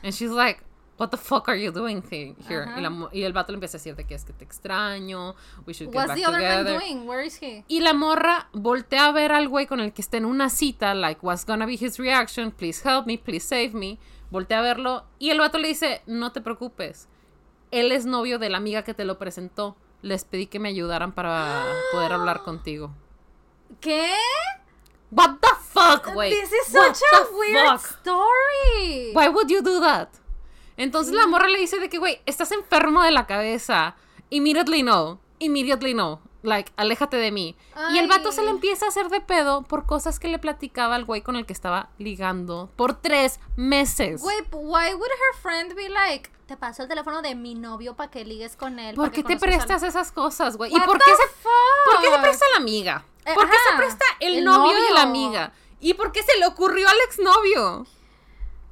And she's like, what the fuck are you doing he- here? Y, la mo- y el vato le empieza a decir de que es que te extraño, we should get What's back the other man together. doing? Where is he? Y la morra voltea a ver al güey con el que está en una cita, like, what's gonna be his reaction? Please help me, please save me. Voltea a verlo y el vato le dice, no te preocupes. Él es novio de la amiga que te lo presentó. Les pedí que me ayudaran para poder hablar contigo. ¿Qué? What the fuck, güey? This is What such a the weird fuck? story. Why would you do that? Entonces la morra le dice de que, güey, estás enfermo de la cabeza. Immediately no. Immediately no. Like, aléjate de mí. Y el vato se le empieza a hacer de pedo por cosas que le platicaba al güey con el que estaba ligando por tres meses. Güey, why would her friend be like, te paso el teléfono de mi novio para que ligues con él? ¿Por qué te prestas al-" esas cosas, güey? ¿Y por qué, se, por qué se presta la amiga? Eh, ¿Por qué se presta el, el novio, de la novio. amiga? ¿Y por qué se le ocurrió al exnovio?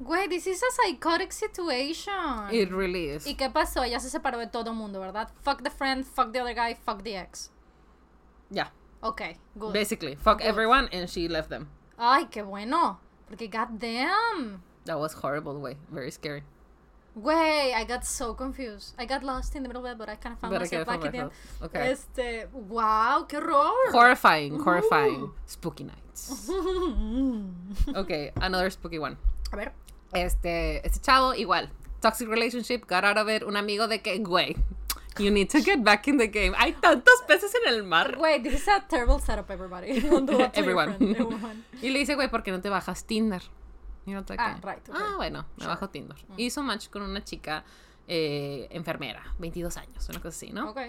Güey, this is a psychotic situation. It really is. ¿Y qué pasó? Ella se separó de todo mundo, ¿verdad? Fuck the friend, fuck the other guy, fuck the ex. Yeah, Ok, good. basically. Fuck Good. everyone and she left them. Ay, qué bueno. Porque goddamn. That was horrible, güey. Very scary. Güey, I got so confused. I got lost in the middle of it, but I kind of found But myself back again. Okay. Este, wow, qué horror. Horrifying, horrifying. Spooky nights. Okay, another spooky one. A ver. Este, este chavo, igual. Toxic relationship, got out of it. Un amigo de que, güey, you need to get back in the game. Hay tantos peces en el mar. Wait, this is a terrible setup, everybody. Everyone. Y le dice, güey, ¿por qué no te bajas Tinder? Y no te Ah, right, okay. Ah, bueno, me bajo Tinder. Hizo match con una chica eh, enfermera, 22 años, una cosa así, ¿no? Ok.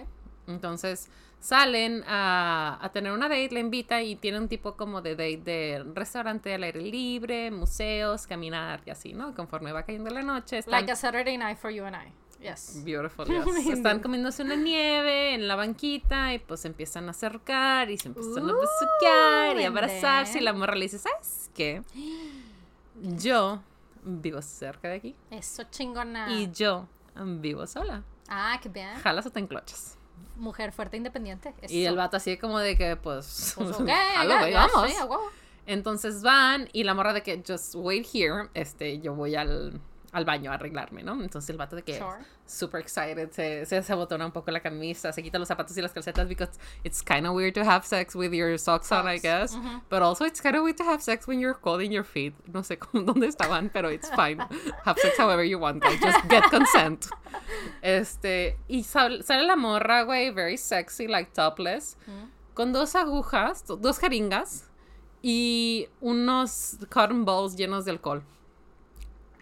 Entonces salen a, a tener una date, le invita y tiene un tipo como de date de restaurante al aire libre, museos, caminar y así, ¿no? Conforme va cayendo la noche, están Like a Saturday night for you and I. Yes. beautiful, yes. Están comiéndose una nieve en la banquita y pues se empiezan a acercar y se empiezan a Ooh, besuquear y and abrazarse y then- la morra le dice, ¿sabes qué? Yo vivo cerca de aquí Eso chingona. y yo vivo sola. Ah, qué bien. Jalas o te enclochas. Mujer fuerte e independiente. Y el vato así como de que, pues, Pues, jalo, vamos. Entonces van y la morra de que just wait here, este, yo voy al, al baño a arreglarme, ¿no? Entonces el vato de que Sure. super excited, se, se desabotona un poco la camisa, se quita los zapatos y las calcetas because it's kind of weird to have sex with your socks, on, I guess. But also it's kind of weird to have sex when you're cold in your feet. No sé cómo, dónde estaban, pero it's fine. have sex however you want, guys. Just get consent. Este, y sal- sale la morra, güey, very sexy, like topless, con dos agujas, dos jeringas y unos cotton balls llenos de alcohol.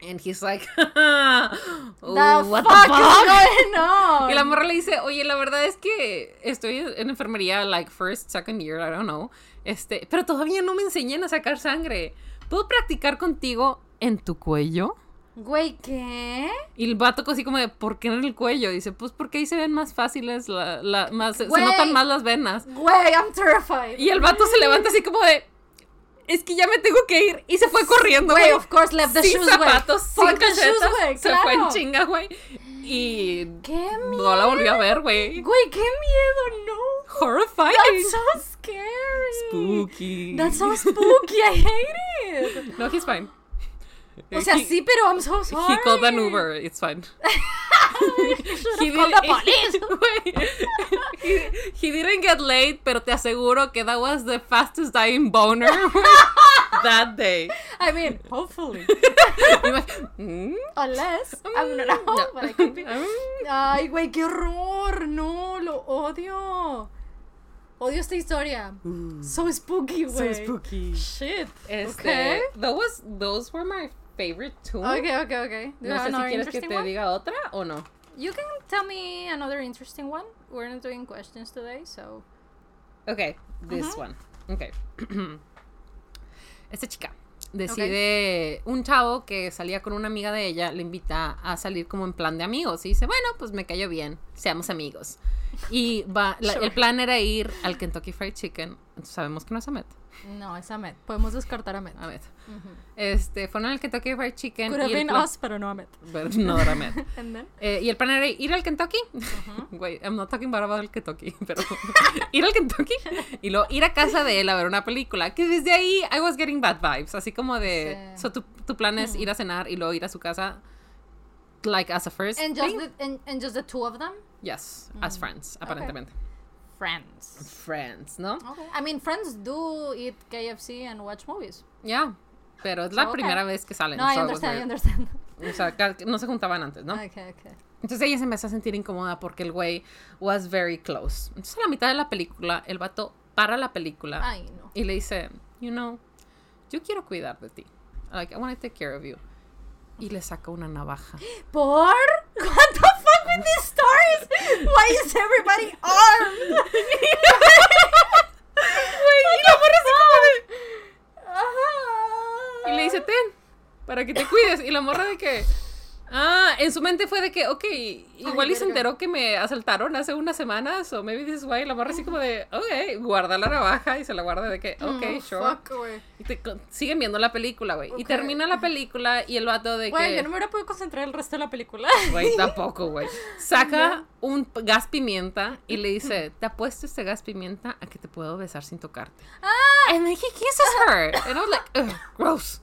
And he's like, "Ooh, The what fuck the is fuck? going on? Y la morra le dice, oye, la verdad es que estoy en enfermería, like first, second year, I don't know. Este, pero todavía no me enseñan a sacar sangre. ¿Puedo practicar contigo en tu cuello? Güey, ¿qué? Y el vato así como de, ¿por qué en el cuello? Dice, pues porque ahí se ven más fáciles, la, la- más, se notan más las venas. Güey, I'm terrified. Y el vato se levanta así como de, es que ya me tengo que ir. Y se fue corriendo, Güey, of course, left the sin shoes, zapatos, sin Fuck the shoes, güey, Se fue en claro. chinga, güey. Y ¡Qué miedo! no la volvió a ver, güey. Güey, qué miedo, no. Horrifying. That's so scary. Spooky. That's so spooky. I hate it. No, he's fine. O sea, He- sí, pero I'm so sorry. He called an Uber. It's fine. He called the police. He, he didn't get late, pero te aseguro que that was the fastest dying boner that day. I mean, hopefully. Mm, Unless I'm not at home, no. but I could be. Mm. Ay, güey, qué horror. No, lo odio. Odio esta historia. So spooky, güey. spooky. Shit. Este, Okay. those, those were my favorite two. Okay, okay, okay. Do No sé si quieres que te one? diga otra o no. You can tell me another interesting one. We're not doing questions today, so. Ok, this one. Ok. Esta chica decide un chavo que salía con una amiga de ella, le invita a salir como en plan de amigos y dice, bueno, pues me cayó bien, seamos amigos. Y va, la- Sure. el plan era ir al Kentucky Fried Chicken, sabemos que no es Ahmed, No, es Ahmed. Podemos descartar a Ahmed. Ahmed. Este, fueron al Kentucky Fried Chicken Could have been us, pero no Ahmed. Pero no era Ahmed. Eh, y el plan era ir al Kentucky. Güey, I'm not talking about el Kentucky, pero ir al Kentucky y luego ir a casa de él a ver una película. Que desde ahí I was getting bad vibes. Así como de. Sí. So tu, tu plan es ir a cenar y luego ir a su casa. Like as a first. And just, thing? the, and, and just the two of them? Yes, as friends, aparentemente. Friends. Friends, ¿no? Okay. I mean, friends do eat KFC and watch movies. Ya. Pero es la So, okay. primera vez que salen. No, I so was understand, I understand. O sea, no se juntaban antes, ¿no? Okay, okay. Entonces ella se empezó a sentir incómoda porque el güey was very close. Entonces a la mitad de la película, el vato para la película Ay, no. y le dice, you know, yo quiero cuidar de ti. Like, I want to take care of you. Y le saca una navaja. ¿Por? What with these stories? Why is everybody armed? Güey, y la morra así como de- Ajá. Y le dice, ten, para que te cuides. Y la morra de que... Ah, en su mente fue de que, ok, igual y se enteró que me asaltaron hace unas semanas, o maybe this is why. La morra así como de, ok, guarda la navaja y se la guarda de que, ok, Mm, sure. Fuck, güey. Y te- siguen viendo la película, güey. Y Ok. termina la película y el vato de Güey, que... yo no me hubiera podido concentrar el resto de la película. Güey, tampoco, güey. Saca un gas pimienta y le dice, te apuesto este gas pimienta a que te puedo besar sin tocarte. Ah. And then he kisses her. And I was like, "Ugh, gross.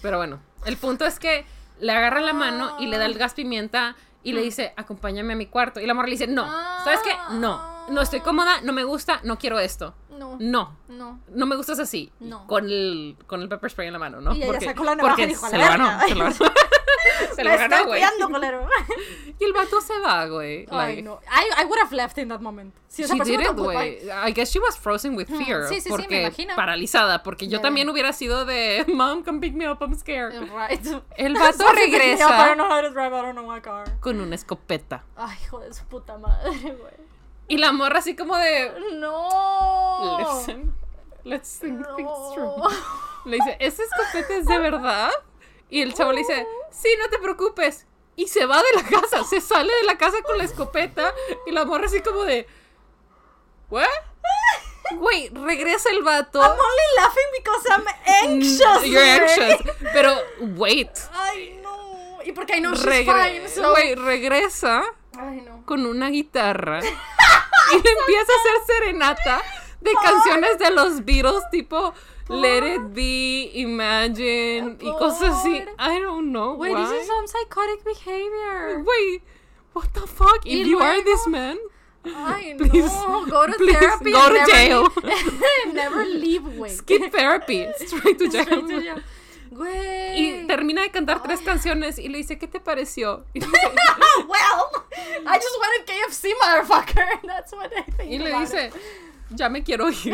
Pero bueno, el punto es que le agarra la mano y le da el gas pimienta y le dice, acompáñame a mi cuarto. Y la morra le dice, no. ¿Sabes qué? No. No estoy cómoda, no me gusta, no quiero esto. No. No. No. No me gustas así. No. Con el, con el pepper spray en la mano, ¿no? Y ella sacó la navaja porque y dijo, "A se lo ganó. verga". Se lo ganó. se lo ganó, güey. Y el vato se va, güey. Ay, Like, no. I, I would have left in that moment. Si esa She didn't, güey. I guess she was frozen with fear. Sí, sí, sí, me porque imagino. paralizada. Porque yo Ya. también hubiera sido de, Mom, come pick me up, I'm scared. Right. El vato up, I don't regresa know how to drive, I don't know my car. con una escopeta. Ay, hijo de su puta madre, güey. Y la morra así como de, No. listen, let's think things through. Le dice, ¿esa escopeta es de verdad? Y el chavo le dice, sí, no te preocupes. Y se va de la casa, se sale de la casa con la escopeta. Y la morra así como de, ¿what? Güey, regresa el vato. I'm only laughing because I'm anxious. You're anxious. Pero, wait. Ay, no. Y porque I know she's Regre- fine, so... güey, regresa Ay, no. con una guitarra y le empieza a hacer serenata de canciones de los Beatles tipo Let It Be, Imagine y cosas así. I don't know Wait, why. this is some psychotic behavior. Wait, what the fuck? If you are this man, Ay, Please, no. Go to please, therapy. go to never jail. leave- never leave, güey. skip therapy, straight to jail. Straight to jail. Güey. Y termina de cantar tres canciones y le dice, ¿qué te pareció? Y le, well, I just wanted KFC, motherfucker. That's what I think. y le dice, it. ya me quiero ir.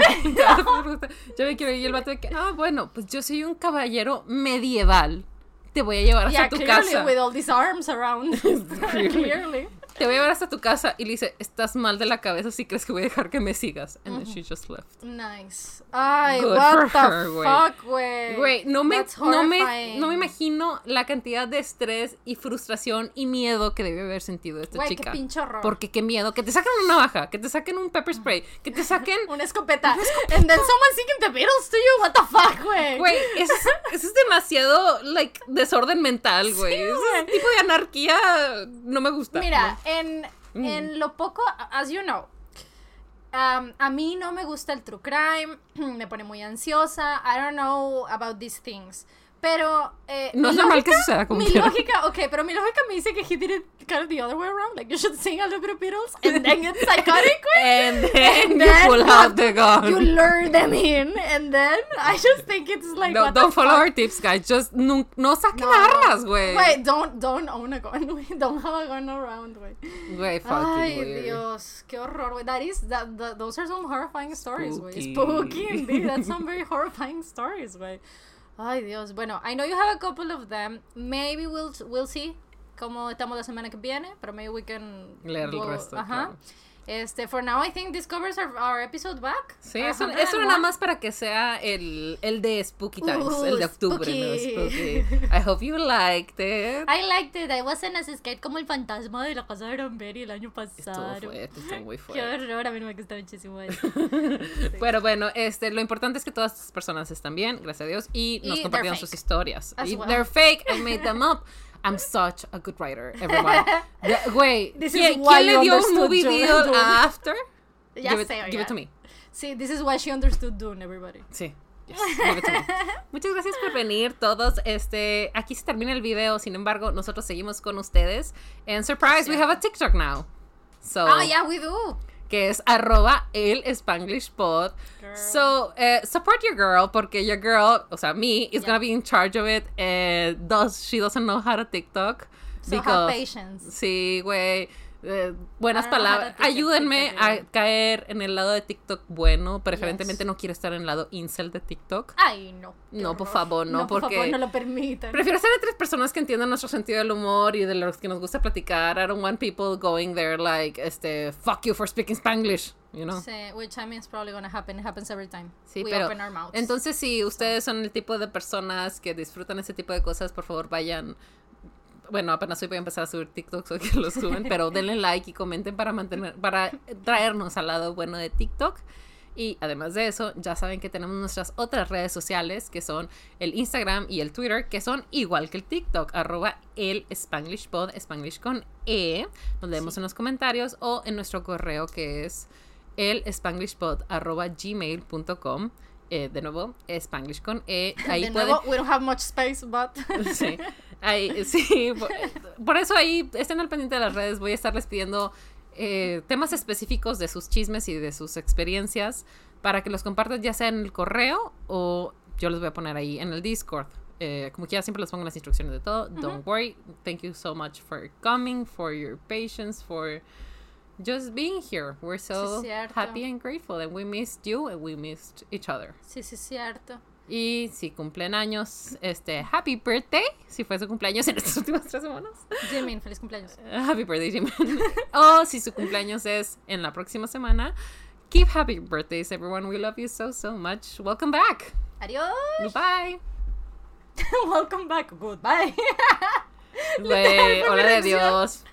ya me quiero ir. Y el vato de que, ah, bueno, pues yo soy un caballero medieval. Te voy a llevar hasta Yeah, tu clearly casa. with all these arms around. Clearly. Te voy a llevar hasta tu casa. Y le dice, estás mal de la cabeza si crees que voy a dejar que me sigas. And then she just left. Nice. Ay, Good what the her, fuck, güey. Güey, no me, no, me, no me imagino la cantidad de estrés y frustración y miedo que debe haber sentido esta qué chica. pinche horror. Porque qué miedo. Que te saquen una navaja, que te saquen un pepper spray, que te saquen... Una escopeta. And then someone singing the Beatles to you. What the fuck, güey. Güey, eso es, demasiado, like, desorden mental, güey. Sí, Ese tipo de anarquía no me gusta. Mira. En, Mm. en lo poco, as you know, um, a mí no me gusta el true crime, me pone muy ansiosa, I don't know about these things. Pero. Eh, No es normal que suceda como Mi lógica, ok, pero mi lógica me dice que he did it kind of the other way around. Like, you should sing a little bit of Beatles and then get psychotic, güey. And then And you then pull out the gun. You lure them in, and then I just think it's like. no, don't follow fuck? our tips, guys. Just no, no saquen No. armas, güey. Wait, don't, don't own a gun, güey. Don't have a gun around, güey. Güey, fucking Ay, weird. Dios, qué horror, güey. That is, that, that, those are some horrifying stories, güey. Spooky. Spooky, indeed. That's some very horrifying stories, güey. Ay, Dios. Bueno, I know you have a couple of them. Maybe we'll, we'll see cómo estamos la semana que viene, pero maybe we can... Leer el resto, Ajá. claro. Este, for now, I think this covers our, our episode back. Sí, Our eso, 101. eso nada más para que sea el, el de Spooky Times, Uh, el de octubre, spooky. ¿no? Spooky. I hope you liked it. I liked it. I wasn't as scared como el fantasma de la casa de Ramberry el año Estuvo pasado. fuerte, estuvo muy Qué fuerte. horror, a mí no me gusta muchísimo eso. Pero bueno, este, lo importante es que todas estas personas están bien, gracias a Dios, y nos Y compartieron sus historias. As Y well. they're fake, I made them up. I'm such a good writer, everyone. Güey, is ¿quién, why quién le dio un movie Jordan deal Dune. a After? Ya give, it, sé, give it to me. Sí, this is why she understood Dune, everybody. Sí. Yes, give it to me. Muchas gracias por venir todos. Este, aquí se termina el video. Sin embargo, nosotros seguimos con ustedes. And surprise, we have a TikTok now. So, Oh, yeah, we do. Que es arroba el Spanglish pod. Girl. So, eh, support your girl, porque your girl, o sea, me, is Yeah. gonna be in charge of it. eh, does, she doesn't know how to TikTok. So have patience. Sí, güey. Eh, buenas to palabras. TikTok, Ayúdenme TikTok, a caer en el lado de TikTok bueno. Preferentemente Yes. no quiero estar en el lado incel de TikTok. Ay, no. No, por favor, no, por porque- favor, no lo permitan. Prefiero ser de tres personas que entiendan nuestro sentido del humor y de los que nos gusta platicar. I don't want people going there like, este, fuck you for speaking Spanglish, you know? Sí, which I mean is probably gonna happen. It happens every time. Sí, we pero open our mouths. entonces si ustedes son el tipo de personas que disfrutan ese tipo de cosas, por favor vayan. Bueno, apenas hoy voy a empezar a subir TikToks o que los suben, pero denle like y comenten para mantener, para traernos al lado bueno de TikTok. Y además de eso, ya saben que tenemos nuestras otras redes sociales, que son el Instagram y el Twitter, que son igual que el TikTok, arroba el Spanglish Pod, Spanglish con E, nos leemos en los comentarios o en nuestro correo que es el spanglishpod arroba gmail.com. Eh, de nuevo, Spanglish con E. Ahí de pueden, nuevo, we don't have much space, but. Sí, ahí, sí por, por eso ahí estén al pendiente de las redes. Voy a estarles pidiendo eh, temas específicos de sus chismes y de sus experiencias para que los compartan ya sea en el correo o yo los voy a poner ahí en el Discord. Eh, como quiera, siempre les pongo las instrucciones de todo. Don't worry. Thank you so much for coming, for your patience, for just being here. We're so Sí, happy and grateful, and we missed you and we missed each other. sí, sí, cierto. Y si cumplen años, este, happy birthday, si fue su cumpleaños en estas últimas tres semanas. Jimin, feliz cumpleaños. Happy birthday, Jimin. o si su cumpleaños es en la próxima semana, keep happy birthdays, everyone. We love you so, so much. Welcome back. Adiós. Goodbye. Welcome back. Goodbye. Güey, hola de. Dios.